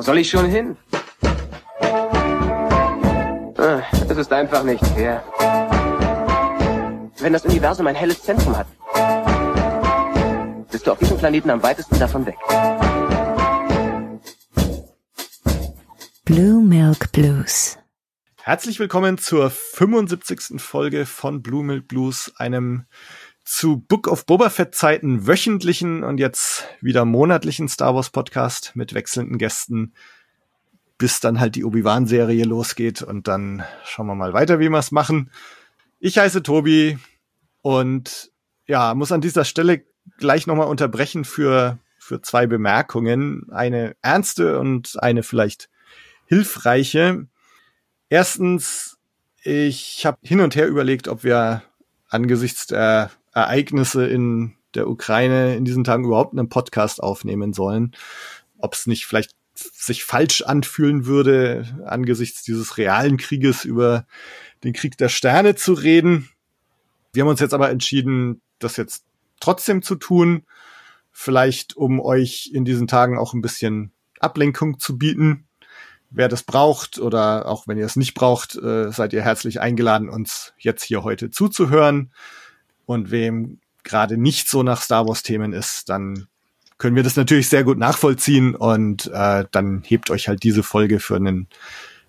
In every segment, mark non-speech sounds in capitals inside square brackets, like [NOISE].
Wo soll ich schon hin? Ah, es ist einfach nicht fair. Wenn das Universum ein helles Zentrum hat, bist du auf diesem Planeten am weitesten davon weg. Blue Milk Blues. Herzlich willkommen zur 75. Folge von Blue Milk Blues, einem zu Book of Boba Fett Zeiten wöchentlichen und jetzt wieder monatlichen Star Wars Podcast mit wechselnden Gästen, bis dann halt die Obi-Wan Serie losgeht und dann schauen wir mal weiter, wie wir es machen. Ich heiße Tobi und ja, muss an dieser Stelle gleich nochmal unterbrechen für, für zwei Bemerkungen. Eine ernste und eine vielleicht hilfreiche. Erstens, ich habe hin und her überlegt, ob wir angesichts der Ereignisse in der Ukraine in diesen Tagen überhaupt einen Podcast aufnehmen sollen. Ob es nicht vielleicht sich falsch anfühlen würde, angesichts dieses realen Krieges über den Krieg der Sterne zu reden. Wir haben uns jetzt aber entschieden, das jetzt trotzdem zu tun. Vielleicht, um euch in diesen Tagen auch ein bisschen Ablenkung zu bieten. Wer das braucht oder auch wenn ihr es nicht braucht, äh, seid ihr herzlich eingeladen, uns jetzt hier heute zuzuhören. Und wem gerade nicht so nach Star Wars Themen ist, dann können wir das natürlich sehr gut nachvollziehen und äh, dann hebt euch halt diese Folge für einen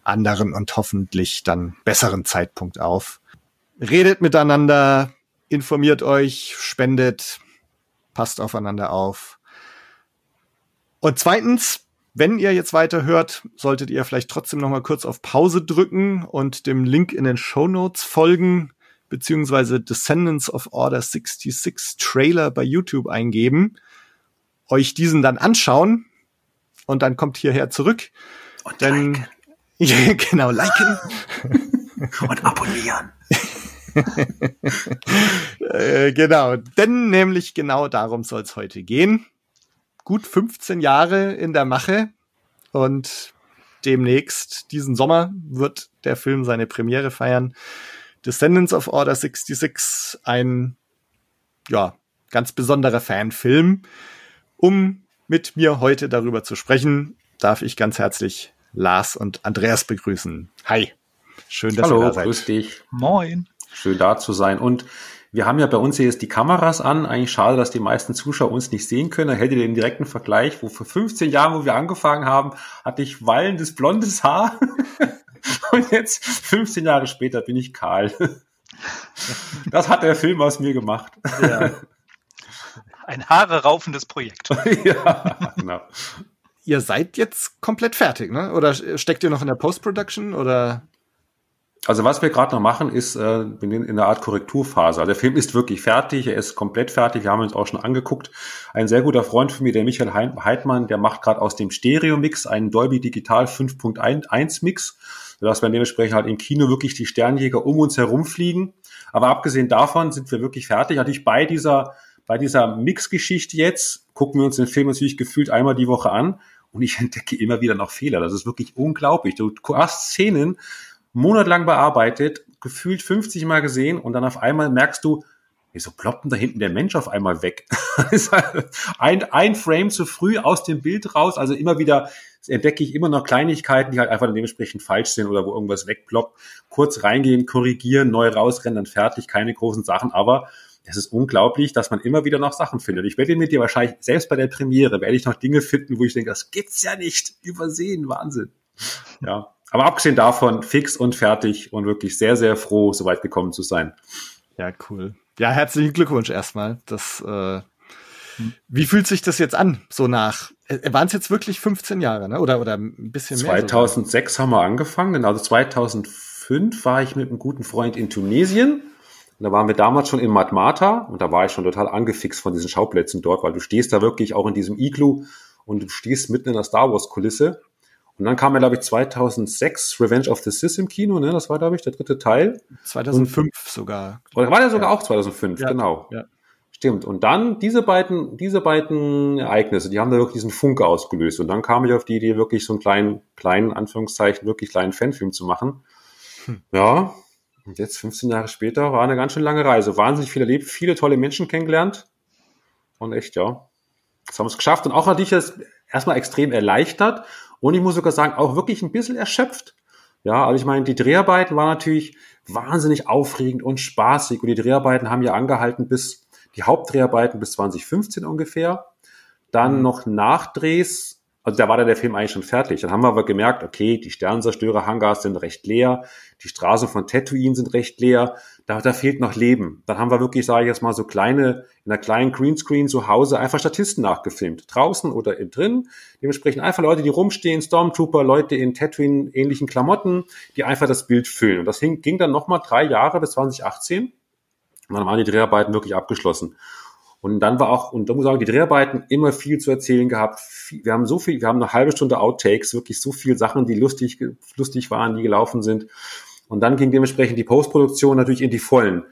anderen und hoffentlich dann besseren Zeitpunkt auf. Redet miteinander, informiert euch, spendet, passt aufeinander auf. Und zweitens, wenn ihr jetzt weiter hört, solltet ihr vielleicht trotzdem noch mal kurz auf Pause drücken und dem Link in den Show Notes folgen beziehungsweise Descendants of Order 66 Trailer bei YouTube eingeben, euch diesen dann anschauen und dann kommt hierher zurück. Und Denn, [LAUGHS] liken. Genau, liken. [LAUGHS] und abonnieren. [LAUGHS] äh, genau, denn nämlich genau darum soll es heute gehen. Gut 15 Jahre in der Mache und demnächst diesen Sommer wird der Film seine Premiere feiern. Descendants of Order 66 ein, ja, ganz besonderer Fanfilm. Um mit mir heute darüber zu sprechen, darf ich ganz herzlich Lars und Andreas begrüßen. Hi. Schön, dass Hallo, ihr da seid. grüß dich. Moin. Schön da zu sein. Und wir haben ja bei uns hier jetzt die Kameras an. Eigentlich schade, dass die meisten Zuschauer uns nicht sehen können. Da hättet ihr den direkten Vergleich, wo vor 15 Jahren, wo wir angefangen haben, hatte ich wallendes blondes Haar. [LAUGHS] [LAUGHS] Und jetzt, 15 Jahre später, bin ich kahl. [LAUGHS] Das hat der Film aus mir gemacht. Ja. Ein Haare raufendes Projekt. [LAUGHS] ja, genau. Ihr seid jetzt komplett fertig, ne? Oder steckt ihr noch in der Post-Production oder? Also was wir gerade noch machen, ist äh, in, in einer Art Korrekturphase. Also der Film ist wirklich fertig, er ist komplett fertig, wir haben uns auch schon angeguckt. Ein sehr guter Freund von mir, der Michael Heidmann, der macht gerade aus dem Stereo-Mix einen Dolby Digital 5.1 Mix, sodass wir dementsprechend halt im Kino wirklich die Sternjäger um uns herumfliegen. Aber abgesehen davon sind wir wirklich fertig. Natürlich bei dieser, bei dieser Mix-Geschichte jetzt gucken wir uns den Film natürlich gefühlt einmal die Woche an und ich [LAUGHS] entdecke immer wieder noch Fehler. Das ist wirklich unglaublich. Du hast Szenen, monatelang bearbeitet, gefühlt 50 Mal gesehen und dann auf einmal merkst du, wieso ploppt denn da hinten der Mensch auf einmal weg? [LAUGHS] ein, ein Frame zu früh aus dem Bild raus, also immer wieder entdecke ich immer noch Kleinigkeiten, die halt einfach dementsprechend falsch sind oder wo irgendwas wegploppt. Kurz reingehen, korrigieren, neu rausrennen, dann fertig, keine großen Sachen, aber es ist unglaublich, dass man immer wieder noch Sachen findet. Ich werde mit dir wahrscheinlich, selbst bei der Premiere, werde ich noch Dinge finden, wo ich denke, das gibt's ja nicht. Übersehen, Wahnsinn. Ja. Aber abgesehen davon, fix und fertig und wirklich sehr, sehr froh, so weit gekommen zu sein. Ja, cool. Ja, herzlichen Glückwunsch erstmal. Das, äh, wie fühlt sich das jetzt an, so nach, äh, waren es jetzt wirklich 15 Jahre, ne? Oder, oder ein bisschen 2006 mehr? 2006 haben wir angefangen, also 2005 war ich mit einem guten Freund in Tunesien. Und da waren wir damals schon in Matmata und da war ich schon total angefixt von diesen Schauplätzen dort, weil du stehst da wirklich auch in diesem Iglu und du stehst mitten in der Star Wars Kulisse und dann kam ja, glaube ich, 2006 Revenge of the Sith im Kino, ne? Das war, glaube ich, der dritte Teil. 2005 und, sogar. Oder war der sogar ja. auch 2005, ja. genau. Ja. Stimmt. Und dann diese beiden, diese beiden Ereignisse, die haben da wirklich diesen Funke ausgelöst. Und dann kam ich auf die Idee, wirklich so einen kleinen, kleinen, Anführungszeichen, wirklich kleinen Fanfilm zu machen. Hm. Ja. Und jetzt, 15 Jahre später, war eine ganz schön lange Reise. Wahnsinnig viel erlebt, viele tolle Menschen kennengelernt. Und echt, ja. Das haben wir es geschafft. Und auch natürlich das erstmal extrem erleichtert und ich muss sogar sagen, auch wirklich ein bisschen erschöpft. Ja, also ich meine, die Dreharbeiten waren natürlich wahnsinnig aufregend und spaßig und die Dreharbeiten haben ja angehalten bis, die Hauptdreharbeiten bis 2015 ungefähr. Dann mhm. noch Nachdrehs also da war dann der Film eigentlich schon fertig. Dann haben wir aber gemerkt, okay, die Sternenzerstörer-Hangars sind recht leer, die Straßen von Tatooine sind recht leer, da, da fehlt noch Leben. Dann haben wir wirklich, sage ich jetzt mal, so kleine, in einer kleinen Greenscreen zu Hause einfach Statisten nachgefilmt. Draußen oder in drin. Dementsprechend einfach Leute, die rumstehen, Stormtrooper, Leute in Tatooine-ähnlichen Klamotten, die einfach das Bild füllen. Und das ging dann nochmal drei Jahre bis 2018. Und dann waren die Dreharbeiten wirklich abgeschlossen. Und dann war auch, und da muss ich sagen, die Dreharbeiten immer viel zu erzählen gehabt. Wir haben so viel, wir haben eine halbe Stunde Outtakes, wirklich so viel Sachen, die lustig, lustig waren, die gelaufen sind. Und dann ging dementsprechend die Postproduktion natürlich in die Vollen.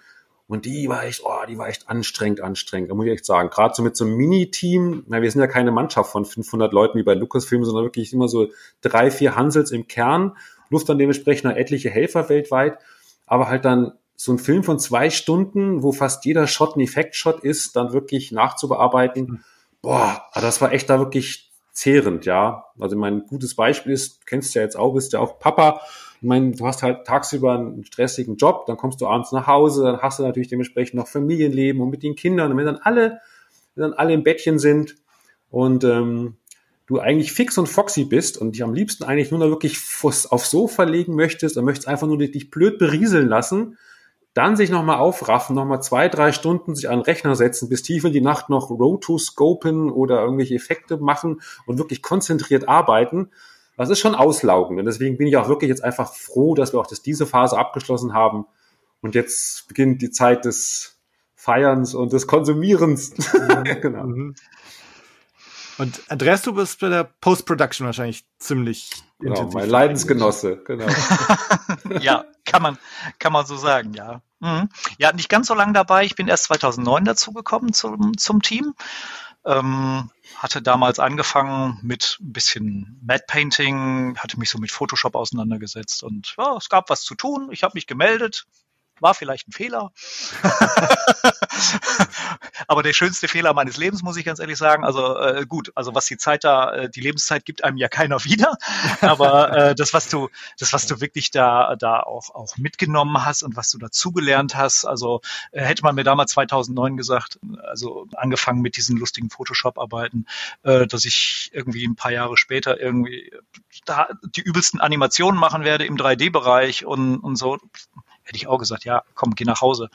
Und die war echt, oh, die war echt anstrengend, anstrengend, da muss ich echt sagen. Gerade so mit so einem Mini-Team, na, wir sind ja keine Mannschaft von 500 Leuten wie bei Lucasfilm, sondern wirklich immer so drei, vier Hansels im Kern, Luft dann dementsprechend noch etliche Helfer weltweit, aber halt dann so ein Film von zwei Stunden, wo fast jeder Shot ein Effekt-Shot ist, dann wirklich nachzubearbeiten, mhm. boah, also das war echt da wirklich zehrend, ja. Also mein gutes Beispiel ist, du kennst ja jetzt auch, bist ja auch Papa. Ich meine, du hast halt tagsüber einen stressigen Job, dann kommst du abends nach Hause, dann hast du natürlich dementsprechend noch Familienleben und mit den Kindern. Und wenn dann alle, wenn dann alle im Bettchen sind und ähm, du eigentlich fix und foxy bist und dich am liebsten eigentlich nur noch wirklich aufs Sofa legen möchtest und möchtest einfach nur dich blöd berieseln lassen, dann sich nochmal aufraffen, nochmal zwei, drei Stunden sich an den Rechner setzen, bis tief in die Nacht noch Rotoscopen oder irgendwelche Effekte machen und wirklich konzentriert arbeiten. Das ist schon auslaugend. Und deswegen bin ich auch wirklich jetzt einfach froh, dass wir auch das, diese Phase abgeschlossen haben. Und jetzt beginnt die Zeit des Feierns und des Konsumierens. Mhm. [LAUGHS] genau. Mhm. Und Andreas, du bist bei der Post-Production wahrscheinlich ziemlich genau, intensiv. Mein Leidensgenosse, genau. [LAUGHS] ja, kann man, kann man so sagen, ja. Mhm. Ja, nicht ganz so lange dabei. Ich bin erst 2009 dazugekommen zum, zum Team. Ähm, hatte damals angefangen mit ein bisschen Mad Painting, hatte mich so mit Photoshop auseinandergesetzt und ja, es gab was zu tun. Ich habe mich gemeldet, war vielleicht ein Fehler. [LAUGHS] Aber der schönste Fehler meines Lebens, muss ich ganz ehrlich sagen. Also äh, gut, also was die Zeit da, äh, die Lebenszeit gibt einem ja keiner wieder. Aber äh, das, was du, das, was du wirklich da, da auch, auch mitgenommen hast und was du dazugelernt hast, also äh, hätte man mir damals 2009 gesagt, also angefangen mit diesen lustigen Photoshop-Arbeiten, äh, dass ich irgendwie ein paar Jahre später irgendwie da die übelsten Animationen machen werde im 3D-Bereich und, und so hätte ich auch gesagt, ja, komm, geh nach Hause,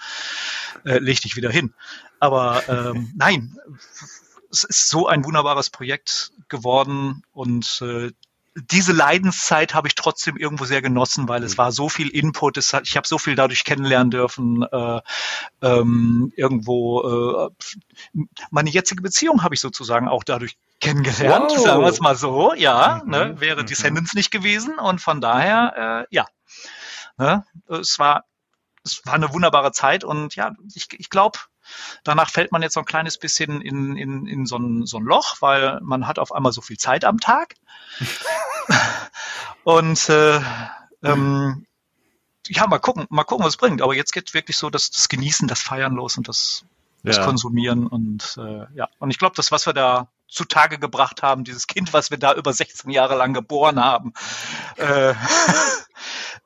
äh, leg dich wieder hin. Aber ähm, [LAUGHS] nein, es ist so ein wunderbares Projekt geworden und äh, diese Leidenszeit habe ich trotzdem irgendwo sehr genossen, weil es mhm. war so viel Input, es hat, ich habe so viel dadurch kennenlernen dürfen. Äh, ähm, irgendwo äh, meine jetzige Beziehung habe ich sozusagen auch dadurch kennengelernt, wow. sagen wir es mal so. Ja, mhm. ne, wäre mhm. Descendants nicht gewesen und von daher, äh, ja, Ne? Es war es war eine wunderbare Zeit und ja, ich, ich glaube, danach fällt man jetzt so ein kleines bisschen in, in, in so, ein, so ein Loch, weil man hat auf einmal so viel Zeit am Tag. [LAUGHS] und äh, ähm, ja, mal gucken, mal gucken, was es bringt. Aber jetzt geht wirklich so das, das Genießen, das Feiern los und das, das ja. Konsumieren und äh, ja. Und ich glaube, das, was wir da zutage gebracht haben, dieses Kind, was wir da über 16 Jahre lang geboren haben, äh, [LAUGHS]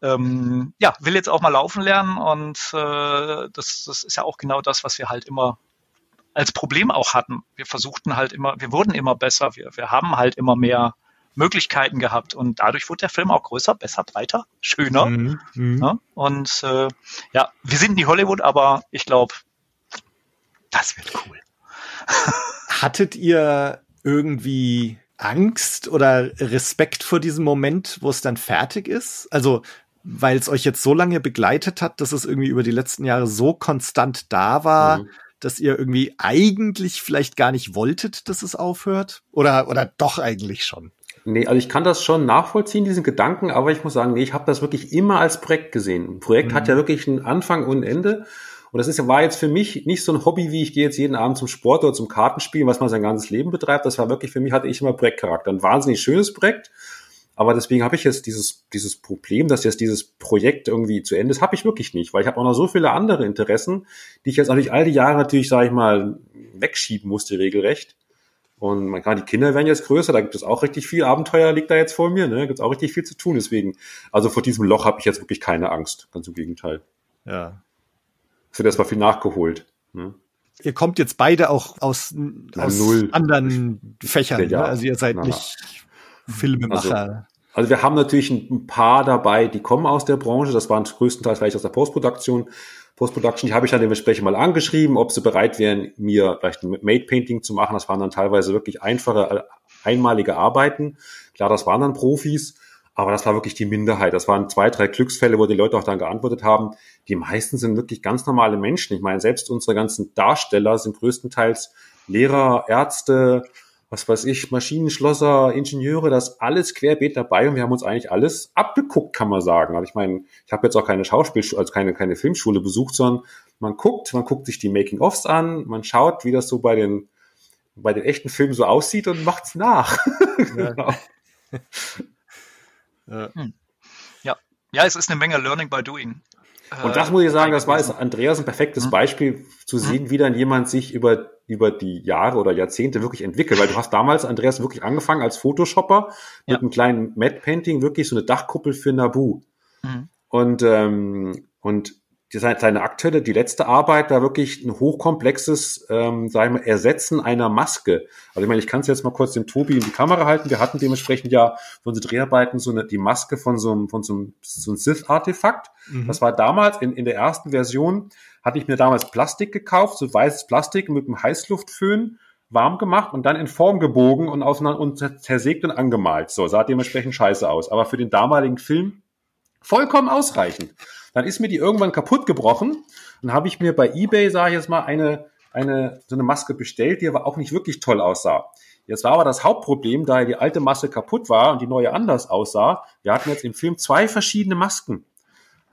ähm, ja, will jetzt auch mal laufen lernen und äh, das, das ist ja auch genau das, was wir halt immer als Problem auch hatten. Wir versuchten halt immer, wir wurden immer besser, wir, wir haben halt immer mehr Möglichkeiten gehabt und dadurch wurde der Film auch größer, besser, breiter, schöner. Mhm, mh. ja, und äh, ja, wir sind nie Hollywood, aber ich glaube, das wird cool. [LAUGHS] Hattet ihr irgendwie Angst oder Respekt vor diesem Moment, wo es dann fertig ist? Also weil es euch jetzt so lange begleitet hat, dass es irgendwie über die letzten Jahre so konstant da war, mhm. dass ihr irgendwie eigentlich vielleicht gar nicht wolltet, dass es aufhört? Oder, oder doch eigentlich schon? Nee, also ich kann das schon nachvollziehen, diesen Gedanken, aber ich muss sagen, nee, ich habe das wirklich immer als Projekt gesehen. Ein Projekt mhm. hat ja wirklich einen Anfang und ein Ende. Und das ist, war jetzt für mich nicht so ein Hobby, wie ich gehe jetzt jeden Abend zum Sport oder zum Kartenspielen, was man sein ganzes Leben betreibt. Das war wirklich für mich, hatte ich immer Projektcharakter. Ein wahnsinnig schönes Projekt aber deswegen habe ich jetzt dieses, dieses Problem, dass jetzt dieses Projekt irgendwie zu Ende ist, habe ich wirklich nicht, weil ich habe auch noch so viele andere Interessen, die ich jetzt auch nicht all die Jahre natürlich, sage ich mal, wegschieben musste, regelrecht. Und man kann, die Kinder werden jetzt größer, da gibt es auch richtig viel Abenteuer, liegt da jetzt vor mir, ne? Gibt es auch richtig viel zu tun. Deswegen, also vor diesem Loch habe ich jetzt wirklich keine Angst. Ganz im Gegenteil. Ja. Es wird erstmal viel nachgeholt. Ne? Ihr kommt jetzt beide auch aus, Na, aus null. anderen Fächern. Ja, Ne? Also ihr seid na. nicht Filmemacher. Also wir haben natürlich ein paar dabei, die kommen aus der Branche. Das waren größtenteils vielleicht aus der Postproduktion. Postproduction, die habe ich dann dementsprechend mal angeschrieben, ob sie bereit wären, mir vielleicht ein Made-Painting zu machen. Das waren dann teilweise wirklich einfache, äh, einmalige Arbeiten. Klar, das waren dann Profis, aber das war wirklich die Minderheit. Das waren zwei, drei Glücksfälle, wo die Leute auch dann geantwortet haben. Die meisten sind wirklich ganz normale Menschen. Ich meine, selbst unsere ganzen Darsteller sind größtenteils Lehrer, Ärzte, was weiß ich, Maschinenschlosser, Ingenieure, das alles querbeet dabei und wir haben uns eigentlich alles abgeguckt, kann man sagen. Also ich meine, ich habe jetzt auch keine Schauspielschule, also keine, keine Filmschule besucht, sondern man guckt, man guckt sich die Making-ofs an, man schaut, wie das so bei den, bei den echten Filmen so aussieht und macht's nach. [LAUGHS] Ja. genau. [LAUGHS] Ja. Ja, es ist eine Menge Learning by Doing. Und Äh, das muss ich sagen, das war jetzt Andreas ein perfektes Mhm. Beispiel zu sehen, wie dann jemand sich über, über die Jahre oder Jahrzehnte wirklich entwickelt. Weil du hast damals, Andreas, wirklich angefangen als Photoshopper mit Ja. einem kleinen Matte Painting, wirklich so eine Dachkuppel für Nabu. Mhm. Und, ähm, und die, seine aktuelle, die letzte Arbeit war wirklich ein hochkomplexes, ähm, sagen wir, Ersetzen einer Maske. Also ich meine, ich kann es jetzt mal kurz dem Tobi in die Kamera halten. Wir hatten dementsprechend ja für unsere Dreharbeiten so eine, die Maske von so einem, von so einem, so einem Sith-Artefakt. Mhm. Das war damals in, in der ersten Version, hatte ich mir damals Plastik gekauft, so weißes Plastik mit einem Heißluftföhn warm gemacht und dann in Form gebogen und auseinander und zersägt und angemalt. So, sah dementsprechend scheiße aus. Aber für den damaligen Film vollkommen ausreichend. Dann ist mir die irgendwann kaputt gebrochen. Dann habe ich mir bei eBay, sage ich jetzt mal, eine, eine, so eine Maske bestellt, die aber auch nicht wirklich toll aussah. Jetzt war aber das Hauptproblem, da die alte Maske kaputt war und die neue anders aussah. Wir hatten jetzt im Film zwei verschiedene Masken.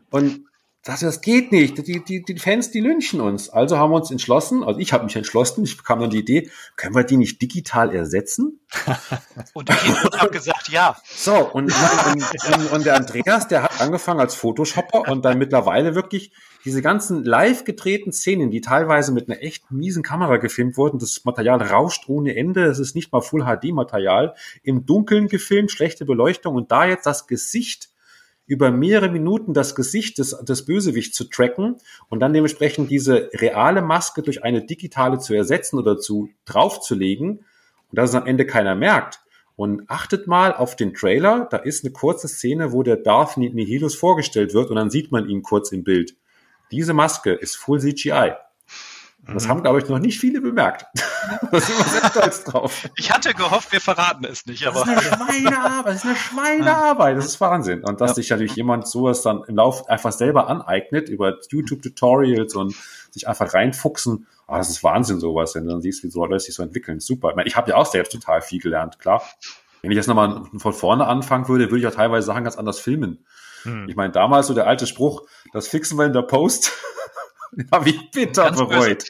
Und das, das geht nicht. Die, die, die Fans, die lynchen uns. Also haben wir uns entschlossen, also ich habe mich entschlossen, ich bekam dann die Idee, können wir die nicht digital ersetzen? [LAUGHS] Und ich habe gesagt, ja. So, und, und, und, und der Andreas, der hat angefangen als Photoshopper und dann mittlerweile wirklich diese ganzen live gedrehten Szenen, die teilweise mit einer echt miesen Kamera gefilmt wurden, das Material rauscht ohne Ende, es ist nicht mal Full HD Material, im Dunkeln gefilmt, schlechte Beleuchtung und da jetzt das Gesicht über mehrere Minuten das Gesicht des, des Bösewichts zu tracken und dann dementsprechend diese reale Maske durch eine digitale zu ersetzen oder zu draufzulegen und dass es am Ende keiner merkt. Und achtet mal auf den Trailer, da ist eine kurze Szene, wo der Darth Nihilus vorgestellt wird und dann sieht man ihn kurz im Bild. Diese Maske ist Full CGI. Das haben, glaube ich, noch nicht viele bemerkt. [LAUGHS] da sind wir sehr stolz drauf. Ich hatte gehofft, wir verraten es nicht, Das aber ist eine Schweinearbeit, das ist eine Schweinearbeit, das ist Wahnsinn. Und dass Ja. sich natürlich jemand sowas dann im Lauf einfach selber aneignet über YouTube-Tutorials und sich einfach reinfuchsen, ah, das ist Wahnsinn sowas, wenn du dann siehst, wie so Leute sich so entwickeln. Super. Ich, meine, ich habe ja auch selbst total viel gelernt, klar. Wenn ich jetzt nochmal von vorne anfangen würde, würde ich auch teilweise Sachen ganz anders filmen. Hm. Ich meine, damals so der alte Spruch, das fixen wir in der Post, [LAUGHS] habe ich bitter Ganz bereut.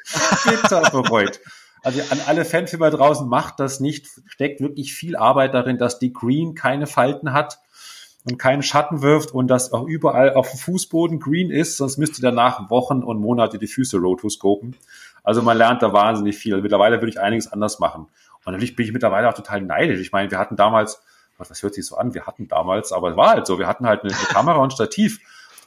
Bitter bereut. Also an alle Fanfilmer draußen, macht das nicht. Steckt wirklich viel Arbeit darin, dass die Green keine Falten hat und keinen Schatten wirft und dass auch überall auf dem Fußboden green ist, sonst müsst ihr danach Wochen und Monate die Füße rotoscopen. Also man lernt da wahnsinnig viel. Mittlerweile würde ich einiges anders machen. Und natürlich bin ich mittlerweile auch total neidisch. Ich meine, wir hatten damals, was hört sich so an? Wir hatten damals, aber es war halt so, wir hatten halt eine, eine Kamera und Stativ.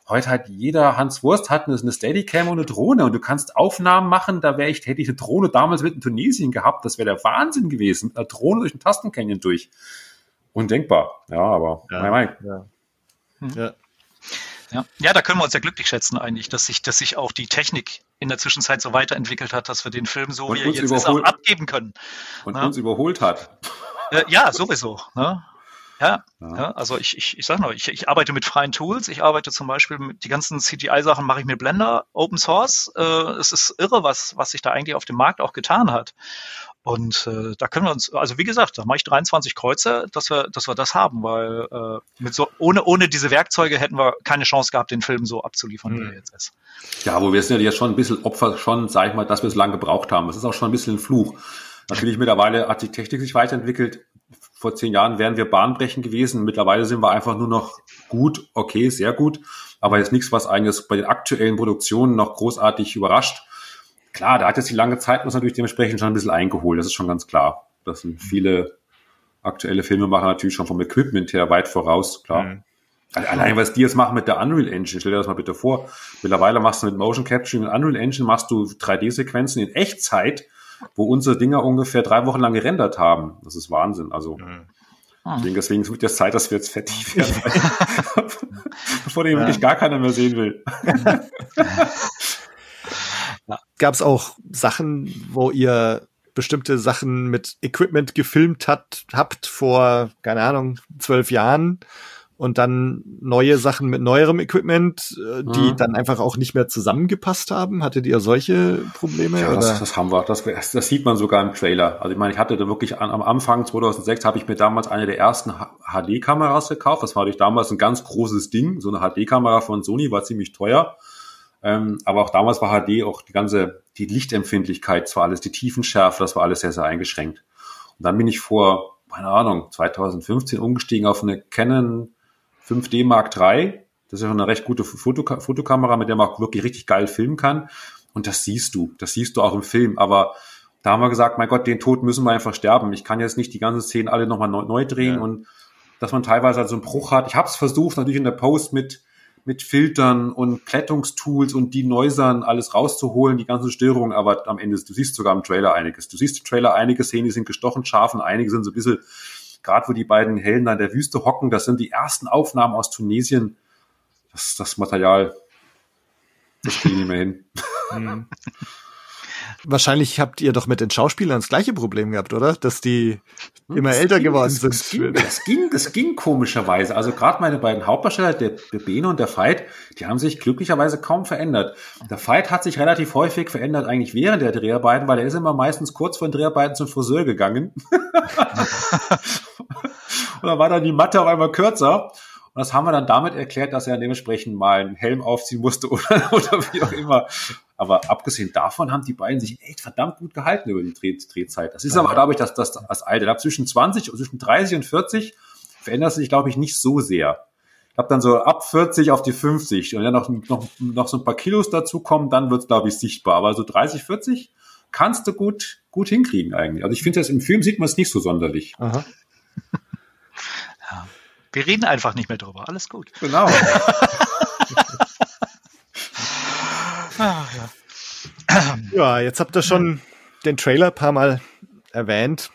Heute hat jeder Hans Wurst hat eine, eine Steadicam und eine Drohne und du kannst Aufnahmen machen, da wäre ich, hätte ich eine Drohne damals mit in Tunesien gehabt, das wäre der Wahnsinn gewesen. Eine Drohne durch den Tastencanyon durch. Undenkbar. Ja, aber Ja. mein, mein. Ja. Hm. Ja. ja. ja, da können wir uns ja glücklich schätzen eigentlich, dass sich, dass sich auch die Technik in der Zwischenzeit so weiterentwickelt hat, dass wir den Film so Und wie er jetzt ist auch abgeben können. und Ja. uns überholt hat. Äh, ja, sowieso. Ne? Ja, Ja. ja, also ich, ich, ich sag noch, ich, ich arbeite mit freien Tools. Ich arbeite zum Beispiel mit die ganzen CGI-Sachen mache ich mit Blender, Open Source. Äh, es ist irre, was, was sich da eigentlich auf dem Markt auch getan hat. Und äh, da können wir uns, also wie gesagt, da mache ich 23 Kreuze, dass wir, dass wir das haben, weil äh, mit so ohne ohne diese Werkzeuge hätten wir keine Chance gehabt, den Film so abzuliefern, wie Mhm. er jetzt ist. Ja, wo wir sind ja jetzt schon ein bisschen Opfer schon, sag ich mal, dass wir es lange gebraucht haben. Das ist auch schon ein bisschen ein Fluch. Natürlich mittlerweile hat die Technik sich weiterentwickelt. Vor zehn Jahren wären wir bahnbrechend gewesen. Mittlerweile sind wir einfach nur noch gut, okay, sehr gut. Aber jetzt nichts, was eigentlich bei den aktuellen Produktionen noch großartig überrascht. Klar, da hat jetzt die lange Zeit uns natürlich dementsprechend schon ein bisschen eingeholt. Das ist schon ganz klar. Das sind viele aktuelle Filmemacher natürlich schon vom Equipment her weit voraus, klar. Mhm. Allein was die jetzt machen mit der Unreal Engine, stell dir das mal bitte vor. Mittlerweile machst du mit Motion Capturing und Unreal Engine machst du 3D-Sequenzen in Echtzeit, wo unsere Dinger ungefähr drei Wochen lang gerendert haben. Das ist Wahnsinn. Also mhm. deswegen, deswegen ist es jetzt Zeit, dass wir jetzt fertig [LAUGHS] werden, bevor den ja. wirklich gar keiner mehr sehen will. Gab es auch Sachen, wo ihr bestimmte Sachen mit Equipment gefilmt hat, habt vor, keine Ahnung, zwölf Jahren und dann neue Sachen mit neuerem Equipment, äh, die mhm. dann einfach auch nicht mehr zusammengepasst haben? Hattet ihr solche Probleme? Ja, das, das, haben wir. Das, das, sieht man sogar im Trailer. Also ich meine, ich hatte da wirklich an, am Anfang 2006 habe ich mir damals eine der ersten HD-Kameras gekauft. Das war durch damals ein ganz großes Ding. So eine HD-Kamera von Sony war ziemlich teuer. Ähm, aber auch damals war HD auch die ganze, die Lichtempfindlichkeit, zwar alles, die Tiefenschärfe, das war alles sehr, sehr eingeschränkt. Und dann bin ich vor, keine Ahnung, 2015 umgestiegen auf eine Canon 5D Mark III. Das ist ja schon eine recht gute Fotok Fotokamera, mit der man auch wirklich richtig geil filmen kann. Und das siehst du. Das siehst du auch im Film. Aber da haben wir gesagt, mein Gott, den Tod müssen wir einfach sterben. Ich kann jetzt nicht die ganzen Szenen alle nochmal neu, neu drehen ja. und dass man teilweise halt so einen Bruch hat. Ich habe es versucht, natürlich in der Post mit mit Filtern und Plättungstools und die Neusern alles rauszuholen, die ganzen Störungen, aber am Ende, du siehst sogar im Trailer einiges. Du siehst im Trailer einige Szenen, die sind gestochen scharf und einige sind so ein bisschen gerade wo die beiden Helden da in der Wüste hocken, das sind die ersten Aufnahmen aus Tunesien. Das, das Material, das kriege ich nicht mehr hin. Wahrscheinlich habt ihr doch mit den Schauspielern das gleiche Problem gehabt, oder? Dass die immer das älter ging, geworden das, sind. Das ging, das ging, das ging komischerweise. Also gerade meine beiden Hauptdarsteller, der, der Bene und der Veit, die haben sich glücklicherweise kaum verändert. Der Veit hat sich relativ häufig verändert, eigentlich während der Dreharbeiten, weil er ist immer meistens kurz vor den Dreharbeiten zum Friseur gegangen. [LAUGHS] und dann war dann die Matte auf einmal kürzer. Und das haben wir dann damit erklärt, dass er dementsprechend mal einen Helm aufziehen musste [LAUGHS] oder, oder wie auch immer. Aber abgesehen davon haben die beiden sich echt verdammt gut gehalten über die Dreh Drehzeit. Das ist aber, glaube ich, das, das, das Alte. Da zwischen 20, zwischen 30 und 40 verändert sich, glaube ich, nicht so sehr. Ich glaube dann so ab 40 auf die 50 und dann noch, noch, noch so ein paar Kilos dazu kommen, dann wird es, glaube ich, sichtbar. Aber so 30, 40 kannst du gut, gut hinkriegen eigentlich. Also ich finde das im Film sieht man es nicht so sonderlich. Aha. [LAUGHS] Ja. Wir reden einfach nicht mehr drüber. Alles gut. Genau. [LAUGHS] ah, ja. ja, jetzt habt ihr schon den Trailer ein paar Mal erwähnt.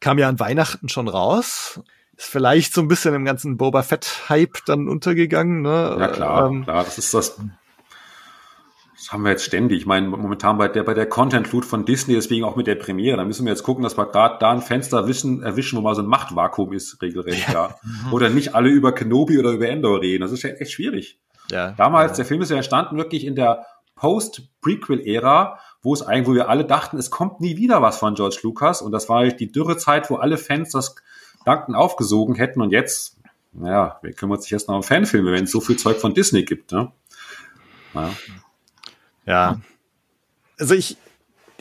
Kam ja an Weihnachten schon raus. Ist vielleicht so ein bisschen im ganzen Boba Fett-Hype dann untergegangen. Ne? Ja klar, ähm, klar. Das ist das das haben wir jetzt ständig. Ich meine, momentan bei der, bei der Content-Flut von Disney, deswegen auch mit der Premiere, da müssen wir jetzt gucken, dass wir gerade da ein Fenster erwischen, erwischen, wo mal so ein Machtvakuum ist, regelrecht, ja. Oder nicht alle über Kenobi oder über Endor reden. Das ist ja echt schwierig. Ja. Damals, ja. der Film ist ja entstanden wirklich in der Post-Prequel-Ära, wo es eigentlich, wo wir alle dachten, es kommt nie wieder was von George Lucas. Und das war halt die Dürrezeit, wo alle Fans das Danken aufgesogen hätten. Und jetzt, naja, wer kümmert sich erst noch um Fanfilme, wenn es so viel Zeug von Disney gibt, ne? Naja. Ja. Also ich,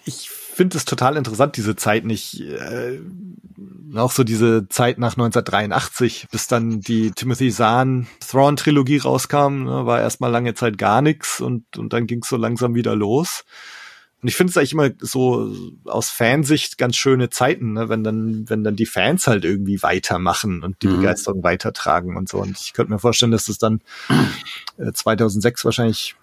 ich finde es total interessant, diese Zeit nicht, äh, auch so diese Zeit nach 1983, bis dann die Timothy Zahn Thrawn Trilogie rauskam, ne, war erstmal lange Zeit gar nichts und, und dann ging es so langsam wieder los. Und ich finde es eigentlich immer so aus Fansicht ganz schöne Zeiten, ne, wenn dann, wenn dann die Fans halt irgendwie weitermachen und die mhm. Begeisterung weitertragen und so. Und ich könnte mir vorstellen, dass das dann äh, 2006 wahrscheinlich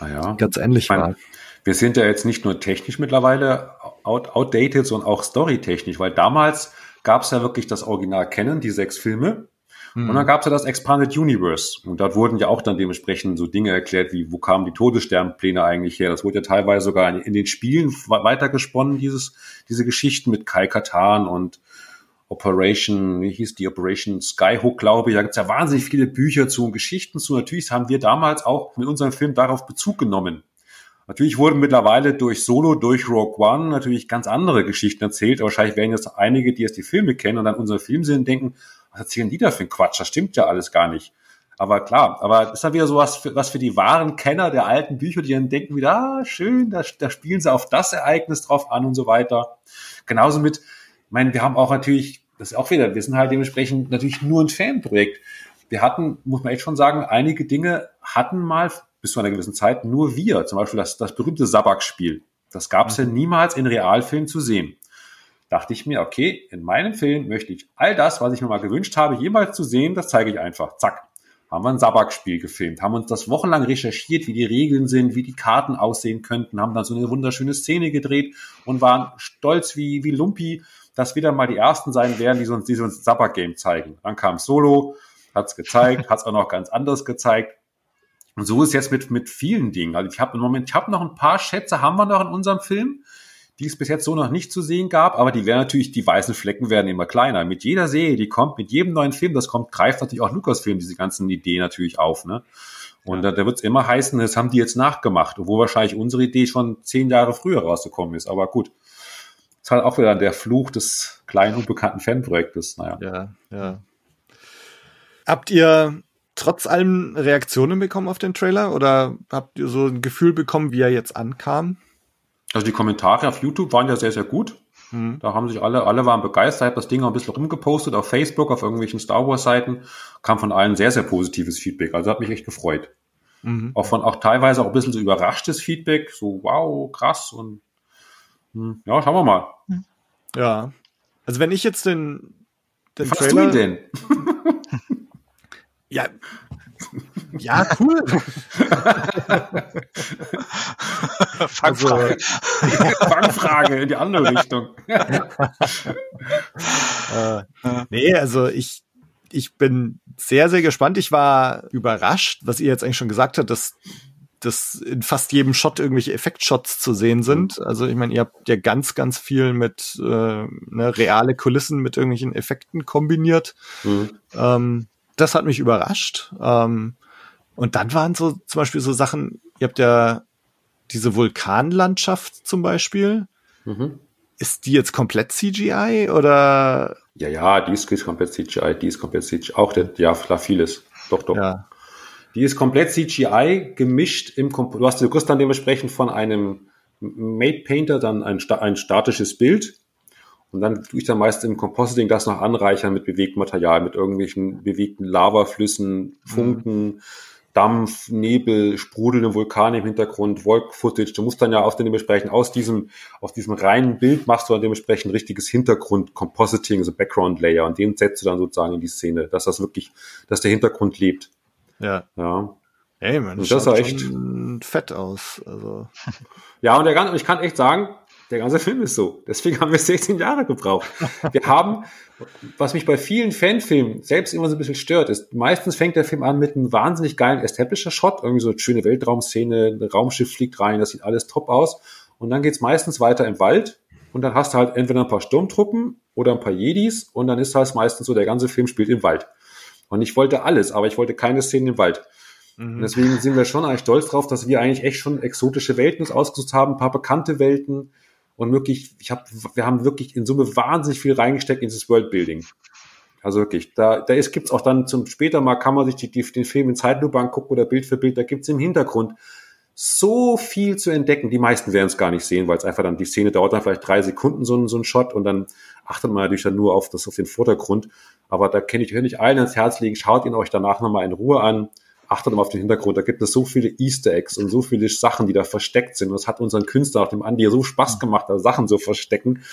naja. ganz ähnlich ich mein, war. Wir sind ja jetzt nicht nur technisch mittlerweile out, outdated, sondern auch storytechnisch, weil damals gab es ja wirklich das Original Kennen, die sechs Filme. Mhm. Und dann gab es ja das Expanded Universe. Und dort wurden ja auch dann dementsprechend so Dinge erklärt, wie wo kamen die Todessternpläne eigentlich her. Das wurde ja teilweise sogar in, den Spielen weitergesponnen, dieses, diese Geschichten mit Kai Katan und Operation, wie hieß die Operation Skyhook, glaube ich. Da gibt es ja wahnsinnig viele Bücher zu und Geschichten zu. Natürlich haben wir damals auch mit unserem Film darauf Bezug genommen. Natürlich wurden mittlerweile durch Solo, durch Rogue One natürlich ganz andere Geschichten erzählt. wahrscheinlich werden jetzt einige, die jetzt die Filme kennen und dann unseren Film sehen, denken, was erzählen die da für ein Quatsch? Das stimmt ja alles gar nicht. Aber klar, aber ist dann wieder so was für, was für die wahren Kenner der alten Bücher, die dann denken wieder, ah, schön, da, da spielen sie auf das Ereignis drauf an und so weiter. Genauso mit, ich meine, wir haben auch natürlich, das ist auch wieder, wir sind halt dementsprechend natürlich nur ein Fanprojekt. Wir hatten, muss man echt schon sagen, einige Dinge hatten mal bis zu einer gewissen Zeit nur wir. Zum Beispiel das, das berühmte Sabak-Spiel. Das gab es mhm. ja niemals in Realfilm zu sehen. dachte ich mir, okay, in meinem Film möchte ich all das, was ich mir mal gewünscht habe, jemals zu sehen, das zeige ich einfach. Zack. Haben wir ein Sabak-Spiel gefilmt, haben uns das wochenlang recherchiert, wie die Regeln sind, wie die Karten aussehen könnten, haben dann so eine wunderschöne Szene gedreht und waren stolz wie, wie Lumpi, dass wieder mal die Ersten sein werden, die so, die so ein Sabak-Game zeigen. Dann kam Solo, hat's gezeigt, [LAUGHS] hat's auch noch ganz anders gezeigt. Und so ist jetzt mit, mit vielen Dingen. Also ich habe im Moment, ich habe noch ein paar Schätze, haben wir noch in unserem Film die es bis jetzt so noch nicht zu sehen gab, aber die werden natürlich, die weißen Flecken werden immer kleiner. Mit jeder Serie, die kommt, mit jedem neuen Film, das kommt, greift natürlich auch Lukas-Film diese ganzen Ideen natürlich auf, ne? Und da, da wird es immer heißen, das haben die jetzt nachgemacht, obwohl wahrscheinlich unsere Idee schon zehn Jahre früher rausgekommen ist. Aber gut, ist halt auch wieder der Fluch des kleinen unbekannten Fanprojektes. Naja. Ja, ja. Habt ihr trotz allem Reaktionen bekommen auf den Trailer oder habt ihr so ein Gefühl bekommen, wie er jetzt ankam? Also die Kommentare auf YouTube waren ja sehr, sehr gut. Mhm. Da haben sich alle, alle waren begeistert, habe das Ding auch ein bisschen rumgepostet auf Facebook, auf irgendwelchen Star Wars Seiten, kam von allen sehr, sehr positives Feedback. Also hat mich echt gefreut. Mhm. Auch von, auch teilweise auch ein bisschen so überraschtes Feedback, so wow, krass und hm, ja, schauen wir mal. Ja. Also wenn ich jetzt den, den Was Trailer, du denn? [LAUGHS] ja, ja, cool. [LAUGHS] Fangfrage. Also, Fangfrage in die andere Richtung. äh, nee, also ich, ich bin sehr, sehr gespannt. Ich war überrascht, was ihr jetzt eigentlich schon gesagt habt, dass dass in fast jedem Shot irgendwelche Effektshots zu sehen sind. Also ich meine, ihr habt ja ganz, ganz viel mit äh, ne, reale Kulissen mit irgendwelchen Effekten kombiniert. Mhm. Ähm, das hat mich überrascht. Ähm, und dann waren so zum Beispiel so Sachen, ihr habt ja diese Vulkanlandschaft zum Beispiel. Mhm. Ist die jetzt komplett CGI oder? Ja, ja, die ist, komplett CGI, die ist komplett CGI. Auch der, ja, vieles. Doch, doch. Ja. Die ist komplett CGI gemischt im, Komp du hast, du kriegst dann dementsprechend von einem Made Painter dann ein, ein statisches Bild. Und dann tue ich dann meist im Compositing das noch anreichern mit bewegtem Material, mit irgendwelchen bewegten Lavaflüssen, Funken, mhm Dampf, Nebel, sprudelnde Vulkane im Hintergrund, Wolk-Footage. Du musst dann ja auf den dementsprechend aus diesem, aus diesem reinen Bild machst du dann dementsprechend richtiges Hintergrund, Compositing, also Background Layer und den setzt du dann sozusagen in die Szene, dass das wirklich, dass der Hintergrund lebt. Ja. Ja. Ey, man, das schaut echt fett aus. Also. [LAUGHS] Ja, und der ganze, ich kann echt sagen, der ganze Film ist so. Deswegen haben wir 16 Jahre gebraucht. Wir haben, was mich bei vielen Fanfilmen selbst immer so ein bisschen stört, ist, meistens fängt der Film an mit einem wahnsinnig geilen Establisher-Shot, irgendwie so eine schöne Weltraumszene, ein Raumschiff fliegt rein, das sieht alles top aus. Und dann geht's meistens weiter im Wald und dann hast du halt entweder ein paar Sturmtruppen oder ein paar Jedis und dann ist halt meistens so, der ganze Film spielt im Wald. Und ich wollte alles, aber ich wollte keine Szene im Wald. Und mhm. deswegen sind wir schon eigentlich stolz drauf, dass wir eigentlich echt schon exotische Welten uns ausgesucht haben, ein paar bekannte Welten, und wirklich, ich habe, wir haben wirklich in Summe wahnsinnig viel reingesteckt in dieses Worldbuilding. Also wirklich, da, da ist, gibt's auch dann zum später mal, kann man sich die, die, den Film in Zeitlupe angucken oder Bild für Bild, da gibt's im Hintergrund so viel zu entdecken. Die meisten werden es gar nicht sehen, weil es einfach dann, die Szene dauert dann vielleicht drei Sekunden, so ein, so ein Shot, und dann achtet man natürlich dann nur auf das, auf den Vordergrund. Aber da kenne ich, wirklich allen ans Herz legen, schaut ihn euch danach nochmal in Ruhe an achtet mal auf den Hintergrund, da gibt es so viele Easter Eggs und so viele Sachen, die da versteckt sind. Und das hat unseren Künstler, auch dem Andi, so Spaß gemacht, da Sachen so verstecken.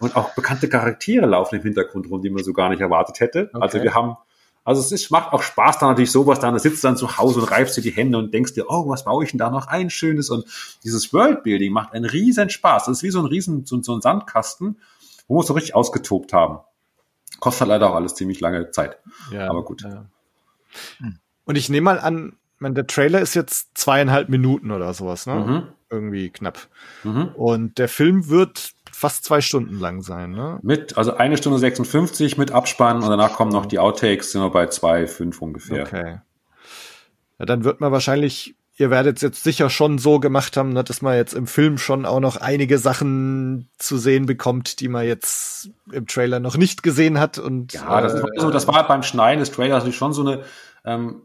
Und auch bekannte Charaktere laufen im Hintergrund rum, die man so gar nicht erwartet hätte. Okay. Also wir haben, also es ist, macht auch Spaß, da natürlich sowas da, da sitzt dann zu Hause und reibst dir die Hände und denkst dir, oh, was baue ich denn da noch ein schönes? Und dieses Worldbuilding macht einen riesen Spaß. Das ist wie so ein riesen, so, so ein Sandkasten, wo wir es so richtig ausgetobt haben. Kostet leider auch alles ziemlich lange Zeit. Ja, aber gut. Ja. Hm. Und ich nehme mal an, man, der Trailer ist jetzt zweieinhalb Minuten oder sowas, ne? Mhm. Irgendwie knapp. Mhm. Und der Film wird fast zwei Stunden lang sein, ne? Mit, also eine Stunde 56 mit Abspann und danach kommen noch die Outtakes, sind wir bei zwei, fünf ungefähr. Okay. Ja, dann wird man wahrscheinlich, ihr werdet es jetzt sicher schon so gemacht haben, ne, dass man jetzt im Film schon auch noch einige Sachen zu sehen bekommt, die man jetzt im Trailer noch nicht gesehen hat und. Ja, das, äh, ist so, das war beim Schneiden des Trailers natürlich schon so eine, ähm,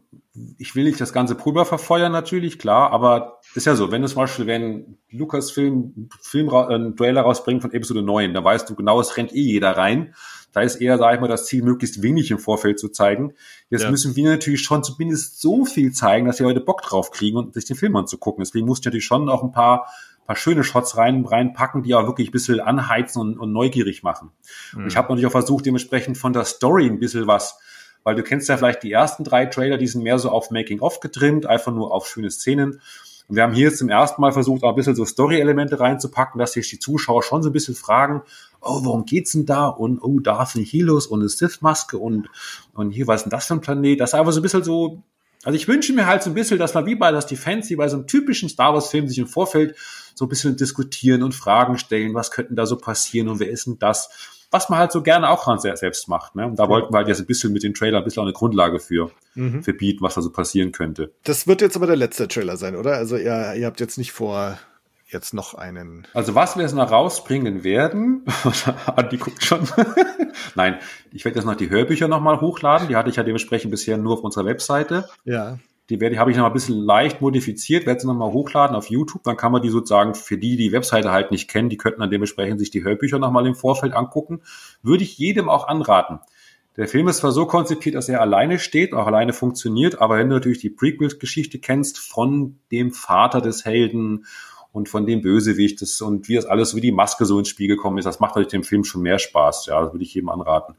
ich will nicht das ganze Pulver verfeuern natürlich, klar, aber ist ja so, wenn du zum Beispiel, wenn Lukas Film, Film einen Trailer rausbringt von Episode 9, da weißt du genau, es rennt eh jeder rein. Da ist eher, sag ich mal, das Ziel, möglichst wenig im Vorfeld zu zeigen. Jetzt ja. müssen wir natürlich schon zumindest so viel zeigen, dass die Leute Bock drauf kriegen und sich den Film anzugucken. Deswegen musst du natürlich schon auch ein paar paar schöne Shots rein, reinpacken, die auch wirklich ein bisschen anheizen und, und neugierig machen. Mhm. Und ich habe natürlich auch versucht, dementsprechend von der Story ein bisschen was, weil du kennst ja vielleicht die ersten drei Trailer, die sind mehr so auf Making-of getrimmt, einfach nur auf schöne Szenen. Und wir haben hier zum ersten Mal versucht, auch ein bisschen so Story-Elemente reinzupacken, dass sich die Zuschauer schon so ein bisschen fragen, oh, worum geht's denn da? Und oh, da sind Helos und eine Sith-Maske und, und hier, was ist denn das für ein Planet? Das ist einfach so ein bisschen so, also ich wünsche mir halt so ein bisschen, dass man wie bei, dass die Fans, die bei so einem typischen Star Wars-Film sich im Vorfeld so ein bisschen diskutieren und Fragen stellen, was könnten da so passieren und wer ist denn das? Was man halt so gerne auch dran selbst macht. Ne? Und da ja. wollten wir halt jetzt ein bisschen mit den Trailer ein bisschen auch eine Grundlage für, mhm. für bieten, was da so passieren könnte. Das wird jetzt aber der letzte Trailer sein, oder? Also ihr, ihr habt jetzt nicht vor, jetzt noch einen. Also was wir jetzt noch rausbringen werden, [LAUGHS] Andi guckt schon. [LAUGHS] Nein, ich werde jetzt noch die Hörbücher nochmal hochladen. Die hatte ich ja dementsprechend bisher nur auf unserer Webseite. Ja. Die werde, habe ich noch ein bisschen leicht modifiziert, werde sie noch mal hochladen auf YouTube. Dann kann man die sozusagen für die, die die Webseite halt nicht kennen, die könnten dann dementsprechend sich die Hörbücher noch mal im Vorfeld angucken. Würde ich jedem auch anraten. Der Film ist zwar so konzipiert, dass er alleine steht, auch alleine funktioniert, aber wenn du natürlich die Prequel-Geschichte kennst von dem Vater des Helden und von dem Bösewicht das, und wie das alles, wie die Maske so ins Spiel gekommen ist, das macht natürlich dem Film schon mehr Spaß. Ja, das würde ich jedem anraten.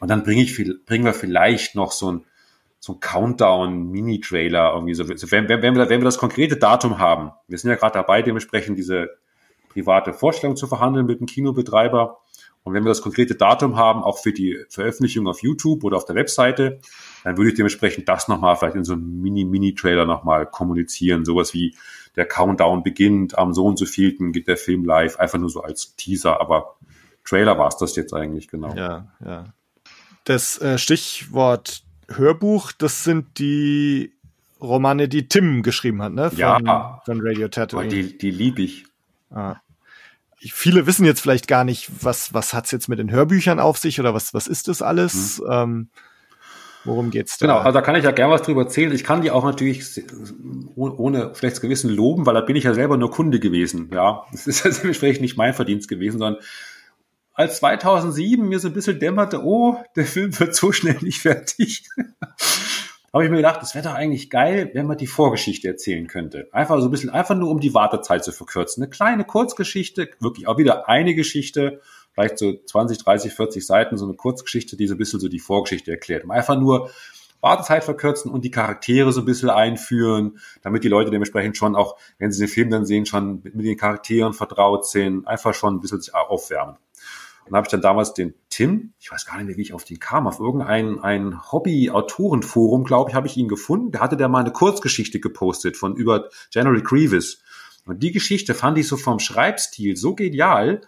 Und dann bringe ich viel, bringen wir vielleicht noch so ein so ein Countdown-Mini-Trailer irgendwie so. Wenn, wenn, wenn, wir, wenn wir das konkrete Datum haben, wir sind ja gerade dabei, dementsprechend diese private Vorstellung zu verhandeln mit dem Kinobetreiber. Und wenn wir das konkrete Datum haben, auch für die Veröffentlichung auf YouTube oder auf der Webseite, dann würde ich dementsprechend das nochmal vielleicht in so einem Mini-Mini-Trailer nochmal kommunizieren. Sowas wie der Countdown beginnt, am so und so vielten geht der Film live, einfach nur so als Teaser, aber Trailer war es das jetzt eigentlich genau. Ja, ja. Das äh, Stichwort Hörbuch, das sind die Romane, die Tim geschrieben hat, ne? Von, ja. Von Radio Tatooine. Oh, die, die liebe ich. Ah. Viele wissen jetzt vielleicht gar nicht, was, was hat's jetzt mit den Hörbüchern auf sich oder was, was ist das alles? Hm. Ähm, worum geht's da? Genau, also da kann ich ja gerne was drüber erzählen. Ich kann die auch natürlich ohne schlechtes Gewissen loben, weil da bin ich ja selber nur Kunde gewesen. Ja, es ist ja [LAUGHS] dementsprechend nicht mein Verdienst gewesen, sondern als 2007 mir so ein bisschen dämmerte, oh, der Film wird so schnell nicht fertig, [LAUGHS] habe ich mir gedacht, es wäre doch eigentlich geil, wenn man die Vorgeschichte erzählen könnte. Einfach so ein bisschen, einfach nur um die Wartezeit zu verkürzen. Eine kleine Kurzgeschichte, wirklich auch wieder eine Geschichte, vielleicht so 20, 30, 40 Seiten, so eine Kurzgeschichte, die so ein bisschen so die Vorgeschichte erklärt. Um einfach nur Wartezeit verkürzen und die Charaktere so ein bisschen einführen, damit die Leute dementsprechend schon auch, wenn sie den Film dann sehen, schon mit den Charakteren vertraut sind, einfach schon ein bisschen sich aufwärmen. Und habe ich dann damals den Tim, ich weiß gar nicht mehr, wie ich auf den kam, auf irgendein ein Hobby-Autorenforum, glaube ich, habe ich ihn gefunden. Da hatte der mal eine Kurzgeschichte gepostet von über General Grievous. Und die Geschichte fand ich so vom Schreibstil so genial.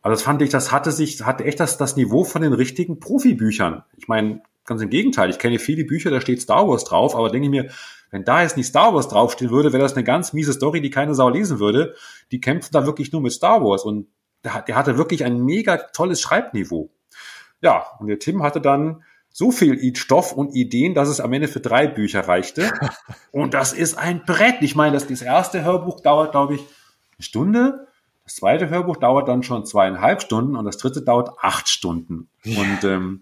Also das fand ich, das hatte sich, hatte echt das, das Niveau von den richtigen Profibüchern. Ich meine, ganz im Gegenteil, ich kenne viele Bücher, da steht Star Wars drauf, aber denke ich mir, wenn da jetzt nicht Star Wars draufstehen würde, wäre das eine ganz miese Story, die keine Sau lesen würde. Die kämpfen da wirklich nur mit Star Wars und der, der hatte wirklich ein mega tolles Schreibniveau. Ja, und der Tim hatte dann so viel Stoff und Ideen, dass es am Ende für drei Bücher reichte. [LAUGHS] Und das ist ein Brett. Ich meine, das, das erste Hörbuch dauert, glaube ich, eine Stunde. Das zweite Hörbuch dauert dann schon zweieinhalb Stunden und das dritte dauert acht Stunden. Und, ähm,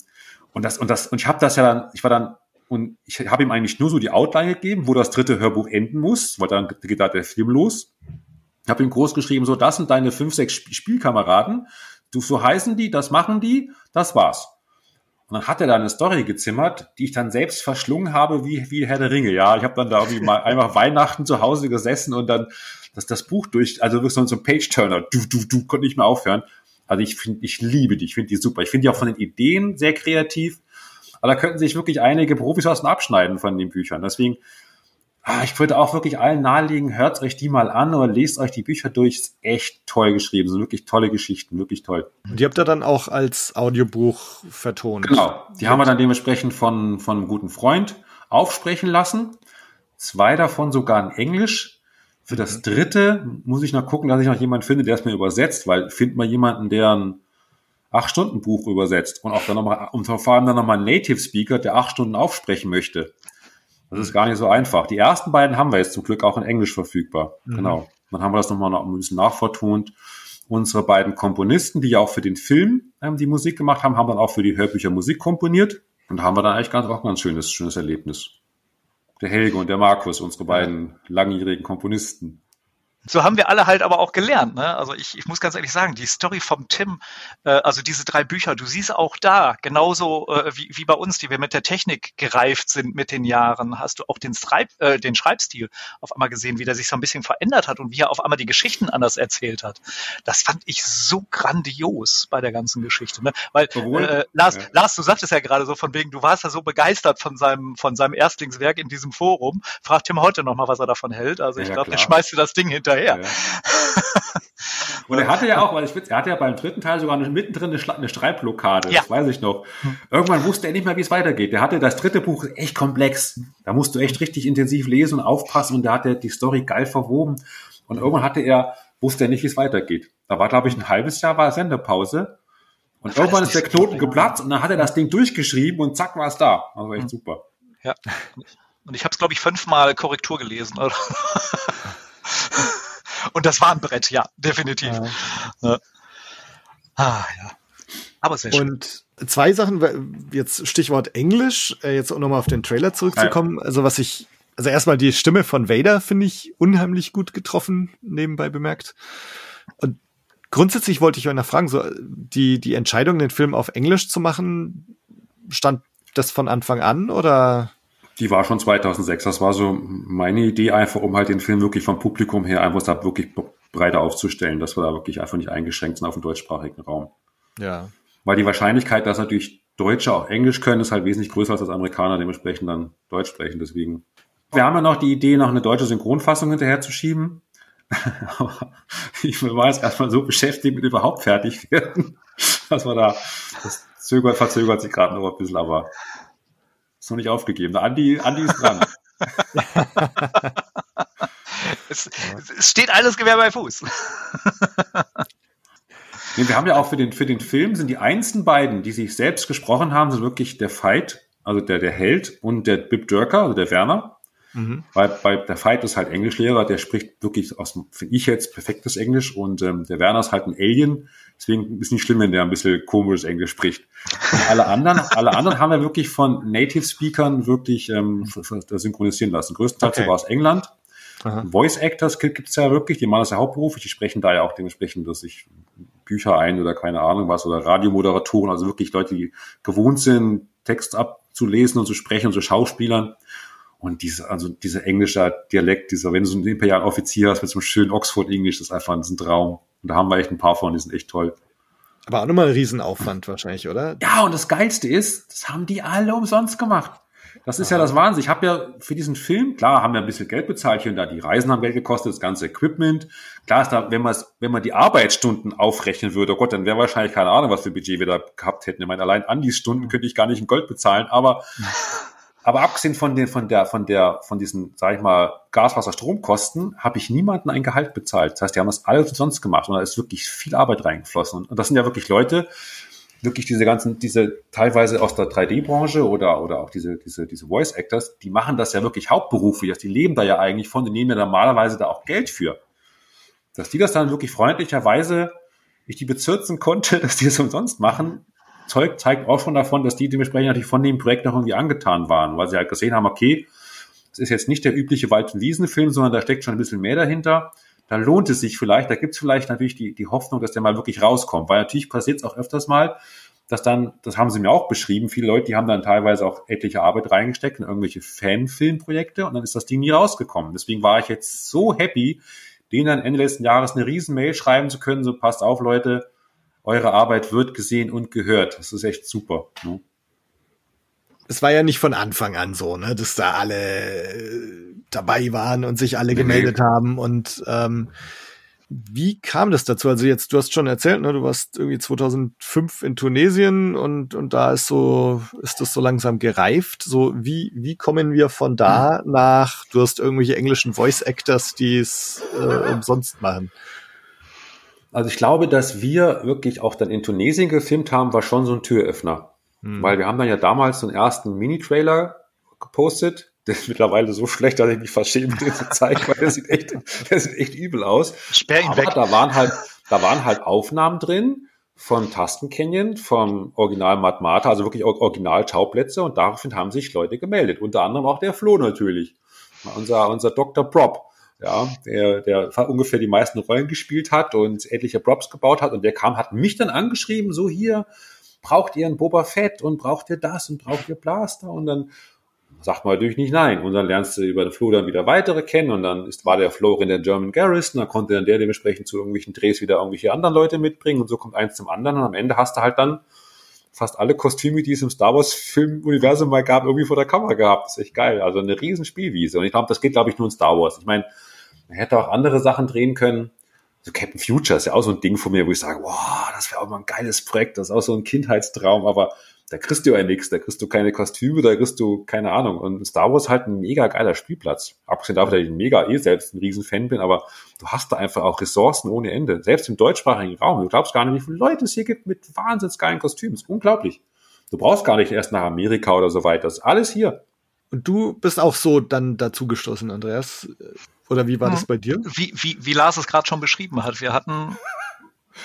und das, und das, und ich habe das ja dann, ich war dann, und ich habe ihm eigentlich nur so die Outline gegeben, wo das dritte Hörbuch enden muss, weil dann geht da der Film los. Ich habe ihm groß geschrieben, so, das sind deine fünf, sechs Spielkameraden. Du, so heißen die, das machen die, das war's. Und dann hat er da eine Story gezimmert, die ich dann selbst verschlungen habe, wie, wie Herr der Ringe. Ja, ich habe dann da irgendwie mal einfach Weihnachten zu Hause gesessen und dann das, das Buch durch, also wirklich so ein Page-Turner, du, du, du, konnte nicht mehr aufhören. Also ich finde, ich liebe die, ich finde die super. Ich finde die auch von den Ideen sehr kreativ. Aber da könnten sich wirklich einige Profis was abschneiden von den Büchern. Deswegen, ich würde auch wirklich allen nahelegen, hört euch die mal an oder lest euch die Bücher durch. Ist echt toll geschrieben, sind wirklich tolle Geschichten, wirklich toll. Die habt ihr dann auch als Audiobuch vertont. Genau, die haben wir dann dementsprechend von, von einem guten Freund aufsprechen lassen. Zwei davon sogar in Englisch. Für das mhm. dritte muss ich noch gucken, dass ich noch jemanden finde, der es mir übersetzt, weil find mal jemanden, der ein acht Stunden Buch übersetzt und auch dann nochmal, und vor allem dann nochmal ein Native Speaker, der acht Stunden aufsprechen möchte. Das ist gar nicht so einfach. Die ersten beiden haben wir jetzt zum Glück auch in Englisch verfügbar. Mhm. Genau. Dann haben wir das nochmal noch ein bisschen nachvertont. Unsere beiden Komponisten, die ja auch für den Film ähm, die Musik gemacht haben, haben dann auch für die Hörbücher Musik komponiert. Und da haben wir dann eigentlich ganz, auch ein ganz schönes, schönes Erlebnis. Der Helge und der Markus, unsere beiden langjährigen Komponisten. So haben wir alle halt aber auch gelernt. Ne? Also ich, ich muss ganz ehrlich sagen, die Story vom Tim, äh, also diese drei Bücher, du siehst auch da, genauso äh, wie, wie bei uns, die wir mit der Technik gereift sind mit den Jahren, hast du auch den, Schreib, äh, den Schreibstil auf einmal gesehen, wie der sich so ein bisschen verändert hat und wie er auf einmal die Geschichten anders erzählt hat. Das fand ich so grandios bei der ganzen Geschichte. Ne? Weil äh, Lars, ja. Lars, du sagtest ja gerade so von wegen, du warst ja so begeistert von seinem, von seinem Erstlingswerk in diesem Forum. Frag Tim heute nochmal, was er davon hält. Also ich ja, glaube, der schmeißt dir das Ding hinterher hinterher. Ja. Und er hatte ja auch, weil ich er hatte ja beim dritten Teil sogar mittendrin eine, eine Schreibblockade, ja. das weiß ich noch. Irgendwann wusste er nicht mehr, wie es weitergeht. Der hatte das dritte Buch echt komplex. Da musst du echt richtig intensiv lesen und aufpassen und da hat er die Story geil verwoben. Und irgendwann hatte er, wusste er nicht, wie es weitergeht. Da war, glaube ich, ein halbes Jahr war Sendepause. Und das irgendwann ist der Knoten geplatzt und dann hat er das Ding durchgeschrieben und zack war es da. Also echt super. Ja. Und ich habe es, glaube ich, fünfmal Korrektur gelesen. [LAUGHS] Und das war ein Brett, ja, definitiv. Ja. Ja. Ah, ja. Aber sehr schön. Und zwei Sachen, jetzt Stichwort Englisch, äh, jetzt auch nochmal auf den Trailer zurückzukommen. Also was ich, also erstmal die Stimme von Vader finde ich unheimlich gut getroffen, nebenbei bemerkt. Und grundsätzlich wollte ich euch noch fragen, so die, die Entscheidung, den Film auf Englisch zu machen, stand das von Anfang an oder? Die war schon 2006. Das war so meine Idee einfach, um halt den Film wirklich vom Publikum her einfach da wirklich breiter aufzustellen, dass wir da wirklich einfach nicht eingeschränkt sind auf den deutschsprachigen Raum. Ja. Weil die Wahrscheinlichkeit, dass natürlich Deutsche auch Englisch können, ist halt wesentlich größer als das Amerikaner dementsprechend dann Deutsch sprechen. Deswegen. Wir haben ja noch die Idee, noch eine deutsche Synchronfassung hinterherzuschieben. [LAUGHS] Aber ich war jetzt erstmal so beschäftigt mit überhaupt fertig werden, [LAUGHS] dass wir da, das zögert, verzögert sich gerade noch ein bisschen, aber ist noch nicht aufgegeben. Andi, Andi ist dran. [LAUGHS] es, es, steht alles Gewehr bei Fuß. [LAUGHS] nee, wir haben ja auch für den, für den Film sind die einzigen beiden, die sich selbst gesprochen haben, sind wirklich der Fight, also der, der Held und der Bib Dörker, also der Werner. Mhm. Weil bei der Fight ist halt Englischlehrer, der spricht wirklich aus, finde ich jetzt, perfektes Englisch und ähm, der Werner ist halt ein Alien, deswegen ist nicht schlimm, wenn der ein bisschen komisches Englisch spricht. Und alle anderen, [LAUGHS] alle anderen haben wir wirklich von Native Speakern wirklich ähm, synchronisieren lassen. Größtenteils okay. war aus England. Aha. Voice Actors gibt's ja wirklich, die machen das ja hauptberuflich, die sprechen da ja auch dementsprechend, dass ich Bücher ein oder keine Ahnung was oder Radiomoderatoren, also wirklich Leute, die gewohnt sind, Text abzulesen und zu sprechen und zu Schauspielern. Und diese, also dieser englische Dialekt, dieser, wenn du so einen imperialen Offizier hast mit so einem schönen Oxford-Englisch, das ist einfach ein Traum. Und da haben wir echt ein paar von, die sind echt toll. Aber auch nochmal ein Riesenaufwand wahrscheinlich, oder? Ja, und das Geilste ist, das haben die alle umsonst gemacht. Das ist ja das Wahnsinn. Ich habe ja für diesen Film, klar, haben wir ein bisschen Geld bezahlt hier und da. Die Reisen haben Geld gekostet, das ganze Equipment. Klar ist da, wenn man wenn man die Arbeitsstunden aufrechnen würde, oh Gott, dann wäre wahrscheinlich keine Ahnung, was für Budget wir da gehabt hätten. Ich meine, allein an die Stunden könnte ich gar nicht in Gold bezahlen, aber [LAUGHS] Aber abgesehen von den, von der, von der, von diesen, sag ich mal, Gaswasser-Stromkosten, habe ich niemanden ein Gehalt bezahlt. Das heißt, die haben das alles umsonst gemacht und da ist wirklich viel Arbeit reingeflossen. Und das sind ja wirklich Leute, wirklich diese ganzen, diese teilweise aus der 3D-Branche oder, oder auch diese, diese, diese Voice Actors, die machen das ja wirklich hauptberuflich. Die leben da ja eigentlich von, die nehmen ja normalerweise da auch Geld für. Dass die das dann wirklich freundlicherweise ich die bezirzen konnte, [LAUGHS] dass die es umsonst machen, Zeug zeigt auch schon davon, dass die dementsprechend natürlich von dem Projekt noch irgendwie angetan waren, weil sie halt gesehen haben, okay, es ist jetzt nicht der übliche Wald- und Wiesenfilm, sondern da steckt schon ein bisschen mehr dahinter. Da lohnt es sich vielleicht, da gibt es vielleicht natürlich die, die Hoffnung, dass der mal wirklich rauskommt, weil natürlich passiert es auch öfters mal, dass dann, das haben sie mir auch beschrieben, viele Leute, die haben dann teilweise auch etliche Arbeit reingesteckt in irgendwelche Fanfilmprojekte und dann ist das Ding nie rausgekommen. Deswegen war ich jetzt so happy, denen dann Ende letzten Jahres eine riesen Mail schreiben zu können, so passt auf, Leute, eure Arbeit wird gesehen und gehört. Das ist echt super. Ne? Es war ja nicht von Anfang an so, ne, dass da alle äh, dabei waren und sich alle gemeldet nee. haben und ähm, wie kam das dazu? Also jetzt, du hast schon erzählt, ne, du warst irgendwie 2005 in Tunesien und, und da ist so, ist das so langsam gereift. So, wie, wie kommen wir von da nach, du hast irgendwelche englischen Voice Actors, die es äh, umsonst machen? Also ich glaube, dass wir wirklich auch dann in Tunesien gefilmt haben, war schon so ein Türöffner. Mhm. Weil wir haben dann ja damals so einen ersten Mini-Trailer gepostet. [LAUGHS] Der ist mittlerweile so schlecht, dass ich mich fast schäme, den zu zeigen, weil der sieht echt, der sieht echt übel aus. Sperr ihn Aber weg. Da waren halt, da waren halt Aufnahmen drin von Tasten Canyon, vom Original Matmata, also wirklich Original-Schauplätze und daraufhin haben sich Leute gemeldet. Unter anderem auch der Flo natürlich. Unser, unser Dr. Prop ja, der, der ungefähr die meisten Rollen gespielt hat und etliche Props gebaut hat und der kam, hat mich dann angeschrieben, so hier, braucht ihr ein Boba Fett und braucht ihr das und braucht ihr Blaster und dann sagt man natürlich nicht nein. Und dann lernst du über den Flo dann wieder weitere kennen und dann ist, war der Flo in der German Garrison, dann konnte dann der dementsprechend zu irgendwelchen Drehs wieder irgendwelche anderen Leute mitbringen und so kommt eins zum anderen und am Ende hast du halt dann fast alle Kostüme, die es im Star Wars Film-Universum mal gab, irgendwie vor der Kamera gehabt. Das ist echt geil. Also eine riesen Spielwiese. Und ich glaube, das geht, glaube ich, nur in Star Wars. Ich meine, man hätte auch andere Sachen drehen können. So Captain Future ist ja auch so ein Ding von mir, wo ich sage, wow, das wäre auch mal ein geiles Projekt. Das ist auch so ein Kindheitstraum. Aber da kriegst du ja nichts, da kriegst du keine Kostüme, da kriegst du keine Ahnung. Und Star Wars ist halt ein mega geiler Spielplatz. Abgesehen davon, dass ich mega eh selbst ein riesen Fan bin, aber du hast da einfach auch Ressourcen ohne Ende. Selbst im deutschsprachigen Raum. Du glaubst gar nicht, wie viele Leute es hier gibt mit wahnsinnig geilen Kostümen. Das ist unglaublich. Du brauchst gar nicht erst nach Amerika oder so weiter. Das ist alles hier. Und du bist auch so dann dazu Andreas. Oder wie war hm. das bei dir? Wie, wie, wie Lars es gerade schon beschrieben hat. Wir hatten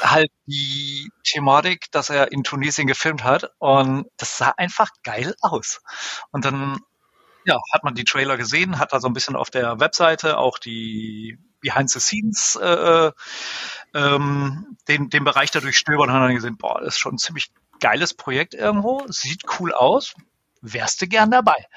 halt die Thematik, dass er in Tunesien gefilmt hat und das sah einfach geil aus. Und dann ja, hat man die Trailer gesehen, hat da so ein bisschen auf der Webseite auch die Behind the Scenes äh, äh ähm, den, den Bereich dadurch stöbern und hat dann gesehen, boah, das ist schon ein ziemlich geiles Projekt irgendwo, sieht cool aus, wärst du gern dabei.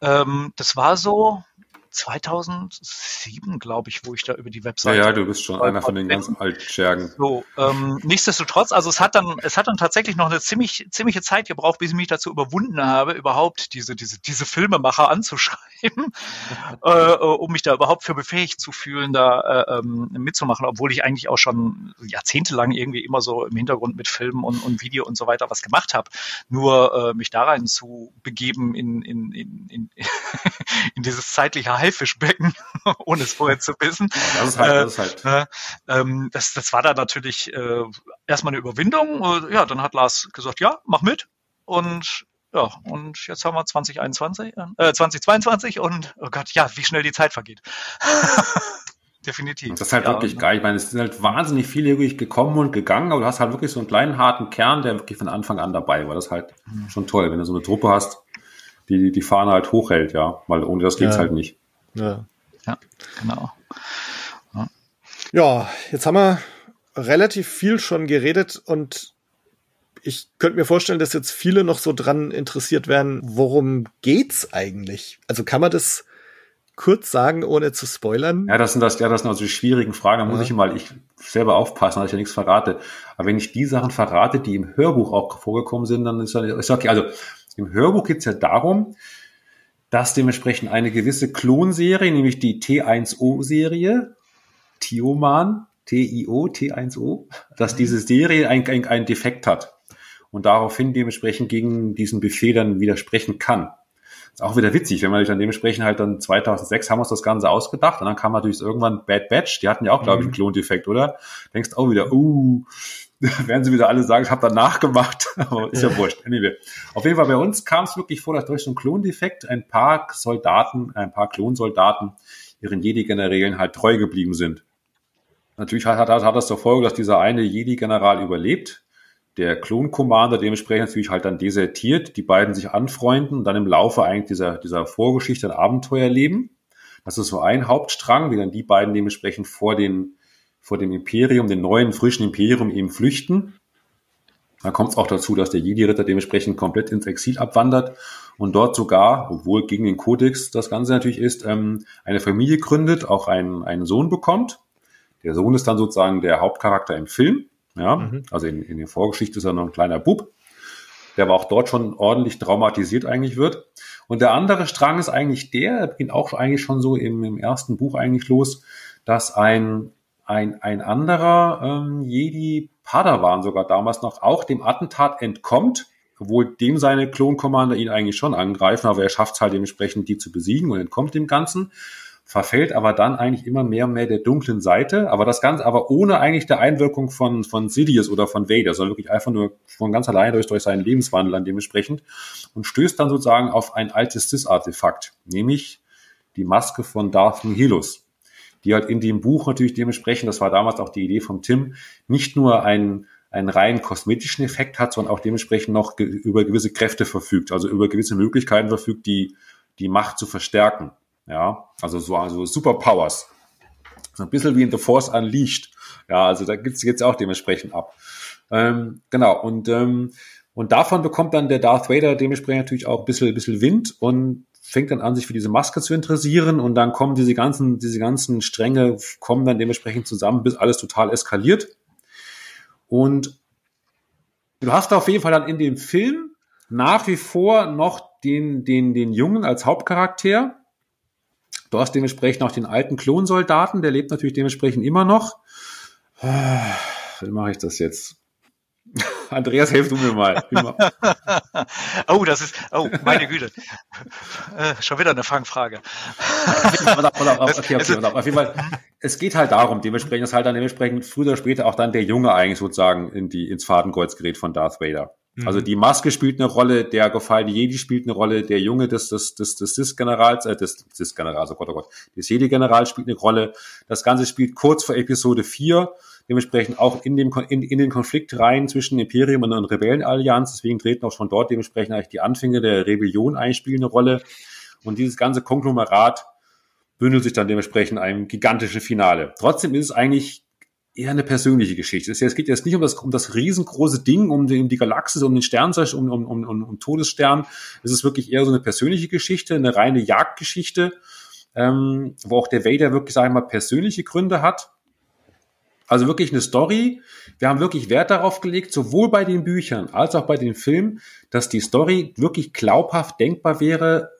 Ähm, das war so, 2007, glaube ich, wo ich da über die Webseite. Ja, ja, du bist schon einer von den ganz alten Schergen. So, ähm, nichtsdestotrotz, also es hat dann, es hat dann tatsächlich noch eine ziemlich, ziemliche Zeit gebraucht, bis ich mich dazu überwunden habe, überhaupt diese, diese, diese Filmemacher anzuschreiben, [LAUGHS] äh, äh, um mich da überhaupt für befähigt zu fühlen, da äh, ähm, mitzumachen, obwohl ich eigentlich auch schon jahrzehntelang irgendwie immer so im Hintergrund mit Filmen und, und Video und so weiter was gemacht habe. Nur äh, mich da rein zu begeben in, in, in, in, [LAUGHS] in dieses zeitliche Haifischbecken, [LAUGHS] ohne es vorher zu wissen. das ist halt, das ist halt. Äh, ähm, das, das war dann natürlich äh, erstmal eine Überwindung. Äh, ja, dann hat Lars gesagt, ja, mach mit. Und ja, und jetzt haben wir 2021, äh, 2022 und oh Gott, ja, wie schnell die Zeit vergeht. [LAUGHS] Definitiv. Das ist halt ja, wirklich geil. Ich meine, es sind halt wahnsinnig viele wirklich gekommen und gegangen, aber du hast halt wirklich so einen kleinen harten Kern, der wirklich von Anfang an dabei war. Das ist halt mhm. schon toll, wenn du so eine Truppe hast, die die Fahne halt hochhält, ja, weil ohne das geht's ja. halt nicht. Ja, ja genau. Ja. ja, jetzt haben wir relativ viel schon geredet und ich könnte mir vorstellen, dass jetzt viele noch so dran interessiert werden, worum geht's eigentlich? Also kann man das kurz sagen, ohne zu spoilern? Ja, das sind das, ja, das sind also die schwierigen Fragen. Da muss ja. ich mal ich selber aufpassen, dass ich ja nichts verrate. Aber wenn ich die Sachen verrate, die im Hörbuch auch vorgekommen sind, dann ist das okay. Also im Hörbuch geht's ja darum, dass dementsprechend eine gewisse Klonserie, nämlich die T1O-Serie, Tioman, T-I-O, T1O, dass diese Serie ein, ein, ein Defekt hat und daraufhin dementsprechend gegen diesen Befehl dann widersprechen kann. Ist auch wieder witzig, wenn man sich dann dementsprechend halt dann 2006 haben wir uns das Ganze ausgedacht und dann kam natürlich irgendwann Bad Batch, die hatten ja auch, glaube ich, einen mhm. Klondefekt, oder? Denkst auch wieder, uh, [LAUGHS] werden sie wieder alle sagen, ich habe da nachgemacht, [LAUGHS] aber ist ja, ja wurscht. Anyway. Auf jeden Fall bei uns kam es wirklich vor, dass durch so einen Klondefekt ein paar Soldaten, ein paar Klonsoldaten ihren Jedi-Generälen halt treu geblieben sind. Natürlich hat, hat, hat das zur Folge, dass dieser eine Jedi-General überlebt, der Klon-Commander dementsprechend natürlich halt dann desertiert, die beiden sich anfreunden und dann im Laufe eigentlich dieser, dieser Vorgeschichte ein Abenteuer leben. Das ist so ein Hauptstrang, wie dann die beiden dementsprechend vor den vor dem Imperium, dem neuen, frischen Imperium eben flüchten. Dann kommt es auch dazu, dass der Jedi-Ritter dementsprechend komplett ins Exil abwandert und dort sogar, obwohl gegen den Kodex das Ganze natürlich ist, ähm, eine Familie gründet, auch einen, einen Sohn bekommt. Der Sohn ist dann sozusagen der Hauptcharakter im Film. Ja, mhm. also in, in der Vorgeschichte ist er noch ein kleiner Bub, der aber auch dort schon ordentlich traumatisiert eigentlich wird. Und der andere Strang ist eigentlich der, der beginnt auch eigentlich schon so im, im ersten Buch eigentlich los, dass ein ein, ein anderer ähm, Jedi Padawan sogar damals noch auch dem Attentat entkommt, obwohl dem seine Klon-Commander ihn eigentlich schon angreifen, aber er schafft es halt dementsprechend, die zu besiegen und entkommt dem Ganzen, verfällt aber dann eigentlich immer mehr und mehr der dunklen Seite, aber das Ganze aber ohne eigentlich der Einwirkung von, von Sidious oder von Vader, sondern wirklich einfach nur von ganz alleine durch, durch seinen Lebenswandel dann dementsprechend und stößt dann sozusagen auf ein altes Sis-Artefakt, nämlich die Maske von Darth Nihilus die halt in dem Buch natürlich dementsprechend, das war damals auch die Idee vom Tim, nicht nur einen, einen rein kosmetischen Effekt hat, sondern auch dementsprechend noch ge über gewisse Kräfte verfügt, also über gewisse Möglichkeiten verfügt, die die Macht zu verstärken. Ja, also so also Superpowers So ein bisschen wie in The Force Unleashed. Ja, also da gibt's jetzt auch dementsprechend ab. Ähm, genau, und, ähm, und davon bekommt dann der Darth Vader dementsprechend natürlich auch ein bisschen, ein bisschen Wind und fängt dann an, sich für diese Maske zu interessieren und dann kommen diese ganzen, diese ganzen Stränge kommen dann dementsprechend zusammen, bis alles total eskaliert. Und du hast auf jeden Fall dann in dem Film nach wie vor noch den, den, den Jungen als Hauptcharakter. Du hast dementsprechend auch den alten Klonsoldaten, der lebt natürlich dementsprechend immer noch. Wie mache ich das jetzt? Andreas, hilf du mir mal. [LAUGHS] oh, das ist, oh, meine Güte. Äh, schon wieder eine Fangfrage. Auf jeden Fall, es geht halt darum, dementsprechend ist halt dann dementsprechend früher oder später auch dann der Junge eigentlich sozusagen in die, ins Fadenkreuz gerät von Darth Vader. Mhm. Also die Maske spielt eine Rolle, der gefallene Jedi spielt eine Rolle, der Junge des, des, des, des Sis-Generals, äh, des Sis-Generals, oh Gott, oh Gott, des Jedi-Generals spielt eine Rolle. Das Ganze spielt kurz vor Episode 4 dementsprechend auch in, dem, in, in den Konflikt rein zwischen Imperium und Rebellenallianz. Deswegen treten auch schon dort dementsprechend eigentlich die Anfänge der Rebellion einspielen eine Rolle. Und dieses ganze Konglomerat bündelt sich dann dementsprechend einem gigantischen Finale. Trotzdem ist es eigentlich eher eine persönliche Geschichte. Es geht jetzt nicht um das, um das riesengroße Ding, um die, um die Galaxis, um den Stern, um, um, um, um, Todesstern. Es ist wirklich eher so eine persönliche Geschichte, eine reine Jagdgeschichte, ähm, wo auch der Vader wirklich, sage ich mal, persönliche Gründe hat. Also wirklich eine Story. Wir haben wirklich Wert darauf gelegt, sowohl bei den Büchern als auch bei den Filmen, dass die Story wirklich glaubhaft denkbar wäre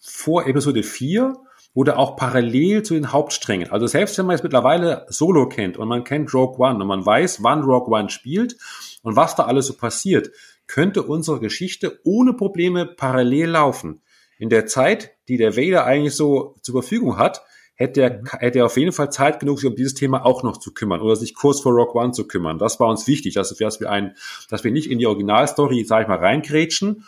vor Episode 4 oder auch parallel zu den Hauptsträngen. Also selbst wenn man es mittlerweile Solo kennt und man kennt Rogue One und man weiß, wann Rogue One spielt und was da alles so passiert, könnte unsere Geschichte ohne Probleme parallel laufen. In der Zeit, die der Vader eigentlich so zur Verfügung hat, hätte er, mhm. hätte er auf jeden Fall Zeit genug, sich um dieses Thema auch noch zu kümmern oder sich kurz vor Rock One zu kümmern. Das war uns wichtig, dass, dass wir ein, dass wir nicht in die Originalstory, sag ich mal, reingrätschen,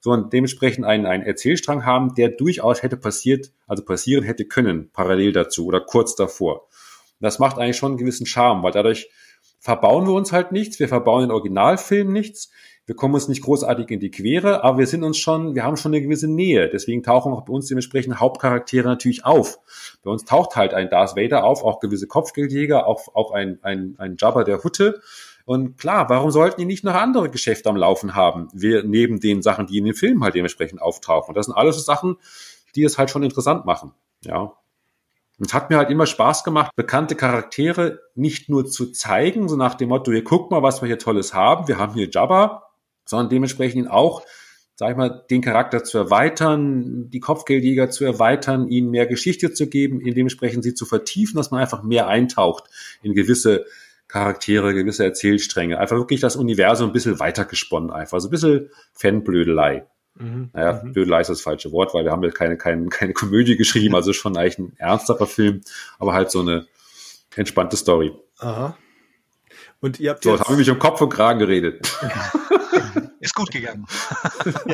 sondern dementsprechend einen, einen Erzählstrang haben, der durchaus hätte passiert, also passieren hätte können, parallel dazu oder kurz davor. das macht eigentlich schon einen gewissen Charme, weil dadurch verbauen wir uns halt nichts, wir verbauen den Originalfilm nichts, wir kommen uns nicht großartig in die Quere, aber wir sind uns schon, wir haben schon eine gewisse Nähe. Deswegen tauchen auch bei uns dementsprechend Hauptcharaktere natürlich auf. Bei uns taucht halt ein Darth Vader auf, auch gewisse Kopfgeldjäger, auch, auch ein, ein, ein Jabba der Hutte. Und klar, warum sollten die nicht noch andere Geschäfte am Laufen haben? Wir, neben den Sachen, die in den Filmen halt dementsprechend auftauchen. Das sind alles so Sachen, die es halt schon interessant machen. Ja. Und es hat mir halt immer Spaß gemacht, bekannte Charaktere nicht nur zu zeigen, so nach dem Motto, hier guck mal, was wir hier Tolles haben. Wir haben hier Jabba, sondern dementsprechend auch, sag ich mal, den Charakter zu erweitern, die Kopfgeldjäger zu erweitern, ihnen mehr Geschichte zu geben, in dementsprechend sie zu vertiefen, dass man einfach mehr eintaucht in gewisse Charaktere, gewisse Erzählstränge. Einfach wirklich das Universum ein bisschen weitergesponnen einfach. Also ein bisschen Fanblödelei. Mhm. Naja, mhm. Blödelei ist das falsche Wort, weil wir haben ja keine, keine, keine Komödie geschrieben, also schon eigentlich ein ernsterer Film, aber halt so eine entspannte Story. Aha. Und ihr habt so, jetzt... haben wir mich um Kopf und Kragen geredet. Ist gut gegangen. [LAUGHS]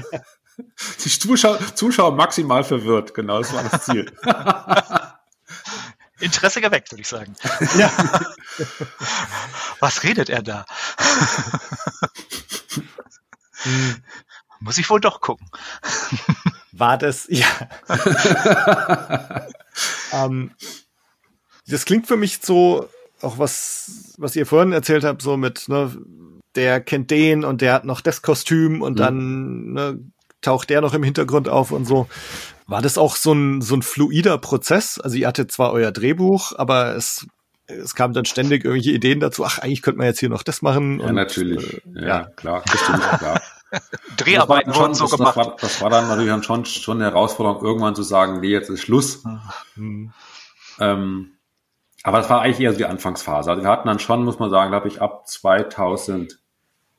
Die Zuschauer, Zuschauer maximal verwirrt, genau, das war das Ziel. [LAUGHS] Interesse geweckt, würde ich sagen. Ja. [LAUGHS] Was redet er da? Muss ich wohl doch gucken. War das, ja. ähm, das klingt für mich so, auch was, was ihr vorhin erzählt habt, so mit, ne, der kennt den und der hat noch das Kostüm und mhm. dann ne, taucht der noch im Hintergrund auf und so. War das auch so ein, so ein fluider Prozess? Also ihr hattet zwar euer Drehbuch, aber es, es kam dann ständig irgendwelche Ideen dazu, ach, eigentlich könnte man jetzt hier noch das machen. Ja, und, natürlich. Äh, ja, ja, klar, bestimmt, klar. [LAUGHS] Dreharbeiten schon so das, gemacht. Das war, das war dann natürlich schon, schon eine Herausforderung, irgendwann zu sagen, nee, jetzt ist Schluss. Mhm. Ähm, aber das war eigentlich eher so die Anfangsphase. Also wir hatten dann schon, muss man sagen, glaube ich, ab 2000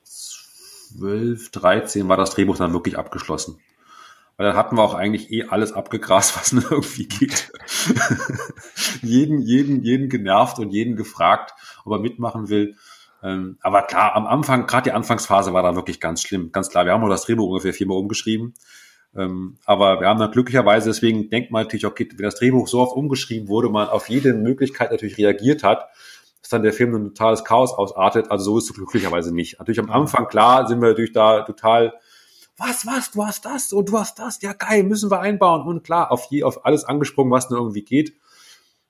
12, 13 war das Drehbuch dann wirklich abgeschlossen. Weil dann hatten wir auch eigentlich eh alles abgegrast, [LAUGHS] was nur irgendwie geht. [LAUGHS] jeden, jeden, jeden genervt und jeden gefragt, ob er mitmachen will. Ähm, aber klar, am Anfang, gerade die Anfangsphase war da wirklich ganz schlimm. Ganz klar, wir haben nur das Drehbuch ungefähr viermal umgeschrieben. Ähm, aber wir haben dann glücklicherweise, deswegen denkt man natürlich, okay, wenn das Drehbuch so oft umgeschrieben wurde, man auf jede Möglichkeit natürlich reagiert hat, dass dann der Film ein totales Chaos ausartet. Also so ist es glücklicherweise nicht. Natürlich am Anfang, klar, sind wir natürlich da total, was, was, du hast das und du hast das, ja geil, müssen wir einbauen. Und klar, auf, je, auf alles angesprungen, was nur irgendwie geht.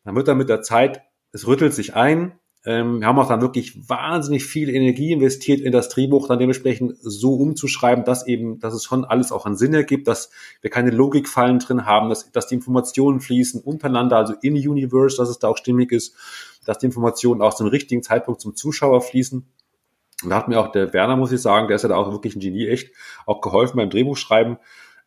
Dann wird dann mit der Zeit, es rüttelt sich ein, ähm, wir haben auch dann wirklich wahnsinnig viel Energie investiert in das Drehbuch, dann dementsprechend so umzuschreiben, dass eben, dass es schon alles auch einen Sinn ergibt, dass wir keine Logikfallen drin haben, dass, dass die Informationen fließen untereinander, also in Universe, dass es da auch stimmig ist, dass die Informationen auch zum richtigen Zeitpunkt zum Zuschauer fließen. Und da hat mir auch der Werner, muss ich sagen, der ist ja da auch wirklich ein Genie, echt, auch geholfen beim Drehbuchschreiben.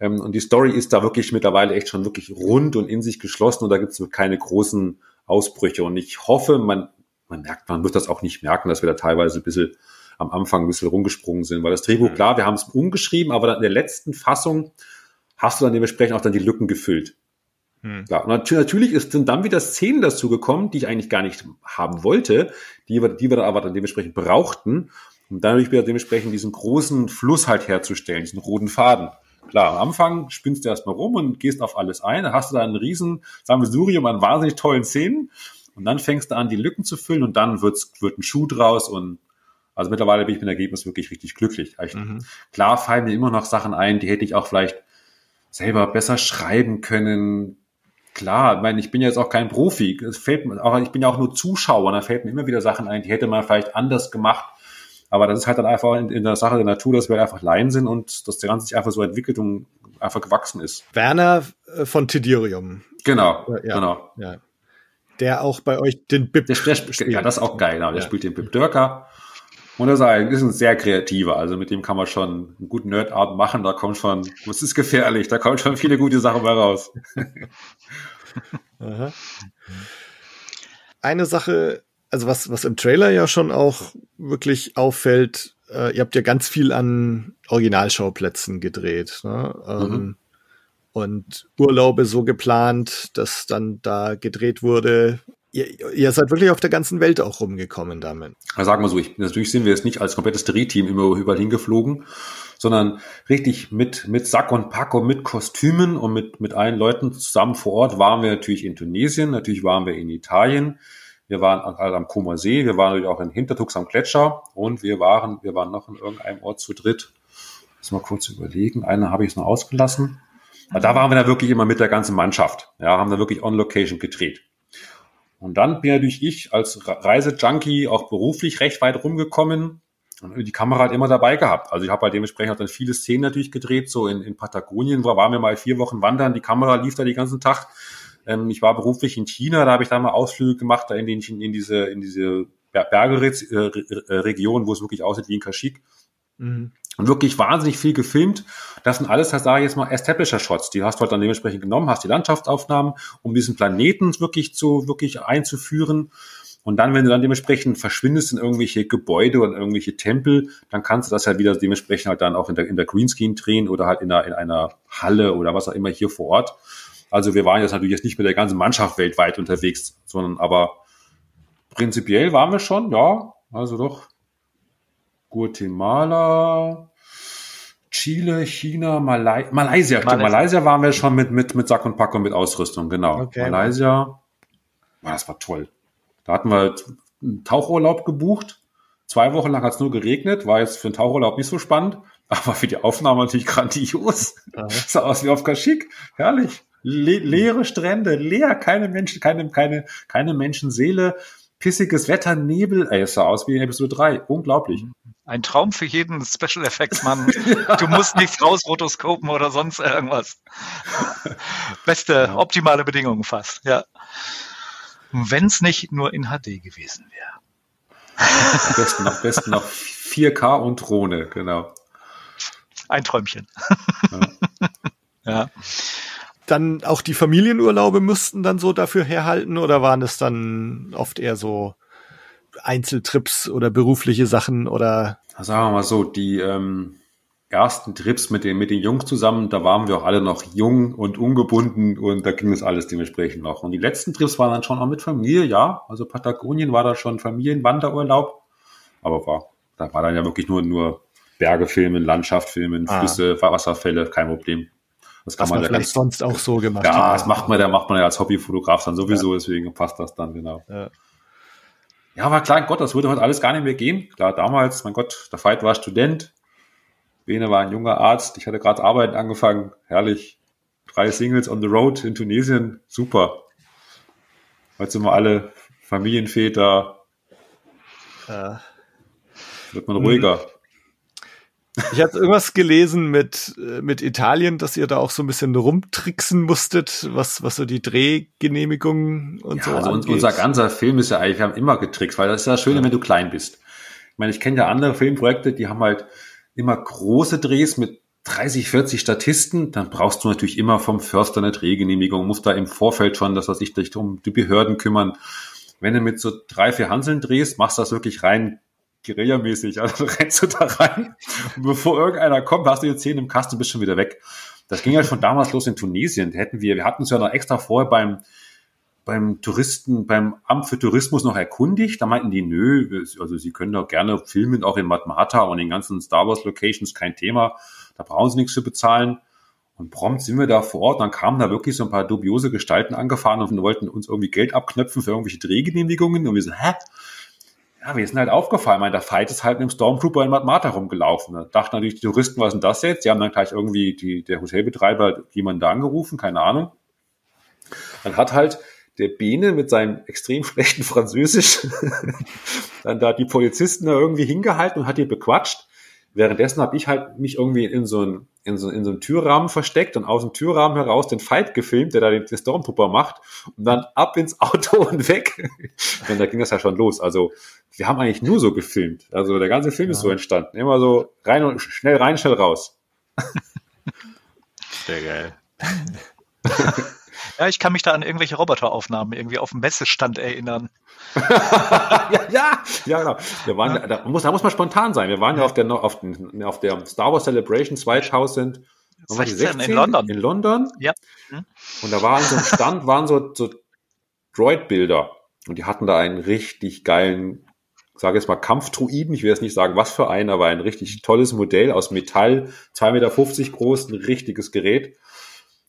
Ähm, und die Story ist da wirklich mittlerweile echt schon wirklich rund und in sich geschlossen und da gibt es keine großen Ausbrüche. Und ich hoffe, man man merkt, man wird das auch nicht merken, dass wir da teilweise ein bisschen am Anfang ein bisschen rumgesprungen sind, weil das Drehbuch, mhm. klar, wir haben es umgeschrieben, aber in der letzten Fassung hast du dann dementsprechend auch dann die Lücken gefüllt. Hm. Ja, und natürlich ist, sind dann wieder Szenen dazu gekommen, die ich eigentlich gar nicht haben wollte, die wir, die wir dann aber dann dementsprechend brauchten, um dann wieder dementsprechend diesen großen Fluss halt herzustellen, diesen roten Faden. Klar, am Anfang spinnst du erstmal rum und gehst auf alles ein, dann hast du da einen riesen Sammelsurium an wahnsinnig tollen Szenen und dann fängst du an, die Lücken zu füllen und dann wird's, wird ein Schuh draus und also mittlerweile bin ich mit dem Ergebnis wirklich richtig glücklich. Mhm. Klar fallen mir immer noch Sachen ein, die hätte ich auch vielleicht selber besser schreiben können. Klar, ich meine, ich bin jetzt auch kein Profi. Es fällt mir, auch, ich bin ja auch nur Zuschauer, da fällt mir immer wieder Sachen ein, die hätte man vielleicht anders gemacht. Aber das ist halt dann einfach in, in der Sache der Natur, dass wir einfach Laien sind und dass der Ganze sich einfach so entwickelt und einfach gewachsen ist. Werner äh, von Tidirium. Genau, ja, genau. Ja der auch bei euch den Bip der, der, spielt. Ja, das ist auch geil. Genau. Der ja. spielt den Bip Dörker. Und er ist ein, ist ein sehr kreativer. Also mit dem kann man schon einen guten Nerdabend machen. Da kommt schon, das ist gefährlich. Da kommen schon viele gute Sachen bei raus. Eine Sache, also was, was im Trailer ja schon auch wirklich auffällt, äh, ihr habt ja ganz viel an Originalschauplätzen gedreht. Ne? Ähm, mhm und Urlaube so geplant, dass dann da gedreht wurde. Ihr, ihr seid wirklich auf der ganzen Welt auch rumgekommen damit. Ja, sagen wir so, ich, natürlich sind wir jetzt nicht als komplettes Drehteam immer überall hingeflogen, sondern richtig mit, mit Sack und Pack und mit Kostümen und mit, mit allen Leuten zusammen vor Ort waren wir natürlich in Tunesien, natürlich waren wir in Italien, wir waren halt am Koma See, wir waren natürlich auch in Hintertux am Gletscher und wir waren, wir waren noch in irgendeinem Ort zu dritt. Lass mal kurz überlegen. Eine habe ich noch ausgelassen. Da waren wir da wirklich immer mit der ganzen Mannschaft. Ja, haben da wirklich on Location gedreht. Und dann bin natürlich ich als Reisejunkie auch beruflich recht weit rumgekommen und die Kamera hat immer dabei gehabt. Also ich habe halt dementsprechend auch dann viele Szenen natürlich gedreht, so in, in Patagonien, wo waren wir mal vier Wochen wandern, die Kamera lief da den ganzen Tag. Ähm, ich war beruflich in China, da habe ich da mal Ausflüge gemacht, da in, den, in diese, in diese Bergeregion, wo es wirklich aussieht wie in Kaschik. Mhm und wirklich wahnsinnig viel gefilmt. Das sind alles, das sage ich jetzt mal, Establisher-Shots. Die hast du halt dann dementsprechend genommen, hast die Landschaftsaufnahmen, um diesen Planeten wirklich zu, wirklich einzuführen. Und dann, wenn du dann dementsprechend verschwindest in irgendwelche Gebäude und irgendwelche Tempel, dann kannst du das halt wieder dementsprechend halt dann auch in der, in der Greenscreen drehen oder halt in einer, in einer Halle oder was auch immer hier vor Ort. Also wir waren jetzt natürlich jetzt nicht mit der ganzen Mannschaft weltweit unterwegs, sondern aber prinzipiell waren wir schon, ja, also doch Guatemala, Chile, China, Malai Malaysia. Malaysia. Malaysia waren wir schon mit, mit, mit Sack und Pack und mit Ausrüstung, genau. Okay. Malaysia, das war toll. Da hatten wir einen Tauchurlaub gebucht. Zwei Wochen lang hat es nur geregnet, war jetzt für einen Tauchurlaub nicht so spannend, [LAUGHS] aber für die Aufnahme natürlich grandios. Aha. [LAUGHS] Sah aus wie auf Kaschik. Herrlich. Le leere Strände, leer, keine Menschen, keine, keine, keine Menschenseele pissiges Wetter, Nebel, ey, es sah aus wie in Episode 3. Unglaublich. Ein Traum für jeden Special Effects Mann. [LAUGHS] ja. Du musst nichts rausrotoskopen oder sonst irgendwas. [LAUGHS] Beste, ja. optimale Bedingungen fast, ja. Wenn es nicht nur in HD gewesen wäre. Am besten, am besten noch 4K und Drohne, genau. Ein Träumchen. ja. [LAUGHS] ja dann auch die Familienurlaube müssten dann so dafür herhalten oder waren es dann oft eher so Einzeltrips oder berufliche Sachen oder? Sagen wir mal so, die ähm, ersten Trips mit den, mit den Jungs zusammen, da waren wir auch alle noch jung und ungebunden und da ging es alles dementsprechend noch. Und die letzten Trips waren dann schon auch mit Familie, ja. Also Patagonien war da schon Familienwanderurlaub, aber war, da war dann ja wirklich nur, nur Berge filmen, Landschaft filmen, ah. Flüsse. Wasserfälle, kein Problem. Das kann Was man, man vielleicht sonst auch so gemacht Ja, das macht man, da macht man ja als Hobbyfotograf dann sowieso, ja. deswegen passt das dann, genau. Ja. Ja, aber klar, Gott, das würde heute alles gar nicht mehr gehen. Klar, damals, mein Gott, der Veit war Student, Bene war ein junger Arzt, ich hatte gerade Arbeiten angefangen, herrlich. Drei Singles on the road in Tunesien, super. Heute sind wir alle Familienväter. Äh, wird man ruhiger. Ich hatte irgendwas gelesen mit, äh, mit Italien, dass ihr da auch so ein bisschen rumtricksen musstet, was, was so die Drehgenehmigungen und ja, so also angeht. unser ganzer Film ist ja eigentlich, wir haben immer getrickst, weil das ist ja das Schöne, wenn du klein bist. Ich meine, ich kenne ja andere Filmprojekte, die haben halt immer große Drehs mit 30, 40 Statisten, dann brauchst du natürlich immer vom Förster eine Drehgenehmigung, musst da im Vorfeld schon, dass was ich dich um die Behörden kümmern. Wenn du mit so drei, vier Hanseln drehst, machst du das wirklich rein Guerilla-mäßig. Also [LAUGHS] rennst du da rein bevor irgendeiner kommt, hast du die Zähne im Kasten bist schon wieder weg. Das ging halt von damals los in Tunesien. Hätten wir, wir hatten uns ja noch extra vorher beim, beim Touristen, beim Amt für Tourismus noch erkundigt. Da meinten die, nö, also sie können doch gerne filmen, auch in Matmata und in ganzen Star Wars Locations, kein Thema. Da brauchen sie nichts zu bezahlen. Und prompt sind wir da vor Ort, dann kamen da wirklich so ein paar dubiose Gestalten angefahren und wollten uns irgendwie Geld abknöpfen für irgendwelche Drehgenehmigungen. Und wir so, hä? Ja, wir sind halt aufgefallen. Mein, der Fight ist halt mit dem Stormtrooper in Matmata rumgelaufen. Da dachten natürlich die Touristen, was ist denn das jetzt? Die haben dann gleich irgendwie die, der Hotelbetreiber jemanden da angerufen, keine Ahnung. Dann hat halt der Bene mit seinem extrem [LAUGHS] schlechten Französisch [LAUGHS] dann da die Polizisten da irgendwie hingehalten und hat die bequatscht. Währenddessen habe ich halt mich irgendwie in so, ein, in, so, in so einem Türrahmen versteckt und aus dem Türrahmen heraus den Fight gefilmt, der da den, den Stormtrooper macht und dann ab ins Auto [LAUGHS] und weg. und da ging das ja schon los. Also wir haben eigentlich nur so gefilmt. Also der ganze Film ja. ist so entstanden. Immer so rein und schnell rein, schnell raus. Sehr geil. [LAUGHS] Ja, ich kann mich da an irgendwelche Roboteraufnahmen irgendwie auf dem Messestand erinnern. [LAUGHS] ja, ja, ja, genau. Wir waren, ja. Da, muss, da muss man spontan sein. Wir waren ja auf der, auf, den, auf der Star Wars Celebration White House sind 16, 16, in London. In London. Ja. Hm. Und da war an so einem Stand waren so, so Droid-Bilder. Und die hatten da einen richtig geilen, sage jetzt mal Kampfdruiden. Ich will jetzt nicht sagen, was für einen, aber ein richtig tolles Modell aus Metall, 2,50 Meter groß, ein richtiges Gerät.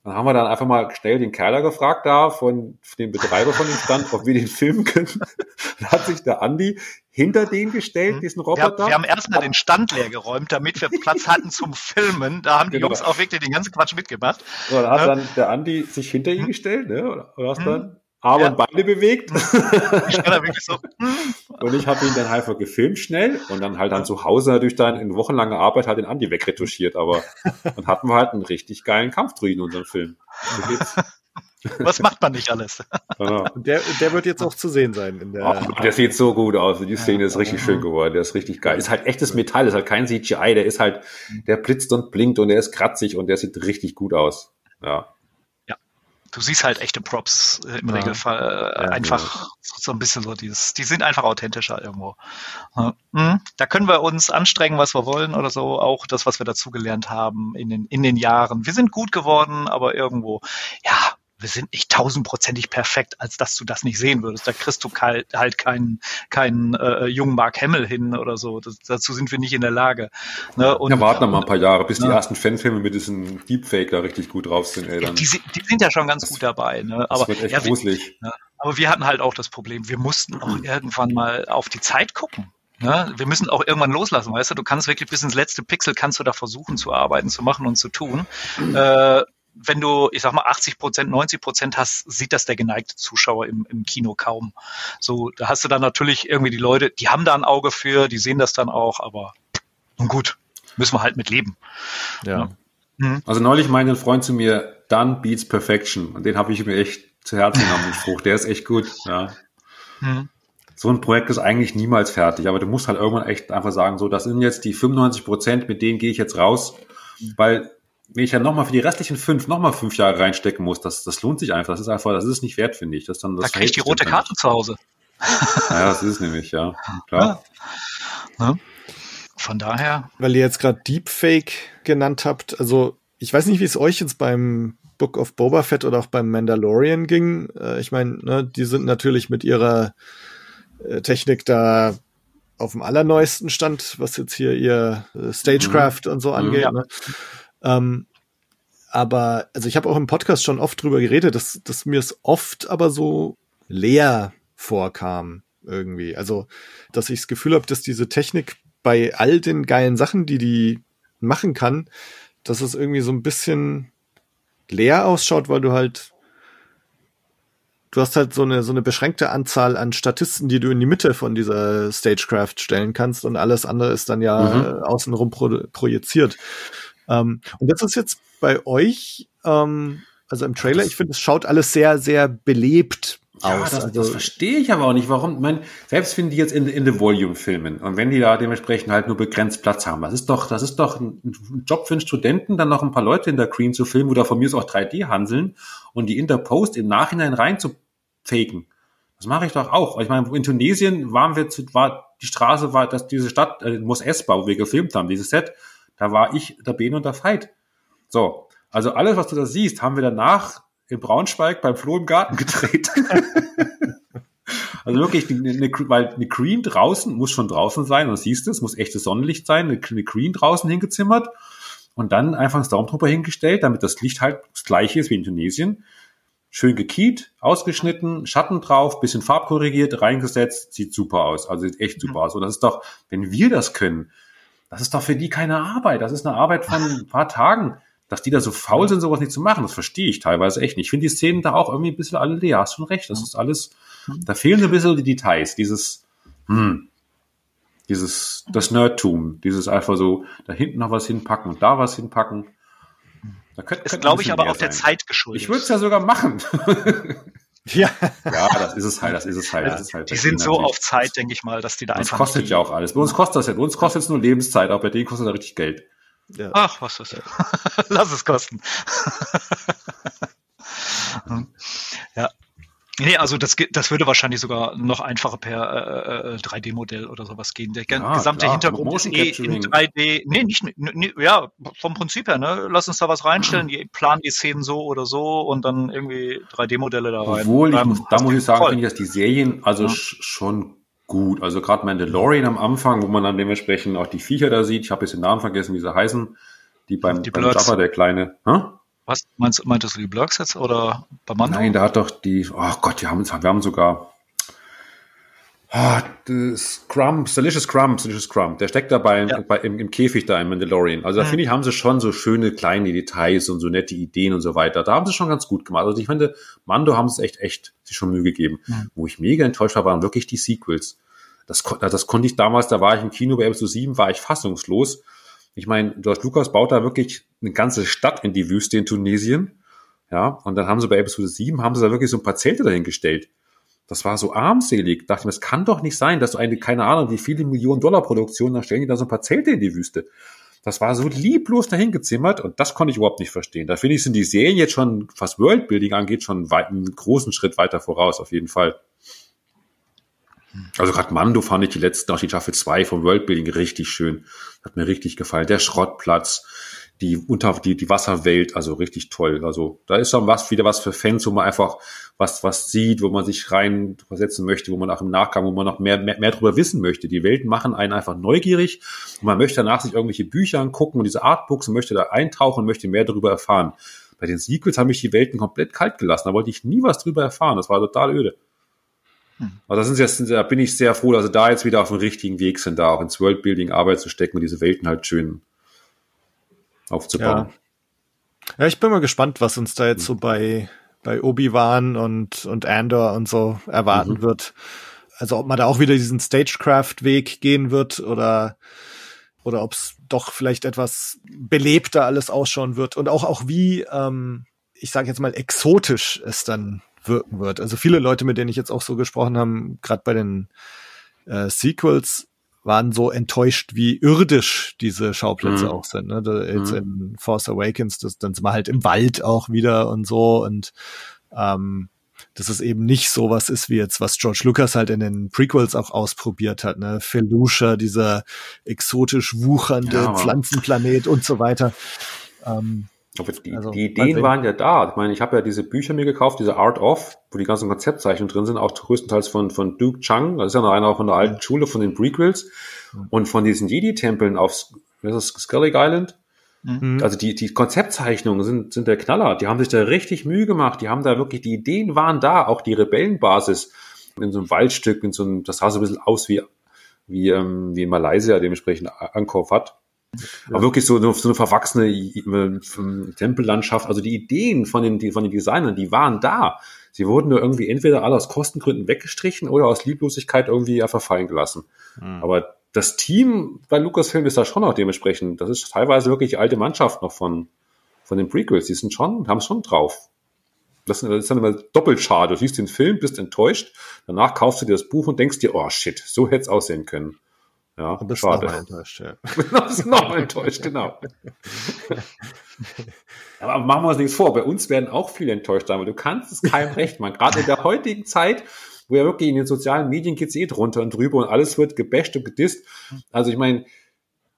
Dann haben wir dann einfach mal schnell den Kerler gefragt da von dem Betreiber von dem Stand, ob wir den filmen können. [LAUGHS] Dann hat sich der Andi hinter den gestellt, mhm. diesen Roboter. Wir, wir haben erstmal den Stand leer geräumt, damit wir Platz hatten zum Filmen. Da haben die genau. Jungs auch wirklich den ganzen Quatsch mitgemacht. So, dann hat dann der Andi sich hinter ihn gestellt, ne? Oder, oder hast dann Arme ja. und Beine bewegt. Ich so. [LAUGHS] und ich habe ihn dann einfach gefilmt schnell und dann halt dann zu Hause natürlich dann in wochenlanger Arbeit halt den Andi wegretuschiert. Aber [LAUGHS] dann hatten wir halt einen richtig geilen Kampfdruiden in unserem Film. [LAUGHS] Was macht man nicht alles? Genau. Der, der wird jetzt auch zu sehen sein. In der Ach, der sieht so gut aus. Die Szene ist richtig schön geworden. Der ist richtig geil. Ist halt echtes Metall, ist halt kein CGI. Der ist halt, der blitzt und blinkt und der ist kratzig und der sieht richtig gut aus. Ja du siehst halt echte Props äh, im ja. Regelfall äh, ja, einfach ja. so ein bisschen so dieses, die sind einfach authentischer irgendwo. Mhm. Da können wir uns anstrengen, was wir wollen oder so, auch das, was wir dazugelernt haben in den, in den Jahren. Wir sind gut geworden, aber irgendwo, ja, wir sind nicht tausendprozentig perfekt, als dass du das nicht sehen würdest. Da kriegst du halt, halt keinen, keinen äh, jungen Mark Hamill hin oder so. Das, dazu sind wir nicht in der Lage. Ne? Und, ja, warten wir mal ein paar Jahre, bis ne? die ersten Fanfilme mit diesem Deepfake da richtig gut drauf sind. Ey, dann. Die, die sind ja schon ganz das, gut dabei. Ne? Aber, das wird echt ja, gruselig. Wir, ne? aber wir hatten halt auch das Problem, wir mussten auch irgendwann mal auf die Zeit gucken. Ne? Wir müssen auch irgendwann loslassen, weißt du, du kannst wirklich bis ins letzte Pixel kannst du da versuchen zu arbeiten, zu machen und zu tun. Äh, wenn du, ich sag mal, 80 Prozent, 90 Prozent hast, sieht das der geneigte Zuschauer im, im Kino kaum. So, da hast du dann natürlich irgendwie die Leute, die haben da ein Auge für, die sehen das dann auch, aber nun gut, müssen wir halt mit leben. Ja. Mhm. Also neulich meinte ein Freund zu mir, Done beats perfection. Und den habe ich mir echt zu Herzen genommen, den Spruch. Der ist echt gut. Ja. Mhm. So ein Projekt ist eigentlich niemals fertig, aber du musst halt irgendwann echt einfach sagen, so, das sind jetzt die 95 Prozent, mit denen gehe ich jetzt raus, weil wenn ich ja nochmal für die restlichen fünf nochmal fünf Jahre reinstecken muss, das, das lohnt sich einfach. Das ist einfach, das ist nicht wert, finde ich. Das dann das da kriege ich die rote Karte zu Hause. Ja, das ist es nämlich, ja. Klar. Ja. Ja. Von daher. Weil ihr jetzt gerade Deepfake genannt habt, also ich weiß nicht, wie es euch jetzt beim Book of Boba Fett oder auch beim Mandalorian ging. Äh, ich meine, ne, die sind natürlich mit ihrer äh, Technik da auf dem allerneuesten Stand, was jetzt hier ihr äh, Stagecraft mhm. und so angeht. Ja. Ne? Ähm, aber, also ich habe auch im Podcast schon oft drüber geredet, dass, dass mir es oft aber so leer vorkam irgendwie. Also, dass ich das Gefühl habe, dass diese Technik bei all den geilen Sachen, die die machen kann, dass es irgendwie so ein bisschen leer ausschaut, weil du halt du hast halt so eine, so eine beschränkte Anzahl an Statisten, die du in die Mitte von dieser Stagecraft stellen kannst und alles andere ist dann ja mhm. Außenrum pro, projiziert. Ähm, und das ist jetzt bei euch, ähm, also im Trailer, ich finde, es schaut alles sehr, sehr belebt ja, aus. Das, also, das verstehe ich aber auch nicht, warum. Ich meine, selbst wenn die jetzt in, in The Volume filmen und wenn die da dementsprechend halt nur begrenzt Platz haben, das ist doch, das ist doch ein Job für einen Studenten, dann noch ein paar Leute in der Cream zu filmen oder von mir ist auch 3D handeln und die in der Post im Nachhinein rein zu faken. Das mache ich doch auch. Ich meine, in Tunesien waren wir zu, war die Straße war, dass diese Stadt äh, Mos Espa, wo wir gefilmt haben, dieses Set, da war ich, der Ben und der Veit. So, also alles, was du da siehst, haben wir danach in Braunschweig beim Flo im Garten gedreht. [LAUGHS] also wirklich, eine, eine, weil eine Green draußen muss schon draußen sein, und siehst du, es muss echtes Sonnenlicht sein, eine, eine Green draußen hingezimmert und dann einfach ein Stormtrooper hingestellt, damit das Licht halt das gleiche ist wie in Tunesien. Schön gekiet, ausgeschnitten, Schatten drauf, bisschen farbkorrigiert, reingesetzt, sieht super aus. Also sieht echt super aus. Und das ist doch, wenn wir das können, das ist doch für die keine Arbeit. Das ist eine Arbeit von ein paar Tagen dass die da so faul sind, sowas nicht zu machen, das verstehe ich teilweise echt nicht. Ich finde die Szenen da auch irgendwie ein bisschen alle leer. Hast schon recht. Das ist alles, da fehlen ein bisschen die Details. Dieses, hm, dieses, das Nerdtum, dieses einfach so, da hinten noch was hinpacken und da was hinpacken. Da könnte, ist, glaube ich, aber auch der Zeit geschuldet. Ich würde es ja sogar machen. [LAUGHS] ja. Ja, das ist es halt, das ist es halt. Ja, das ist halt die sind so auf Zeit, denke ich mal, dass die da das einfach. Das kostet ja auch alles. Bei uns kostet das ja, bei uns kostet es nur Lebenszeit, auch bei denen kostet das richtig Geld. Ja. Ach, was ist das? [LAUGHS] Lass es kosten. [LAUGHS] Nee, also das, das würde wahrscheinlich sogar noch einfacher per äh, 3D-Modell äh, oder sowas gehen. Der ja, gesamte klar, Hintergrund ist eh in 3D. Nee, nicht, nee, ja, vom Prinzip her, ne? Lass uns da was reinstellen, die planen die Szenen so oder so und dann irgendwie 3D-Modelle da rein. Obwohl, ich muss, da muss ich sagen, finde ich, dass die Serien also ja. schon gut. Also gerade Mandalorian am Anfang, wo man dann dementsprechend auch die Viecher da sieht. Ich habe jetzt den Namen vergessen, wie sie heißen. Die beim, die beim Jaffa, der kleine. Hm? Was meinst, meintest du die Blurks jetzt oder bei Mando? Nein, da hat doch die, oh Gott, die haben, wir haben sogar Ah, Scrum, Delicious Scrum, Delicious Scrum, der steckt dabei ja. bei, im, im, Käfig da im Mandalorian. Also da mhm. finde ich, haben sie schon so schöne kleine Details und so nette Ideen und so weiter. Da haben sie schon ganz gut gemacht. Also ich finde, Mando haben es echt, echt sich schon Mühe gegeben. Mhm. Wo ich mega enttäuscht war, waren wirklich die Sequels. Das, das konnte ich damals, da war ich im Kino bei Episode 7, war ich fassungslos. Ich meine, George Lucas baut da wirklich eine ganze Stadt in die Wüste in Tunesien. Ja, und dann haben sie bei Episode 7, haben sie da wirklich so ein paar Zelte dahingestellt. Das war so armselig. Dachte mir, es kann doch nicht sein, dass du eine, keine Ahnung, wie viele Millionen Dollar Produktion, dann stellen die da so ein paar Zelte in die Wüste. Das war so lieblos dahingezimmert und das konnte ich überhaupt nicht verstehen. Da finde ich, sind die Serien jetzt schon, was Worldbuilding angeht, schon einen großen Schritt weiter voraus, auf jeden Fall. Also gerade Mando fand ich die letzten, auch die Staffel 2 vom Worldbuilding richtig schön. Hat mir richtig gefallen. Der Schrottplatz, die unter die die Wasserwelt, also richtig toll. Also da ist schon was wieder was für Fans, wo man einfach was was sieht, wo man sich rein versetzen möchte, wo man auch im Nachgang, wo man noch mehr mehr, mehr darüber wissen möchte. Die Welten machen einen einfach neugierig und man möchte danach sich irgendwelche Bücher angucken und diese Artbooks und möchte da eintauchen und möchte mehr darüber erfahren. Bei den Sequels haben mich die Welten komplett kalt gelassen. Da wollte ich nie was drüber erfahren. Das war total öde. Hm. Also das sind jetzt, da bin ich sehr froh, dass sie da jetzt wieder auf dem richtigen Weg sind, da auch ins Worldbuilding Arbeit zu stecken und diese Welten halt schön aufzubauen. Ja. ja, ich bin mal gespannt, was uns da jetzt so bei, bei Obi-Wan und, und Andor und so erwarten mhm. wird. Also ob man da auch wieder diesen Stagecraft-Weg gehen wird oder, oder ob es doch vielleicht etwas belebter alles ausschauen wird und auch, auch wie, ähm, ich sage jetzt mal, exotisch es dann wirken wird. Also viele Leute, mit denen ich jetzt auch so gesprochen habe, gerade bei den äh, Sequels, waren so enttäuscht, wie irdisch diese Schauplätze mhm. auch sind. Ne? Da, jetzt mhm. in Force Awakens, das, dann sind wir halt im Wald auch wieder und so und ähm, dass es eben nicht so was ist wie jetzt, was George Lucas halt in den Prequels auch ausprobiert hat, ne? Felucia, dieser exotisch wuchernde ja, Pflanzenplanet und so weiter. Ähm, aber die, also, die Ideen waren ja da. Ich meine, ich habe ja diese Bücher mir gekauft, diese Art of, wo die ganzen Konzeptzeichnungen drin sind, auch größtenteils von, von Duke Chang. Das ist ja noch einer von der alten Schule, von den Prequels. Und von diesen Jedi-Tempeln auf Scully Island. Mhm. Also die, die Konzeptzeichnungen sind, sind der Knaller. Die haben sich da richtig Mühe gemacht. Die haben da wirklich, die Ideen waren da. Auch die Rebellenbasis in so einem Waldstück, in so einem, das sah so ein bisschen aus wie, wie, ähm, wie in Malaysia dementsprechend Angkor Wat. Aber wirklich so, so eine verwachsene äh, Tempellandschaft. Also die Ideen von den, von den Designern, die waren da. Sie wurden nur irgendwie entweder alle aus Kostengründen weggestrichen oder aus Lieblosigkeit irgendwie einfach fallen gelassen. Mhm. Aber das Team bei Lucasfilm ist da schon auch dementsprechend. Das ist teilweise wirklich die alte Mannschaft noch von, von den Prequels. Die sind schon, haben es schon drauf. Das ist dann immer doppelt schade. Du siehst den Film, bist enttäuscht, danach kaufst du dir das Buch und denkst dir, oh shit, so hätte es aussehen können. Ja, und bist schade. Noch enttäuscht, ja. [LAUGHS] bist noch enttäuscht, genau. [LAUGHS] Aber machen wir uns nichts vor. Bei uns werden auch viele enttäuscht sein, weil du kannst es keinem [LAUGHS] recht machen. Gerade in der heutigen Zeit, wo ja wirklich in den sozialen Medien geht's eh drunter und drüber und alles wird gebasht und gedisst. Also ich meine,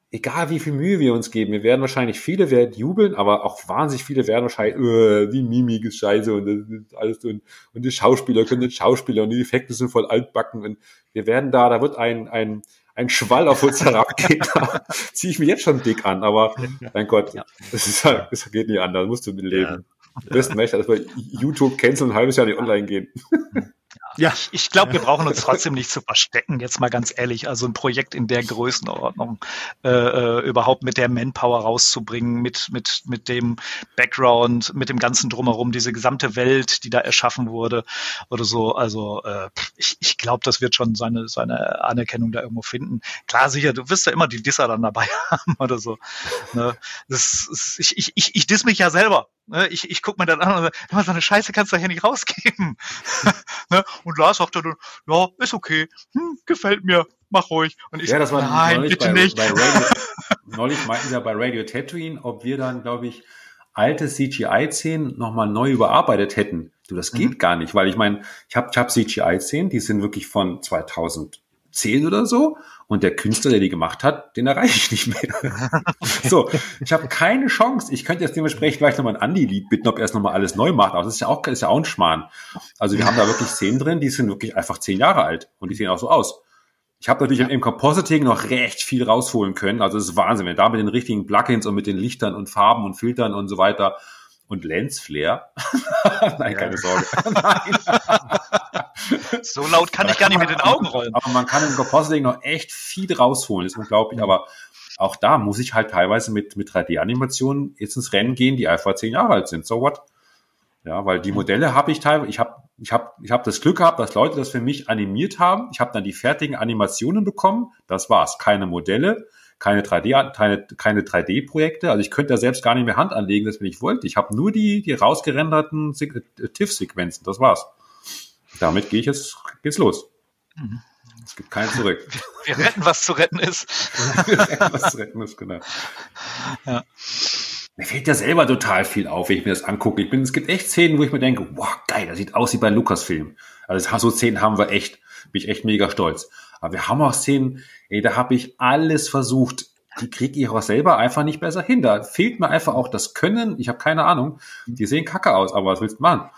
egal wie viel Mühe wir uns geben, wir werden wahrscheinlich viele werden jubeln, aber auch wahnsinnig viele werden wahrscheinlich, äh, die Mimik ist scheiße und das alles und, und die Schauspieler können nicht Schauspieler und die Effekte sind voll altbacken und wir werden da, da wird ein, ein, ein Schwall auf uns [LAUGHS] herabgehen, da ziehe ich mir jetzt schon dick an, aber mein Gott, ja. das, ist halt, das geht nicht anders, musst du mit leben. Ja. Du wirst möchte, dass wir YouTube canceln ein halbes Jahr nicht online gehen. [LAUGHS] Ja, ich, ich glaube, wir brauchen uns trotzdem nicht zu verstecken, jetzt mal ganz ehrlich. Also ein Projekt in der Größenordnung äh, äh, überhaupt mit der Manpower rauszubringen, mit, mit, mit dem Background, mit dem ganzen Drumherum, diese gesamte Welt, die da erschaffen wurde oder so. Also äh, ich, ich glaube, das wird schon seine, seine Anerkennung da irgendwo finden. Klar, sicher, du wirst ja immer die Disser dann dabei [LAUGHS] haben oder so. Ne? Das ist, ich, ich, ich, ich diss mich ja selber. Ne? Ich, ich guck mir dann an und sage, so eine Scheiße kannst du ja nicht rausgeben. [LAUGHS] ne? Und Lars sagte dann, ja, ist okay, hm, gefällt mir, mach ruhig. Und ich ja, das war nein, bitte bei, nicht. Bei Radio, [LAUGHS] neulich meinten sie ja bei Radio Tatooine, ob wir dann, glaube ich, alte CGI-Szenen nochmal neu überarbeitet hätten. Du, das geht mhm. gar nicht, weil ich meine, ich habe ich hab CGI-Szenen, die sind wirklich von 2010 oder so und der Künstler, der die gemacht hat, den erreiche ich nicht mehr. [LAUGHS] so, ich habe keine Chance. Ich könnte jetzt dementsprechend gleich nochmal ein Andi-Lied bitten, ob er es nochmal alles neu macht. Aber das ist ja auch, ist ja auch ein Schmarrn. Also wir haben da wirklich Szenen drin, die sind wirklich einfach zehn Jahre alt und die sehen auch so aus. Ich habe natürlich im Compositing noch recht viel rausholen können. Also es ist Wahnsinn, wenn da mit den richtigen Plugins und mit den Lichtern und Farben und Filtern und so weiter und Lensflare. [LAUGHS] Nein, keine Sorge. [LAUGHS] Nein. [LAUGHS] so laut kann ich gar nicht mit den Augen rollen. Aber man kann im Compositing noch echt viel rausholen, ist unglaublich. Aber auch da muss ich halt teilweise mit, mit 3D-Animationen jetzt ins Rennen gehen, die einfach zehn Jahre alt sind. So what? Ja, weil die Modelle habe ich teilweise, ich habe ich hab, ich hab das Glück gehabt, dass Leute das für mich animiert haben. Ich habe dann die fertigen Animationen bekommen. Das war's. Keine Modelle keine 3D, keine, keine 3D-Projekte. Also ich könnte da selbst gar nicht mehr Hand anlegen, das wenn ich wollte. Ich habe nur die, die rausgerenderten äh, TIFF-Sequenzen. Das war's. Damit gehe ich jetzt, geht's los. Mhm. Es gibt keinen zurück. [LAUGHS] Wir retten, was zu retten ist. [LAUGHS] Wir retten, was zu retten ist, genau. Ja. Mir fällt ja selber total viel auf, wenn ich mir das angucke. Ich bin, es gibt echt Szenen, wo ich mir denke, wow, geil, das sieht aus wie bei Lukas-Film. Also so Szenen haben wir echt. Bin ich echt mega stolz. Aber wir haben auch Szenen, ey, da habe ich alles versucht. Die kriege ich auch selber einfach nicht besser hin. Da fehlt mir einfach auch das Können. Ich habe keine Ahnung. Die sehen kacke aus, aber was willst du machen?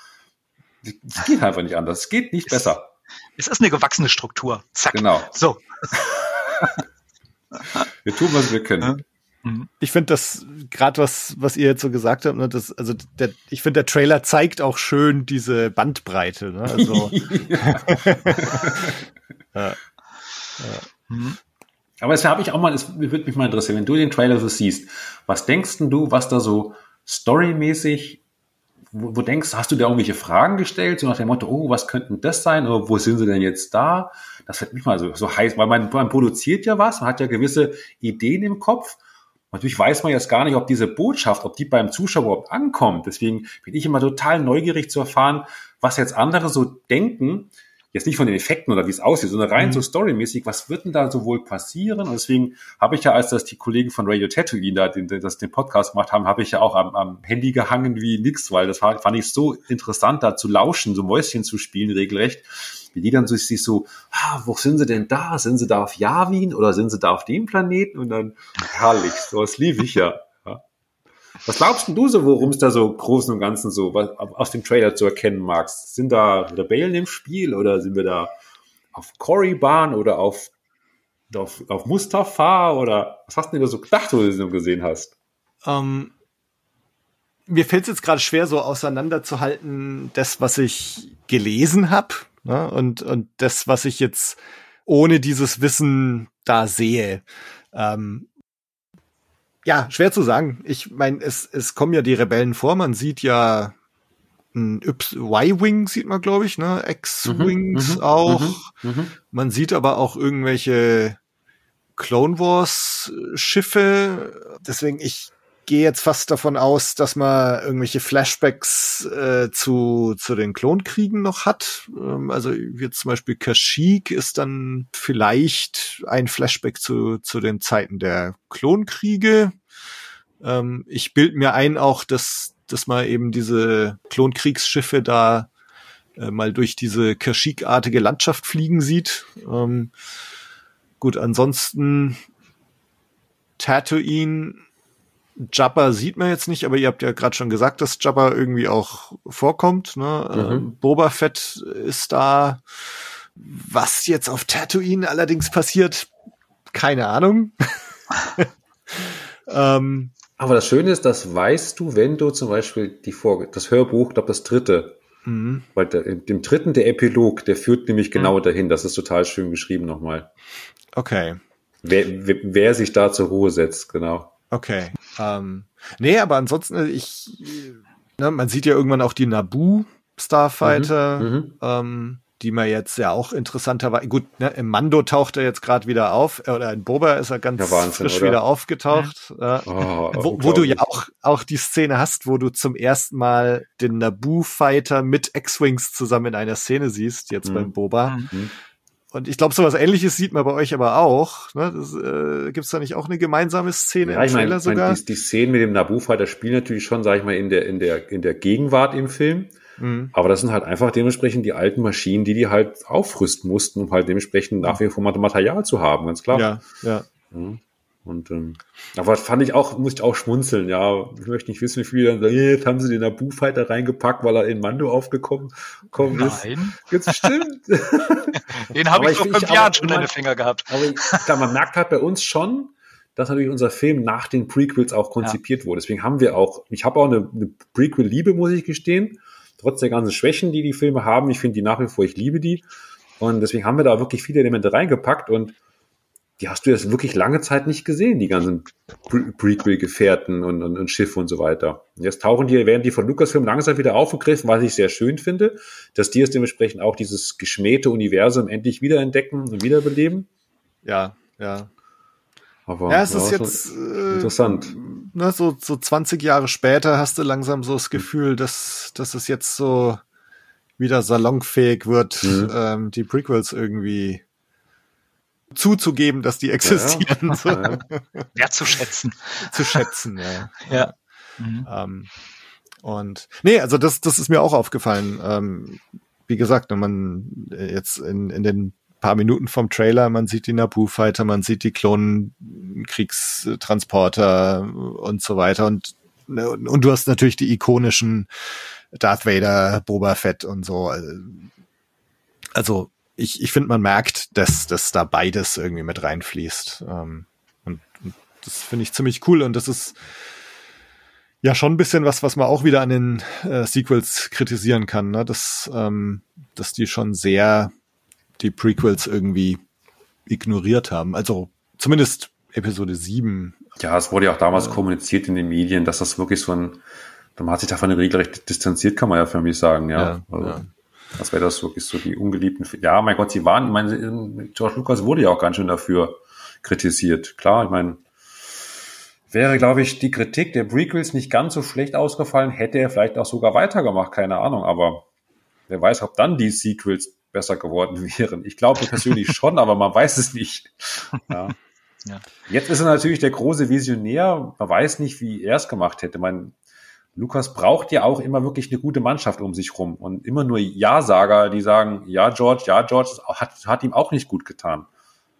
Es geht einfach nicht anders. Es geht nicht besser. Es ist eine gewachsene Struktur. Zack. Genau. So. [LAUGHS] wir tun, was wir können. Mhm. Ich finde das gerade was, was ihr jetzt so gesagt habt, ne, das, also der, ich finde der Trailer zeigt auch schön diese Bandbreite. Ne? Also, [LAUGHS] [LAUGHS] ja. Mhm. Aber es habe ich auch mal, es würde mich mal interessieren, wenn du den Trailer so siehst, was denkst du, was da so storymäßig, wo, wo denkst, hast du da irgendwelche Fragen gestellt, so nach dem Motto, oh, was könnten das sein, oder wo sind sie denn jetzt da? Das wird mich mal so, so heiß, weil man, man produziert ja was, man hat ja gewisse Ideen im Kopf, Natürlich weiß man jetzt gar nicht, ob diese Botschaft, ob die beim Zuschauer überhaupt ankommt. Deswegen bin ich immer total neugierig zu erfahren, was jetzt andere so denken, jetzt nicht von den Effekten oder wie es aussieht, sondern rein mhm. so storymäßig, was wird denn da so wohl passieren? Und deswegen habe ich ja, als das die Kollegen von Radio Tatooine da den, das, den Podcast gemacht haben, habe ich ja auch am, am Handy gehangen wie nix, weil das war, fand ich so interessant, da zu lauschen, so Mäuschen zu spielen, regelrecht. Wie die dann so, sich so, ah, wo sind sie denn da? Sind sie da auf Yavin oder sind sie da auf dem Planeten? Und dann, herrlich, sowas liebe ich ja. Was glaubst du so, worum es da so großen und ganzen so was, aus dem Trailer zu erkennen magst? Sind da Rebellen im Spiel oder sind wir da auf Korriban oder auf, auf, auf Mustafa oder was hast du denn da so gedacht, wo du das gesehen hast? Um, ähm, mir fällt es jetzt gerade schwer, so auseinanderzuhalten, das, was ich gelesen habe ne, und, und das, was ich jetzt ohne dieses Wissen da sehe. Ähm, ja, schwer zu sagen. Ich meine, es, es kommen ja die Rebellen vor. Man sieht ja ein Y-Wing sieht man, glaube ich, ne? X-Wings Mhm, mhm, auch. Mhm, mhm. Man sieht aber auch irgendwelche Clone Wars Schiffe. Deswegen, ich gehe jetzt fast davon aus, dass man irgendwelche Flashbacks äh, zu, zu den Klonkriegen noch hat. Ähm, also jetzt zum Beispiel Kashyyyk ist dann vielleicht ein Flashback zu, zu den Zeiten der Klonkriege. Ähm, ich bild mir ein auch, dass, dass man eben diese Klonkriegsschiffe da äh, mal durch diese Kashyyyk-artige Landschaft fliegen sieht. Ähm, gut, ansonsten Tatooine, Jabba sieht man jetzt nicht, aber ihr habt ja gerade schon gesagt, dass Jabba irgendwie auch vorkommt. Ne? Mhm. Ähm, Boba Fett ist da. Was jetzt auf Tatooine allerdings passiert, keine Ahnung. [LAUGHS] ähm, Aber das Schöne ist, das weißt du, wenn du zum Beispiel die Vor das Hörbuch, glaube das dritte, mh, weil der, im dritten der Epilog, der führt nämlich genau dahin. Das ist total schön geschrieben nochmal. okay. Wer, wer, wer sich da zur Ruhe setzt, genau. Okay. Ähm, nee, aber ansonsten, ich, ne, man sieht ja irgendwann auch die Naboo Starfighter, Mhm, ähm, die man jetzt ja auch interessanterweise, gut, ne, im Mando taucht er jetzt gerade wieder auf, äh, oder in Boba ist er ganz Ja, Wahnsinn, frisch oder? wieder aufgetaucht. Äh, Oh, wo, wo du ja auch, auch die Szene hast, wo du zum ersten Mal den Naboo-Fighter mit X-Wings zusammen in einer Szene siehst, jetzt Mhm. beim Boba. Mhm. Und ich glaube, sowas ähnliches sieht man bei euch aber auch. Ne? Das, äh, Gibt es da nicht auch eine gemeinsame Szene Ja, im ich meine, Trailer ich mein, sogar? die, die Szenen mit dem Naboo-Fighter spielen natürlich schon, sage ich mal, in der, in der, in der Gegenwart im Film. Mhm. Aber das sind halt einfach dementsprechend die alten Maschinen, die die halt aufrüsten mussten, um halt dementsprechend nach wie vor Material zu haben, ganz klar. Ja, ja. Ja. Und ähm, aber fand ich auch, muss ich auch schmunzeln, ja. Ich möchte nicht wissen, wie viele dann sagen, "Yeah, jetzt haben sie den Naboo-Fighter reingepackt, weil er in Mando aufgekommen gekommen ist. Nein, Jetzt bestimmt. [LAUGHS] den habe ich vor fünf Jahren schon in den Finger gehabt. Aber ich, klar, man merkt halt bei uns schon, dass natürlich unser Film nach den Prequels auch konzipiert wurde. Deswegen haben wir auch, ich habe auch eine, eine Prequel-Liebe, muss ich gestehen. Trotz der ganzen Schwächen, die die Filme haben, ich finde die nach wie vor, ich liebe die. Und deswegen haben wir da wirklich viele Elemente reingepackt und die hast du jetzt wirklich lange Zeit nicht gesehen, die ganzen Pre Prequel-Gefährten und, und, und Schiffe und so weiter. Jetzt tauchen die, werden die von Lucasfilm langsam wieder aufgegriffen, was ich sehr schön finde, dass die jetzt dementsprechend auch dieses geschmähte Universum endlich wiederentdecken und wiederbeleben. Ja, ja. Aber Ja, es ist jetzt äh, interessant. Ne, so, so 20 Jahre später hast du langsam so das Gefühl, dass, dass es jetzt so wieder salonfähig wird, Mhm. ähm, die Prequels irgendwie zuzugeben, dass die existieren, so, [LAUGHS] Ja, ja. Wertzuschätzen. zu schätzen. Ja. [LAUGHS] Ja. Mhm. Ähm, und nee, also das, das ist mir auch aufgefallen. Ähm, wie gesagt, wenn man äh, jetzt in, in den paar Minuten vom Trailer, man sieht die Naboo-Fighter, man sieht die Klonenkriegstransporter und so weiter und ne, und, und du hast natürlich die ikonischen Darth Vader, Boba Fett und so. Also ich, ich finde, man merkt, dass, dass da beides irgendwie mit reinfließt. Ähm, und, und das finde ich ziemlich cool und das ist ja schon ein bisschen was, was man auch wieder an den äh, Sequels kritisieren kann, ne? dass, ähm, dass die schon sehr die Prequels irgendwie ignoriert haben. Also zumindest Episode 7. ja, es wurde ja auch damals kommuniziert in den Medien, dass das wirklich so ein, man hat sich davon regelrecht distanziert, kann man ja für mich sagen, ja. Ja, also, ja. Das wäre das wirklich so die ungeliebten. Ja, mein Gott, sie waren, ich meine, George Lucas wurde ja auch ganz schön dafür kritisiert. Klar, ich meine, wäre, glaube ich, die Kritik der Prequels nicht ganz so schlecht ausgefallen, hätte er vielleicht auch sogar weitergemacht, keine Ahnung, aber wer weiß, ob dann die Sequels besser geworden [LAUGHS] wären. Ich glaube persönlich [LAUGHS] schon, aber man weiß es nicht. Ja. Ja. Jetzt ist er natürlich der große Visionär. Man weiß nicht, wie er es gemacht hätte. Man, Lukas braucht ja auch immer wirklich eine gute Mannschaft um sich rum und immer nur Ja-Sager, die sagen, ja, George, ja, George, das hat, hat ihm auch nicht gut getan.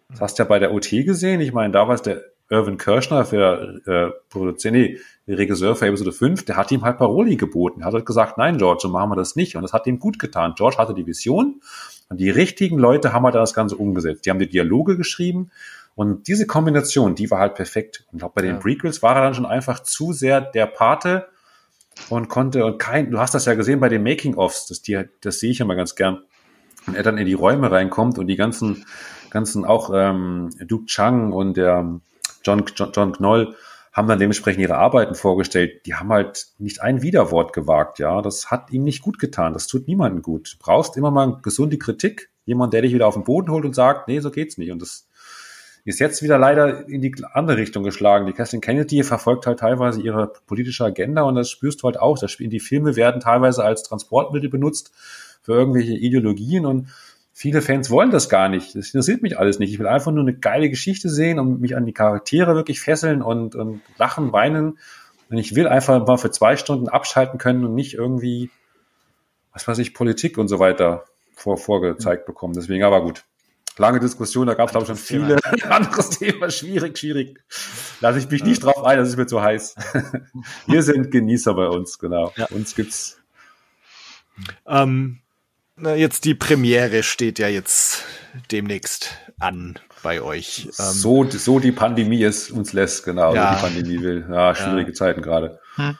Das hast du ja bei der OT gesehen. Ich meine, da war es der Irvin Kirschner für äh, Produzent, nee, der Regisseur für Episode 5, der hat ihm halt Paroli geboten. Er hat halt gesagt, nein, George, so machen wir das nicht. Und das hat ihm gut getan. George hatte die Vision und die richtigen Leute haben halt das Ganze umgesetzt. Die haben die Dialoge geschrieben und diese Kombination, die war halt perfekt. Und auch bei den Ja. Prequels war er dann schon einfach zu sehr der Pate und konnte und kein, du hast das ja gesehen bei den Making-ofs, das, die, das sehe ich immer ganz gern. Wenn er dann in die Räume reinkommt und die ganzen, ganzen auch ähm, Duke Chang und der John, John, John Knoll haben dann dementsprechend ihre Arbeiten vorgestellt. Die haben halt nicht ein Widerwort gewagt, ja. Das hat ihm nicht gut getan. Das tut niemandem gut. Du brauchst immer mal gesunde Kritik. Jemand, der dich wieder auf den Boden holt und sagt, nee, so geht's nicht. Und das ist jetzt wieder leider in die andere Richtung geschlagen. Die Kathleen Kennedy verfolgt halt teilweise ihre politische Agenda und das spürst du halt auch. Das, die Filme werden teilweise als Transportmittel benutzt für irgendwelche Ideologien und viele Fans wollen das gar nicht. Das interessiert mich alles nicht. Ich will einfach nur eine geile Geschichte sehen und mich an die Charaktere wirklich fesseln und, und lachen, weinen. Und ich will einfach mal für zwei Stunden abschalten können und nicht irgendwie, was weiß ich, Politik und so weiter vor, vorgezeigt bekommen. Deswegen aber gut. Lange Diskussion, da gab es glaube ich schon viele [LAUGHS] anderes Thema. Schwierig, schwierig. Lasse ich mich nicht drauf ein, das ist mir zu heiß. [LAUGHS] Wir sind Genießer bei uns, genau. Ja. Uns gibt's. Ähm, na, jetzt die Premiere steht ja jetzt demnächst an bei euch. Ähm, so, so die Pandemie es uns lässt, genau, ja. so die Pandemie will. Ja, schwierige ja. Zeiten gerade. Hm.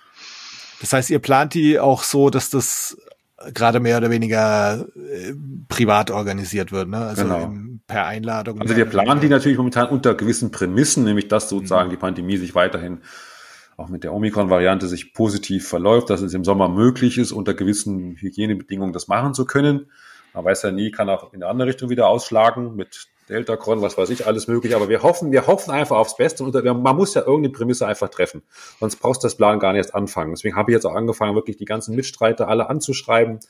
Das heißt, ihr plant die auch so, dass das gerade mehr oder weniger äh, privat organisiert wird, ne? Also genau. im, per Einladung. Also wir planen die natürlich momentan unter gewissen Prämissen, nämlich dass sozusagen mhm. die Pandemie sich weiterhin auch mit der Omikron-Variante sich positiv verläuft, dass es im Sommer möglich ist, unter gewissen Hygienebedingungen das machen zu können. Man weiß ja nie, kann auch in eine andere Richtung wieder ausschlagen mit Delta-Cron, was weiß ich, alles möglich. Aber wir hoffen, wir hoffen einfach aufs Beste und man muss ja irgendeine Prämisse einfach treffen. Sonst brauchst du das Plan gar nicht erst anfangen. Deswegen habe ich jetzt auch angefangen, wirklich die ganzen Mitstreiter alle anzuschreiben,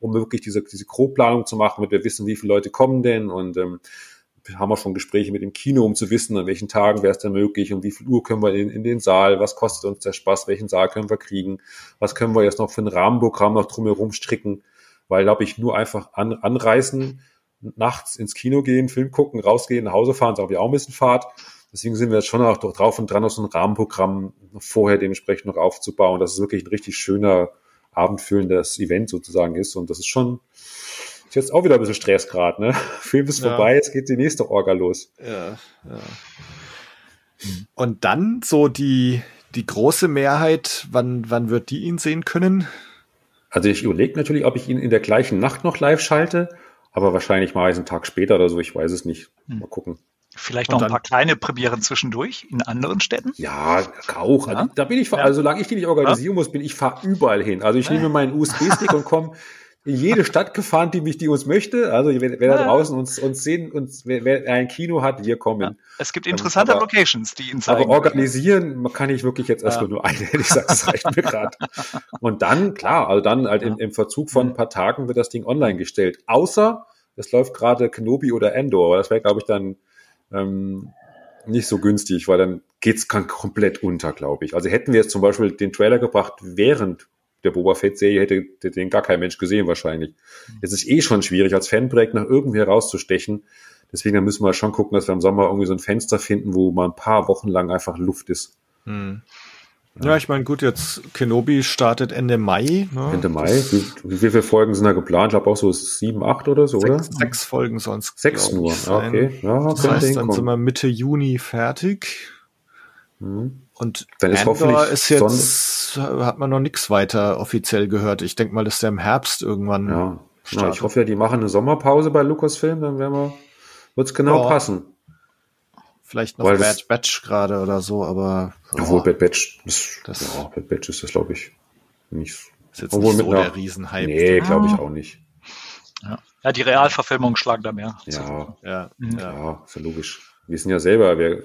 um wirklich diese, diese Grobplanung zu machen, damit wir wissen, wie viele Leute kommen denn und ähm, haben wir schon Gespräche mit dem Kino, um zu wissen, an welchen Tagen wäre es denn möglich, um wie viel Uhr können wir in, in, den Saal, was kostet uns der Spaß, welchen Saal können wir kriegen, was können wir jetzt noch für ein Rahmenprogramm noch drumherum stricken, weil, glaube ich, nur einfach an, anreißen, nachts ins Kino gehen, Film gucken, rausgehen, nach Hause fahren, ist auch auch ein bisschen Fahrt. Deswegen sind wir jetzt schon auch drauf und dran, noch so ein Rahmenprogramm vorher dementsprechend noch aufzubauen, dass es wirklich ein richtig schöner, abendfüllendes Event sozusagen ist. Und das ist schon, ist jetzt auch wieder ein bisschen Stress gerade, ne? [LAUGHS] Film ist ja. vorbei, jetzt geht die nächste Orga los. Ja, ja. Und dann so die, die große Mehrheit, wann, wann wird die ihn sehen können? Also ich überlege natürlich, ob ich ihn in der gleichen Nacht noch live schalte, aber wahrscheinlich mal einen Tag später oder so, ich weiß es nicht. Hm. Mal gucken. Vielleicht noch ein paar kleine Premieren zwischendurch in anderen Städten? Ja, auch. Ja. Da bin ich, also solange ich die nicht organisieren muss, bin ich fahr überall hin. Also ich nehme meinen USB-Stick und komme [LAUGHS] in jede Stadt gefahren, die mich, die uns möchte. Also wer, wer da draußen uns, uns sehen, uns, wer, wer ein Kino hat, wir kommen. Ja, es gibt interessante aber, Locations, die ihn zeigen. Aber organisieren kann ich wirklich jetzt erstmal ja. nur eine. Ich sage, das reicht mir gerade. Und dann, klar, also dann halt im, im Verzug von ein paar Tagen wird das Ding online gestellt. Außer es läuft gerade Kenobi oder Endor, aber das wäre, glaube ich, dann ähm, nicht so günstig, weil dann geht's komplett unter, glaube ich. Also hätten wir jetzt zum Beispiel den Trailer gebracht während der Boba Fett-Serie hätte den gar kein Mensch gesehen wahrscheinlich. Es ist eh schon schwierig, als Fanprojekt nach irgendwie herauszustechen. Deswegen müssen wir schon gucken, dass wir im Sommer irgendwie so ein Fenster finden, wo mal ein paar Wochen lang einfach Luft ist. Hm. Ja, ja, ich meine, gut, jetzt Kenobi startet Ende Mai. Ne? Ende Mai. Wie, wie viele Folgen sind da geplant? Ich glaube auch so sieben, acht oder so, sechs, oder? Sechs Folgen sonst. Sechs nur, sein. okay. Ja, das heißt, dann sind wir Mitte Juni fertig. Hm. Und Wenn es Andor ist jetzt, hat man noch nichts weiter offiziell gehört. Ich denke mal, dass der im Herbst irgendwann. Ja. ja ich hoffe ja, die machen eine Sommerpause bei Lucasfilm, dann werden wir, wird's genau ja. passen. Vielleicht noch Weil Bad Batch gerade oder so, aber. Obwohl Bad Batch, das, das, ja, Bad Batch ist das, glaube ich, nicht. Ist jetzt nicht so der Riesenhype. Nee, glaube ich auch nicht. Ja. ja, die Realverfilmungen schlagen da mehr. Ja, ja, ja. ja, ist ja logisch. Wir sind ja selber, wir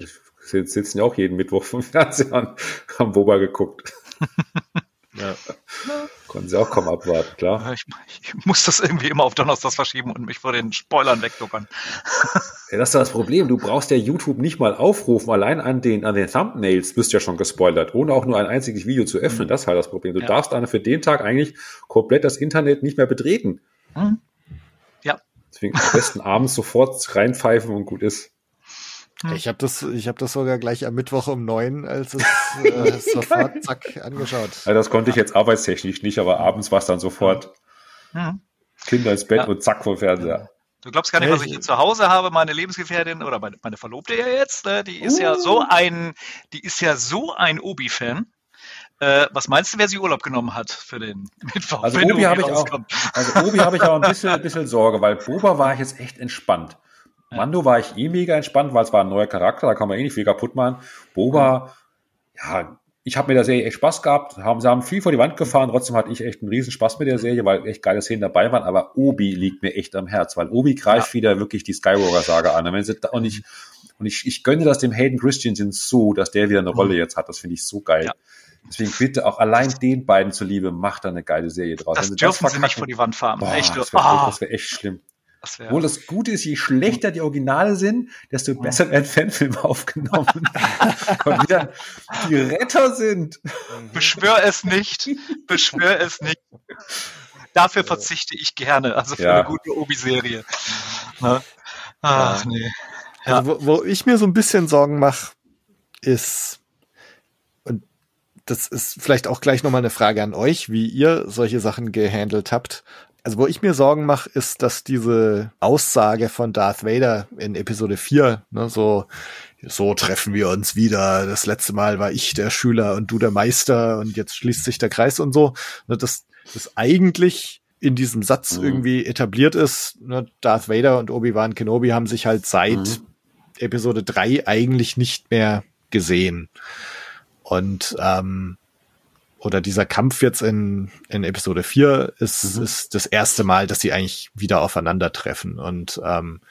sitzen ja auch jeden Mittwoch vom [LAUGHS] Fernseher an, haben Boba geguckt. [LAUGHS] ja. [LAUGHS] Konnten sie auch kaum abwarten, klar. Ich, ich, muss das irgendwie immer auf Donnerstag verschieben und mich vor den Spoilern wegduckern. ja, das ist das Problem. Du brauchst ja YouTube nicht mal aufrufen. Allein an den, an den Thumbnails bist du ja schon gespoilert, ohne auch nur ein einziges Video zu öffnen. Mhm. Das ist halt das Problem. Du ja. darfst dann für den Tag eigentlich komplett das Internet nicht mehr betreten. Mhm. Ja. Deswegen am besten abends sofort reinpfeifen und gut ist. Hm. Ich habe das, ich habe das sogar gleich am Mittwoch um neun, als es [LAUGHS] äh, sofort zack angeschaut. Ja, das konnte ich jetzt arbeitstechnisch nicht, aber abends war es dann sofort hm. Kinder ins Bett ja. und zack vor Fernseher. Du glaubst gar nicht, was ich hier zu Hause habe, meine Lebensgefährtin oder meine, meine Verlobte ja jetzt, ne? die ist uh. ja so ein, die ist ja so ein Obi-Fan. Äh, was meinst du, wer sie Urlaub genommen hat für den [LAUGHS] Mittwoch? Also Obi habe ich auch, also Obi habe ich auch ein bisschen, ein bisschen Sorge, weil Boba war ich jetzt echt entspannt. Mando war ich eh mega entspannt, weil es war ein neuer Charakter, da kann man eh nicht viel kaputt machen. Boba, ja, ich habe mit der Serie echt Spaß gehabt. Haben, sie haben viel vor die Wand gefahren. Trotzdem hatte ich echt einen riesen Spaß mit der Serie, weil echt geile Szenen dabei waren. Aber Obi liegt mir echt am Herz, weil Obi greift ja. wieder wirklich die Skywalker-Sage an. Und, wenn sie, und, ich, und ich, ich gönne das dem Hayden Christensen so, dass der wieder eine Rolle jetzt hat. Das finde ich so geil. Ja. Deswegen bitte auch allein den beiden zuliebe, macht da eine geile Serie draus. Das dürfen das sie nicht vor die Wand fahren. Boah, echt, das wäre oh. wär echt schlimm. Das wär, Obwohl das Gute ist, je schlechter die Originale sind, desto besser werden Fanfilme aufgenommen. [LAUGHS] Und wieder die Retter sind. Beschwör es nicht. Beschwör es nicht. Dafür verzichte ich gerne. Also für ja. eine gute Obi-Serie. Ne? Ach, nee. Ja. Also, wo, wo ich mir so ein bisschen Sorgen mache, ist, und das ist vielleicht auch gleich nochmal eine Frage an euch, wie ihr solche Sachen gehandelt habt. Also wo ich mir Sorgen mache, ist, dass diese Aussage von Darth Vader in Episode 4, ne, so, so treffen wir uns wieder. Das letzte Mal war ich der Schüler und du der Meister und jetzt schließt sich der Kreis und so. Ne, das, das eigentlich in diesem Satz mhm. irgendwie etabliert ist. Ne, Darth Vader und Obi-Wan Kenobi haben sich halt seit mhm. Episode 3 eigentlich nicht mehr gesehen. Und ähm, oder dieser Kampf jetzt in, in Episode 4 ist, mhm. ist das erste Mal, dass sie eigentlich wieder aufeinandertreffen. Und ähm,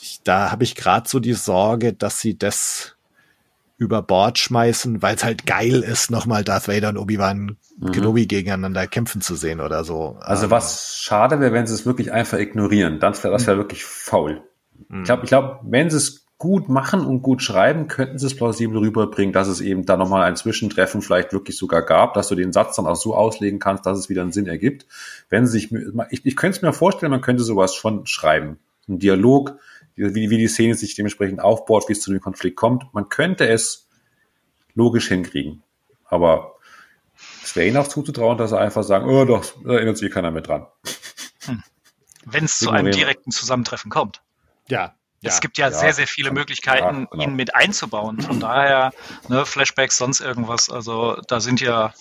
ich, da habe ich gerade so die Sorge, dass sie das über Bord schmeißen, weil es halt geil ist, nochmal Darth Vader und Obi-Wan mhm. Kenobi gegeneinander kämpfen zu sehen oder so. Also ähm, was schade wäre, wenn sie es wirklich einfach ignorieren. Dann wäre das ja mhm. wirklich faul. Mhm. Ich glaube, ich glaub, wenn sie es gut machen und gut schreiben, könnten sie es plausibel rüberbringen, dass es eben da nochmal ein Zwischentreffen vielleicht wirklich sogar gab, dass du den Satz dann auch so auslegen kannst, dass es wieder einen Sinn ergibt. Wenn sie sich, ich, ich könnte es mir vorstellen, man könnte sowas schon schreiben. Ein Dialog, wie, wie die Szene sich dementsprechend aufbaut, wie es zu dem Konflikt kommt. Man könnte es logisch hinkriegen. Aber es wäre ihnen auch zuzutrauen, dass sie einfach sagen, oh doch, da erinnert sich keiner mehr dran. Hm. Wenn es zu einem direkten Zusammentreffen kommt. Ja, ja, es gibt ja, ja, sehr, sehr viele Möglichkeiten, ja, genau. ihn mit einzubauen. Von daher, ne, Flashbacks, sonst irgendwas. Also da sind ja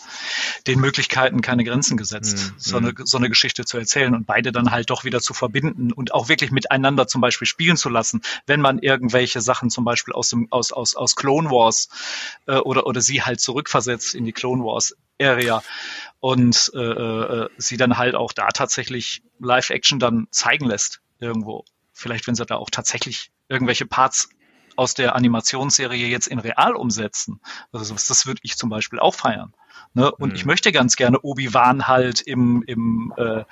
den Möglichkeiten keine Grenzen gesetzt, mhm. so, eine, so eine Geschichte zu erzählen und beide dann halt doch wieder zu verbinden und auch wirklich miteinander zum Beispiel spielen zu lassen, wenn man irgendwelche Sachen zum Beispiel aus dem aus aus aus Clone Wars äh, oder oder sie halt zurückversetzt in die Clone Wars Area und äh, äh, sie dann halt auch da tatsächlich Live-Action dann zeigen lässt irgendwo vielleicht wenn sie da auch tatsächlich irgendwelche Parts aus der Animationsserie jetzt in real umsetzen. Also das würde ich zum Beispiel auch feiern. Ne? Und mhm. ich möchte ganz gerne Obi-Wan halt im, im, äh,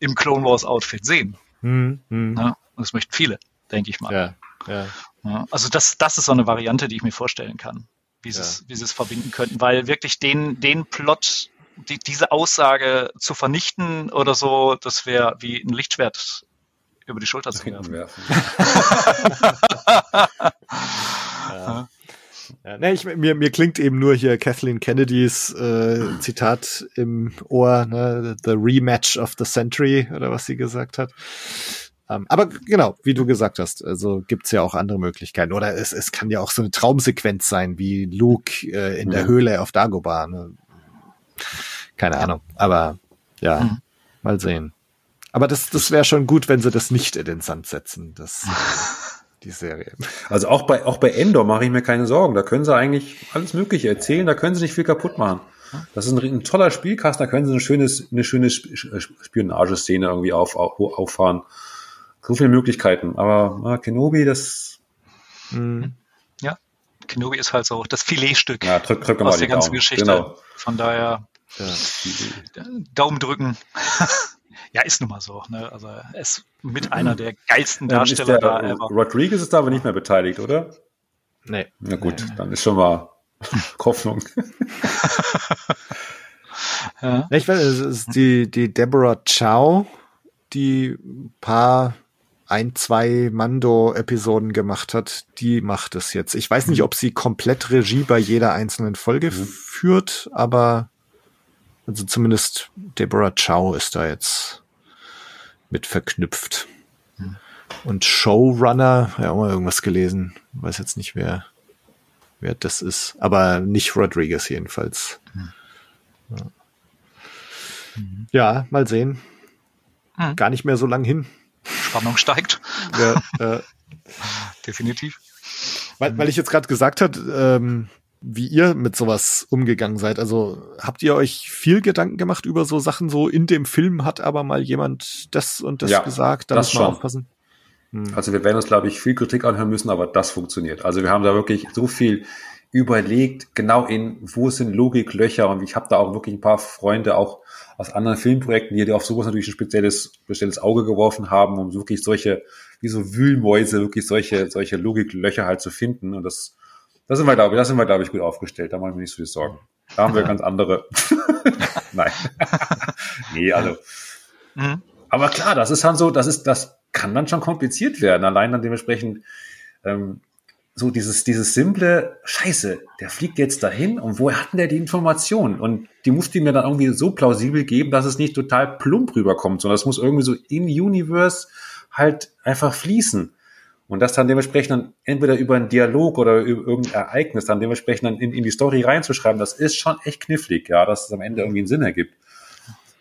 im Clone Wars Outfit sehen. Mhm. Mhm. Ne? Und das möchten viele, denke ich mal. Ja, ja. Ja, also das, das ist so eine Variante, die ich mir vorstellen kann, wie sie es, wie sie es verbinden könnten, weil wirklich den, den Plot, die, diese Aussage zu vernichten oder so, das wäre wie ein Lichtschwert über die Schulter zu werfen. werfen. [LAUGHS] ja. Ja, nee, ich, mir, mir klingt eben nur hier Kathleen Kennedys äh, Zitat im Ohr, ne, The Rematch of the Century oder was sie gesagt hat. Ähm, aber genau, wie du gesagt hast, also gibt's ja auch andere Möglichkeiten. Oder es, es kann ja auch so eine Traumsequenz sein, wie Luke äh, in mhm. der Höhle auf Dagobah. Ne? Keine Ahnung. Aber ja, mhm. mal sehen. Aber das, das wäre schon gut, wenn sie das nicht in den Sand setzen, das, [LAUGHS] die Serie. Also auch bei, auch bei Endor mache ich mir keine Sorgen. Da können sie eigentlich alles Mögliche erzählen, da können sie nicht viel kaputt machen. Das ist ein, ein toller Spielkasten, da können sie eine schöne, eine schöne Spionageszene irgendwie auf, auf, auffahren. So viele Möglichkeiten. Aber na, Kenobi, das. Mhm. Ja, Kenobi ist halt so das Filetstück ja, drück, drück aus der ganzen Daumen. Geschichte. Genau. Von daher ja. Daumen drücken. [LAUGHS] Ja, ist nun mal so. Ne? Also er ist mit [CLEARS THROAT] einer der geilsten Darsteller der, da. Ever. Rodriguez ist da aber nicht mehr beteiligt, oder? Nee. Na gut, nee. dann ist schon mal [LAUGHS] Hoffnung. [LAUGHS] ja. Ich weiß, es ist die, die Deborah Chow, die paar ein, zwei Mando-Episoden gemacht hat, die macht es jetzt. Ich weiß nicht, ob sie komplett Regie bei jeder einzelnen Folge mhm. führt, aber also zumindest Deborah Chow ist da jetzt mit verknüpft. Hm. Und Showrunner, ja auch mal irgendwas gelesen, weiß jetzt nicht, wer, wer das ist, aber nicht Rodriguez jedenfalls. Hm. Ja. Mhm. ja. mal sehen. Hm. Gar nicht mehr so lang hin. Spannung steigt. Ja, äh, [LAUGHS] Definitiv. Weil, weil ich jetzt gerade gesagt hat, ähm, wie ihr mit sowas umgegangen seid. Also habt ihr euch viel Gedanken gemacht über so Sachen, so in dem Film hat aber mal jemand das und das ja, gesagt, da muss man aufpassen. Hm. Also wir werden uns, glaube ich, viel Kritik anhören müssen, aber das funktioniert. Also wir haben da wirklich so viel überlegt, genau in, wo sind Logiklöcher und ich habe da auch wirklich ein paar Freunde auch aus anderen Filmprojekten, die auf sowas natürlich ein spezielles, spezielles Auge geworfen haben, um wirklich solche, wie so Wühlmäuse, wirklich solche, solche Logiklöcher halt zu finden und das, das sind wir, glaube ich, das sind wir, glaube ich, gut aufgestellt, da machen wir nicht so viel Sorgen. Da haben wir [LAUGHS] ganz andere. [LAUGHS] Nein. [LAUGHS] nee, also. Mhm. Aber klar, das ist dann so, das ist, das kann dann schon kompliziert werden. Allein dann dementsprechend, ähm, so dieses, dieses simple Scheiße, der fliegt jetzt dahin und woher hat denn der die Information? Und die muss die mir dann irgendwie so plausibel geben, dass es nicht total plump rüberkommt, sondern es muss irgendwie so in Universe halt einfach fließen. Und das dann dementsprechend dann entweder über einen Dialog oder über irgendein Ereignis dann dementsprechend dann in, in die Story reinzuschreiben, das ist schon echt knifflig, ja, dass es am Ende irgendwie einen Sinn ergibt.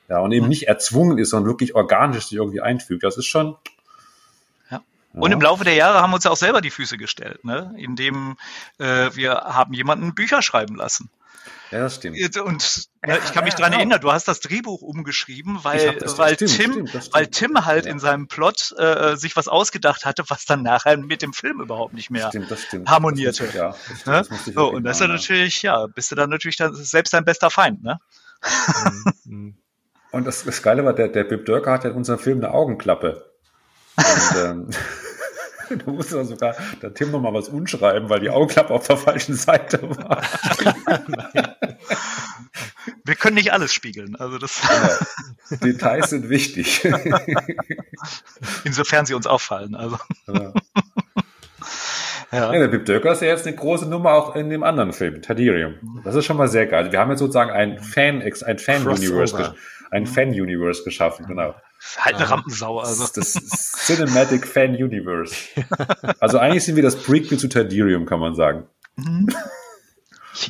Ja, und eben nicht erzwungen ist, sondern wirklich organisch sich irgendwie einfügt. Das ist schon, und im Laufe der Jahre haben wir uns ja auch selber die Füße gestellt, ne? indem äh, wir haben jemanden Bücher schreiben lassen. Ja, das stimmt. Und ja, ich kann mich ja, dran ja. erinnern, du hast das Drehbuch umgeschrieben, weil, das, weil, stimmt, Tim, stimmt, stimmt. weil Tim halt in seinem Plot äh, sich was ausgedacht hatte, was dann nachher mit dem Film überhaupt nicht mehr harmonierte. Das ja, das ne? so, und das ist natürlich, ja, bist du dann natürlich dann selbst dein bester Feind, ne? Mhm, mhm. Und das, das Geile war, der, der Bib Dörker hat ja in unserem Film eine Augenklappe. Und, ähm, [LAUGHS] da musste dann sogar der Tim noch mal was unschreiben, weil die Augenklappe auf der falschen Seite war. [LAUGHS] Wir können nicht alles spiegeln. Also das ja, Details sind wichtig. [LAUGHS] Insofern sie uns auffallen. Also. Ja. Ja. ja, der Bib Döcker ist ja jetzt eine große Nummer auch in dem anderen Film, Tadirium. Das ist schon mal sehr geil. Wir haben jetzt sozusagen ein Fan, ein Fan-Universe, ein Fan-Universe geschaffen, genau. Halt eine Rampensau. Also. Das, das Cinematic Fan Universe. Also eigentlich sind wir das Prequel zu Tardirium, kann man sagen. Mhm.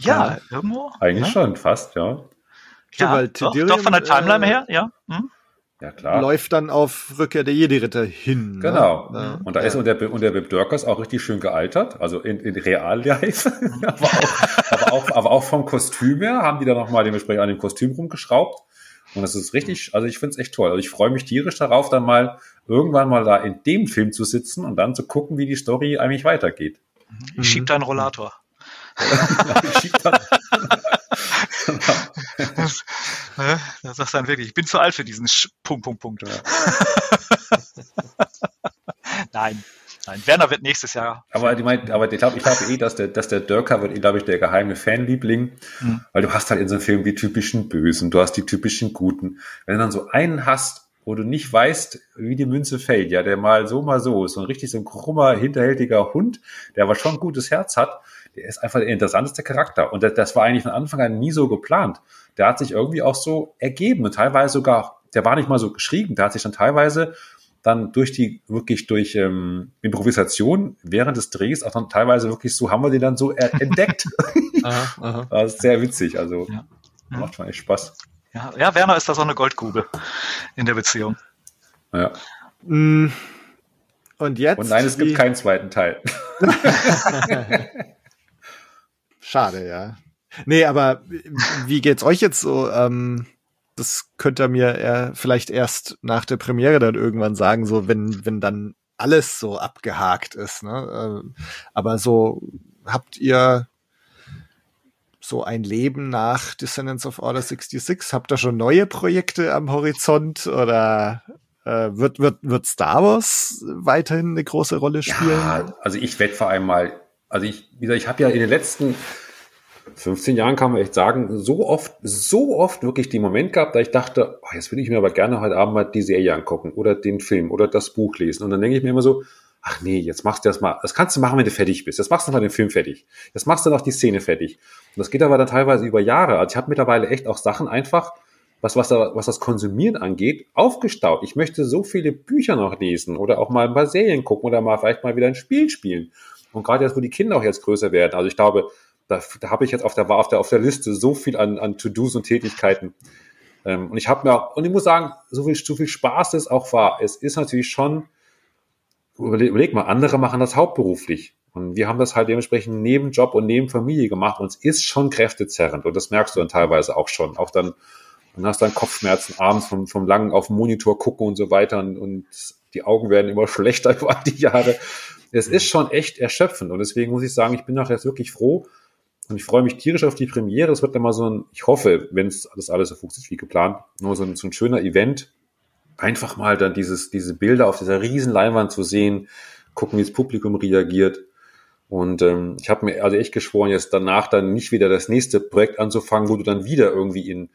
Ja, irgendwo. Eigentlich ja. schon, fast, ja. Ja, weil doch, doch von der Timeline äh, her, ja. Hm? Ja, klar. Läuft dann auf Rückkehr der Jedi-Ritter hin. Ne? Genau. Ne? Und da ja. ist und der, und der Bib Dörkers auch richtig schön gealtert, also in, in Real-Life. [LAUGHS] aber, auch, aber, auch, aber auch vom Kostüm her haben die da nochmal dementsprechend an dem Kostüm rumgeschraubt. Und das ist richtig, also ich finde es echt toll. Also ich freue mich tierisch darauf, dann mal irgendwann mal da in dem Film zu sitzen und dann zu gucken, wie die Story eigentlich weitergeht. Ich schieb da einen Rollator. [LAUGHS] ich schieb da [LAUGHS] das, ne, das sagst du dann wirklich, ich bin zu alt für diesen Sch Punkt, Punkt, Punkt. Ja. [LAUGHS] Nein, Nein, Werner wird nächstes Jahr. Aber, die meint, aber ich glaube ich glaube eh, dass der, dass der Dörker wird, glaube ich, der geheime Fanliebling, mhm. weil du hast halt in so einem Film die typischen Bösen, du hast die typischen Guten. Wenn du dann so einen hast, wo du nicht weißt, wie die Münze fällt, ja, der mal so, mal so ist, so ein richtig so ein krummer, hinterhältiger Hund, der aber schon ein gutes Herz hat, der ist einfach der interessanteste Charakter. Und das, das war eigentlich von Anfang an nie so geplant. Der hat sich irgendwie auch so ergeben und teilweise sogar, der war nicht mal so geschrieben, der hat sich dann teilweise dann durch die, wirklich durch ähm, Improvisation während des Drehs auch dann teilweise wirklich so, haben wir den dann so entdeckt. [LAUGHS] aha, aha. [LAUGHS] Das ist sehr witzig, also ja. macht schon echt Spaß. Ja, ja, Werner ist da so eine Goldgrube in der Beziehung. Ja. Mm. Und jetzt? Und nein, es gibt keinen zweiten Teil. [LAUGHS] Schade, ja. Nee, aber wie geht's euch jetzt so? Ähm, das könnte er mir eher, vielleicht erst nach der Premiere dann irgendwann sagen, so wenn, wenn dann alles so abgehakt ist. Ne? Äh, aber so habt ihr so ein Leben nach Descendants of Order 66? Habt ihr schon neue Projekte am Horizont oder äh, wird, wird, wird Star Wars weiterhin eine große Rolle spielen? Ja, also ich werde vor allem mal, also ich, wie gesagt, ich habe ja in den letzten 15 Jahren kann man echt sagen, so oft, so oft wirklich den Moment gehabt, da ich dachte, oh, jetzt will ich mir aber gerne heute Abend mal die Serie angucken oder den Film oder das Buch lesen. Und dann denke ich mir immer so, ach nee, jetzt machst du das mal, das kannst du machen, wenn du fertig bist. Jetzt machst du mal den Film fertig. Jetzt machst du noch die Szene fertig. Und das geht aber dann teilweise über Jahre. Also ich habe mittlerweile echt auch Sachen einfach, was, was, da, was das Konsumieren angeht, aufgestaut. Ich möchte so viele Bücher noch lesen oder auch mal ein paar Serien gucken oder mal vielleicht mal wieder ein Spiel spielen. Und gerade jetzt, wo die Kinder auch jetzt größer werden. Also ich glaube, da, da habe ich jetzt auf der, auf der, auf der Liste so viel an, an To-Dos und Tätigkeiten. Ähm, und ich habe mir auch, und ich muss sagen, so viel, so viel Spaß es auch war, es ist natürlich schon, überleg, überleg mal, andere machen das hauptberuflich. Und wir haben das halt dementsprechend neben Job und neben Familie gemacht und es ist schon kräftezerrend und das merkst du dann teilweise auch schon. Auch dann, dann hast du dann Kopfschmerzen abends vom, vom langen auf Monitor gucken und so weiter und, und die Augen werden immer [LAUGHS] schlechter über die Jahre. Es ist schon echt erschöpfend und deswegen muss ich sagen, ich bin nachher jetzt wirklich froh und ich freue mich tierisch auf die Premiere. Es wird dann mal so ein, ich hoffe, wenn es das alles so funktioniert wie geplant, nur so ein, so ein schöner Event, einfach mal dann dieses, diese Bilder auf dieser riesen Leinwand zu sehen, gucken, wie das Publikum reagiert. Und ähm, ich habe mir also echt geschworen, jetzt danach dann nicht wieder das nächste Projekt anzufangen, wo du dann wieder irgendwie in,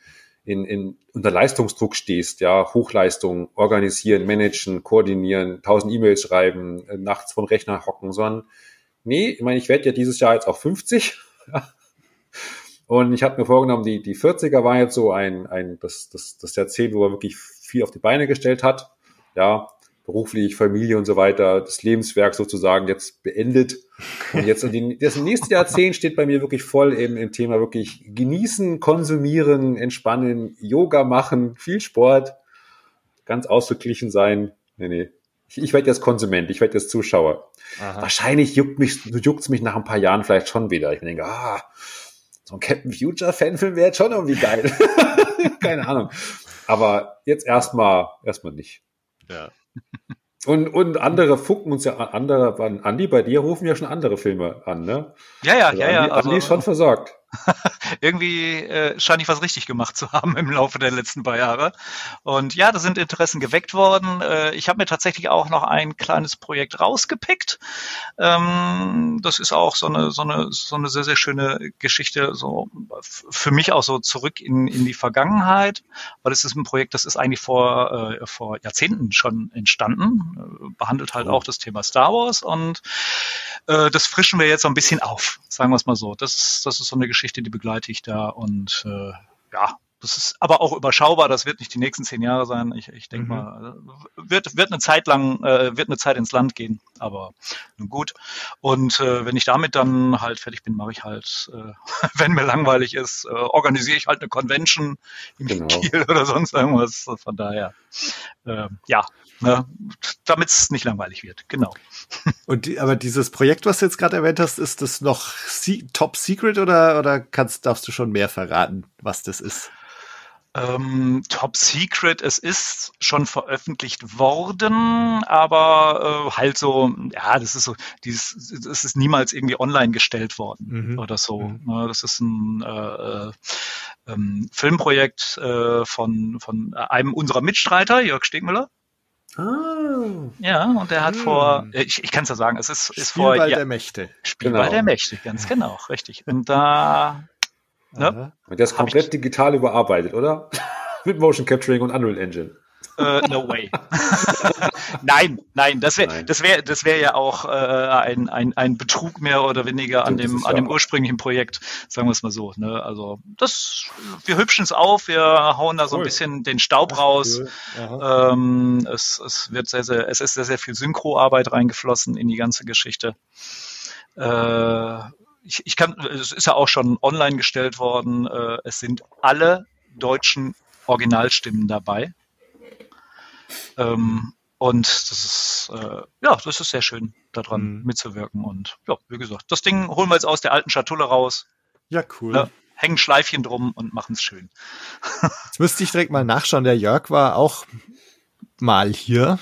in, in unter Leistungsdruck stehst, ja, Hochleistung, organisieren, managen, koordinieren, tausend E-Mails schreiben, äh, nachts vom Rechner hocken, sondern nee, ich meine, ich werde ja dieses Jahr jetzt auch 50. Und ich habe mir vorgenommen, die, die 40er war jetzt so ein, ein das, das, das Jahrzehnt, wo man wirklich viel auf die Beine gestellt hat. Ja, beruflich, Familie und so weiter, das Lebenswerk sozusagen jetzt beendet. Und jetzt die, das nächste Jahrzehnt steht bei mir wirklich voll im, im Thema wirklich genießen, konsumieren, entspannen, Yoga machen, viel Sport, ganz ausgeglichen sein. Nee, nee. Ich, ich werde jetzt Konsument, ich werde jetzt Zuschauer. Aha. Wahrscheinlich juckt mich, juckt's mich nach ein paar Jahren vielleicht schon wieder. Ich denke, ah, so ein Captain Future Fanfilm wäre jetzt schon irgendwie geil. [LAUGHS] Keine Ahnung. Aber jetzt erstmal, erstmal nicht. Ja. Und, und andere fucken uns ja andere, Andi, bei dir rufen ja schon andere Filme an, ne? Ja, ja, also ja, ja. Also, Andi ist schon versorgt. [LAUGHS] irgendwie äh, scheine ich was richtig gemacht zu haben im Laufe der letzten paar Jahre. Und ja, da sind Interessen geweckt worden. Äh, ich habe mir tatsächlich auch noch ein kleines Projekt rausgepickt. Ähm, das ist auch so eine, so eine, so eine sehr, sehr schöne Geschichte, so für mich auch so zurück in, in die Vergangenheit, weil es ist ein Projekt, das ist eigentlich vor, äh, vor Jahrzehnten schon entstanden, äh, behandelt halt auch das Thema Star Wars und äh, das frischen wir jetzt so ein bisschen auf, sagen wir es mal so. Das ist, das ist so eine Geschichte, die begleite ich da und äh, ja, das ist aber auch überschaubar. Das wird nicht die nächsten zehn Jahre sein. Ich, ich denke mhm. mal, wird, wird eine Zeit lang, äh, wird eine Zeit ins Land gehen. Aber nun gut. Und äh, wenn ich damit dann halt fertig bin, mache ich halt, äh, [LAUGHS] wenn mir langweilig ist, äh, organisiere ich halt eine Convention in genau. Kiel oder sonst irgendwas. Von daher, äh, ja, ne, damit es nicht langweilig wird. Genau. [LAUGHS] Und die, aber dieses Projekt, was du jetzt gerade erwähnt hast, ist das noch top secret oder oder kannst darfst du schon mehr verraten, was das ist? Ähm, Top Secret. Es ist schon veröffentlicht worden, aber äh, halt so, ja, das ist so, dieses, das ist niemals irgendwie online gestellt worden mhm. oder so. Mhm. Ne, das ist ein äh, äh, ähm, Filmprojekt äh, von, von einem unserer Mitstreiter, Jörg Stegmüller. Ah. Ja, und er hat hm. vor, ich, ich kann es ja sagen, es ist, ist Spielball vor ja, der Mächte. Spielball genau. der Mächte, ganz genau, richtig. Und da Ne? Und der ist komplett digital überarbeitet, oder? [LAUGHS] Mit Motion Capturing und Unreal Engine. Uh, no way. [LAUGHS] nein, nein, das wäre das wäre das wäre ja auch äh, ein, ein, ein Betrug mehr oder weniger an dem an dem ursprünglichen Projekt, sagen wir es mal so. Ne? Also das, wir hübschen es auf, wir hauen da cool. so ein bisschen den Staub raus. Cool. Ähm, es, es wird sehr sehr es ist sehr sehr viel Synchroarbeit reingeflossen in die ganze Geschichte. Äh, ich, ich kann, es ist ja auch schon online gestellt worden, äh, es sind alle deutschen Originalstimmen dabei. Ähm, und das ist, äh, ja, das ist sehr schön, daran mhm. mitzuwirken. Und ja, wie gesagt, das Ding holen wir jetzt aus der alten Schatulle raus. Ja, cool. Ne, hängen Schleifchen drum und machen es schön. [LAUGHS] Jetzt müsste ich direkt mal nachschauen. Der Jörg war auch mal hier.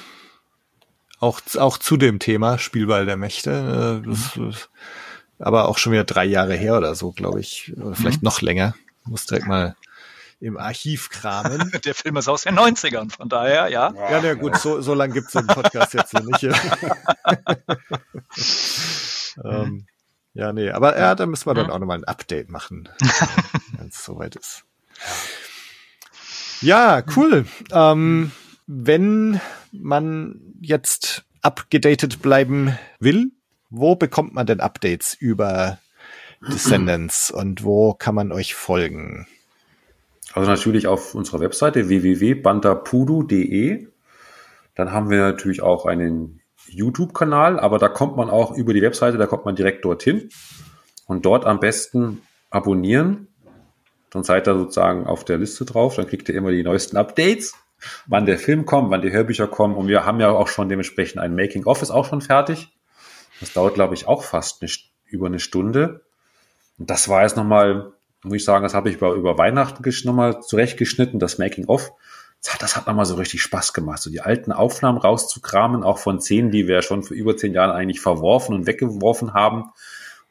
Auch, auch zu dem Thema Spielball der Mächte. Äh, das, mhm aber auch schon wieder drei Jahre her oder so, glaube ich, oder vielleicht mhm. noch länger. Muss direkt mal im Archiv kramen. [LAUGHS] Der Film ist aus den 90ern, von daher, ja. Ja, na gut, so, so lange gibt's den Podcast jetzt hier nicht. [LAUGHS] ähm, ja, nee, aber ja, da müssen wir dann mhm. auch nochmal ein Update machen, [LAUGHS] wenn es soweit ist. Ja, cool. Ähm, wenn man jetzt abgedatet bleiben will, wo bekommt man denn Updates über Descendants [CLEARS THROAT] und wo kann man euch folgen? Also natürlich auf unserer Webseite www.bantapudu.de. Dann haben wir natürlich auch einen YouTube-Kanal, aber da kommt man auch über die Webseite, da kommt man direkt dorthin und dort am besten abonnieren. Dann seid ihr sozusagen auf der Liste drauf, dann kriegt ihr immer die neuesten Updates, wann der Film kommt, wann die Hörbücher kommen und wir haben ja auch schon dementsprechend ein Making-of ist auch schon fertig. Das dauert, glaube ich, auch fast eine, über eine Stunde. Und das war jetzt nochmal, muss ich sagen, das habe ich über, über Weihnachten nochmal zurechtgeschnitten, das Making-of. Das hat, nochmal so richtig Spaß gemacht, so die alten Aufnahmen rauszukramen, auch von Szenen, die wir schon vor über zehn Jahren eigentlich verworfen und weggeworfen haben.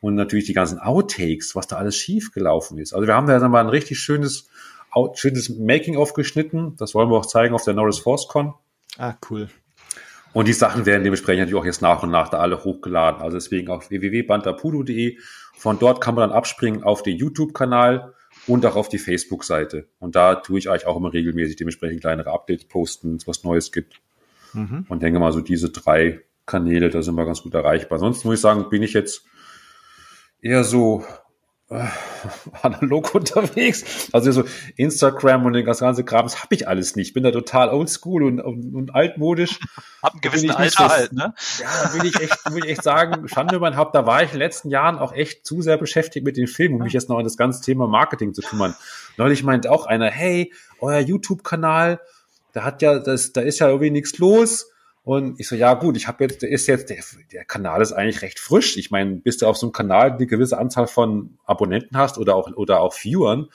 Und natürlich die ganzen Outtakes, was da alles schief gelaufen ist. Also wir haben da nochmal ein richtig schönes, schönes Making-of geschnitten. Das wollen wir auch zeigen auf der Norris Force Con. Ah, cool. Und die Sachen werden dementsprechend natürlich auch jetzt nach und nach da alle hochgeladen. Also deswegen auf www.bantapudo.de. Von dort kann man dann abspringen auf den YouTube-Kanal und auch auf die Facebook-Seite. Und da tue ich eigentlich auch immer regelmäßig dementsprechend kleinere Updates posten, wenn es was Neues gibt. Mhm. Und denke mal, so diese drei Kanäle, da sind wir ganz gut erreichbar. Sonst muss ich sagen, bin ich jetzt eher so äh, [LAUGHS] analog unterwegs. Also so Instagram und den ganzen Kram, das habe ich alles nicht. Bin da total oldschool und, und, und altmodisch. [LAUGHS] Hab ein gewissen Alter halt, ne? Ja, will ich echt, will ich echt sagen, [LAUGHS] Schande mein Haupt, da war ich in den letzten Jahren auch echt zu sehr beschäftigt mit den Filmen, um mich jetzt noch an das ganze Thema Marketing zu kümmern. Neulich meint auch einer, hey, euer YouTube-Kanal, da hat ja, das, da ist ja irgendwie nichts los und ich so, ja gut, ich habe jetzt, der ist jetzt, der, der Kanal ist eigentlich recht frisch. Ich meine, bis du auf so einem Kanal eine gewisse Anzahl von Abonnenten hast oder auch, oder auch Viewern,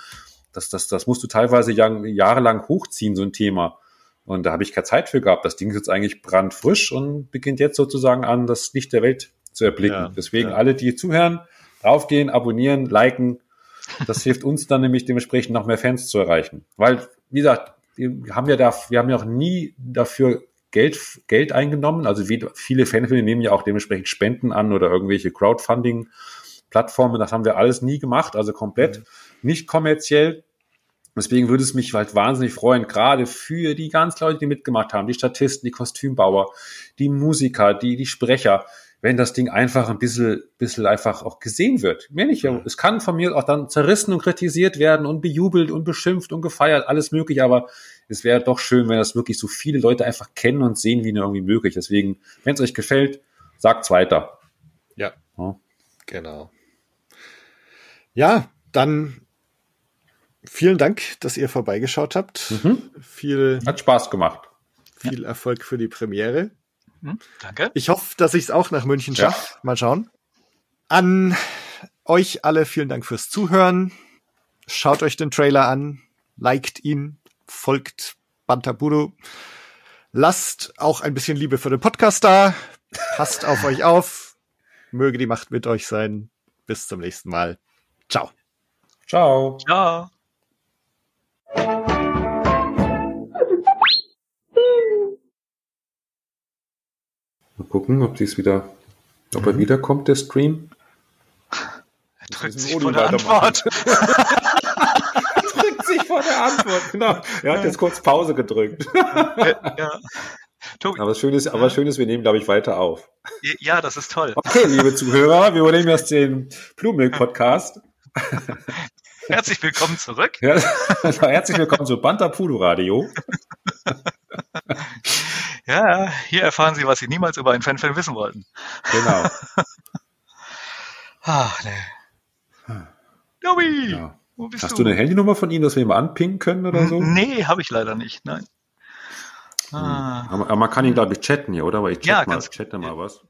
das, das, das musst du teilweise jahr, jahrelang hochziehen, so ein Thema. Und da habe ich keine Zeit für gehabt. Das Ding ist jetzt eigentlich brandfrisch und beginnt jetzt sozusagen an, das Licht der Welt zu erblicken. Ja, Deswegen ja. alle, die zuhören, draufgehen, abonnieren, liken. Das hilft uns dann nämlich dementsprechend noch mehr Fans zu erreichen. Weil, wie gesagt, wir haben ja da, wir haben ja auch nie dafür Geld, Geld eingenommen. Also viele Fanfilme nehmen ja auch dementsprechend Spenden an oder irgendwelche Crowdfunding-Plattformen. Das haben wir alles nie gemacht, also komplett mhm. nicht kommerziell. Deswegen würde es mich halt wahnsinnig freuen, gerade für die ganz Leute, die mitgemacht haben, die Statisten, die Kostümbauer, die Musiker, die, die Sprecher, wenn das Ding einfach ein bisschen, bisschen einfach auch gesehen wird. Mehr nicht, es kann von mir auch dann zerrissen und kritisiert werden und bejubelt und beschimpft und gefeiert, alles möglich, aber es wäre doch schön, wenn das wirklich so viele Leute einfach kennen und sehen, wie nur irgendwie möglich. Deswegen, wenn es euch gefällt, sagt's weiter. Ja. ja. Genau. Ja, dann vielen Dank, dass ihr vorbeigeschaut habt. Mhm. Viel, Hat Spaß gemacht. Viel Erfolg für die Premiere. Hm, danke. Ich hoffe, dass ich es auch nach München schaffe. Ja. Mal schauen. An euch alle vielen Dank fürs Zuhören. Schaut euch den Trailer an, liked ihn, folgt Bantaburo. Lasst auch ein bisschen Liebe für den Podcast da. Passt auf euch auf. Möge die Macht mit euch sein. Bis zum nächsten Mal. Ciao. Ciao. Ciao. Mal gucken, ob dies wieder, ob er mhm. wiederkommt, der Stream. [LAUGHS] Er drückt sich vor der Antwort. [LAUGHS] vor der Antwort, [LAUGHS] genau. Er hat jetzt kurz Pause gedrückt. ja. Tobi. [LAUGHS] Aber schön ist, aber schön ist, wir nehmen, glaube ich, weiter auf. Ja, das ist toll. Okay, liebe Zuhörer, wir übernehmen jetzt den Blumilk-Podcast. [LAUGHS] Herzlich willkommen zurück. Ja, herzlich willkommen zu Banta Pudo Radio. Ja, hier erfahren Sie, was Sie niemals über einen Fanfilm wissen wollten. Genau. Ach, nee. Tobi! Ja. Wo bist Hast du? du eine Handynummer von ihm, dass wir ihn mal anpingen können oder so? Nee, habe ich leider nicht, nein. Hm. Ah. Aber man kann ihn, glaube ich, chatten hier, oder? Aber ich chat ja, mal, chatte mal was.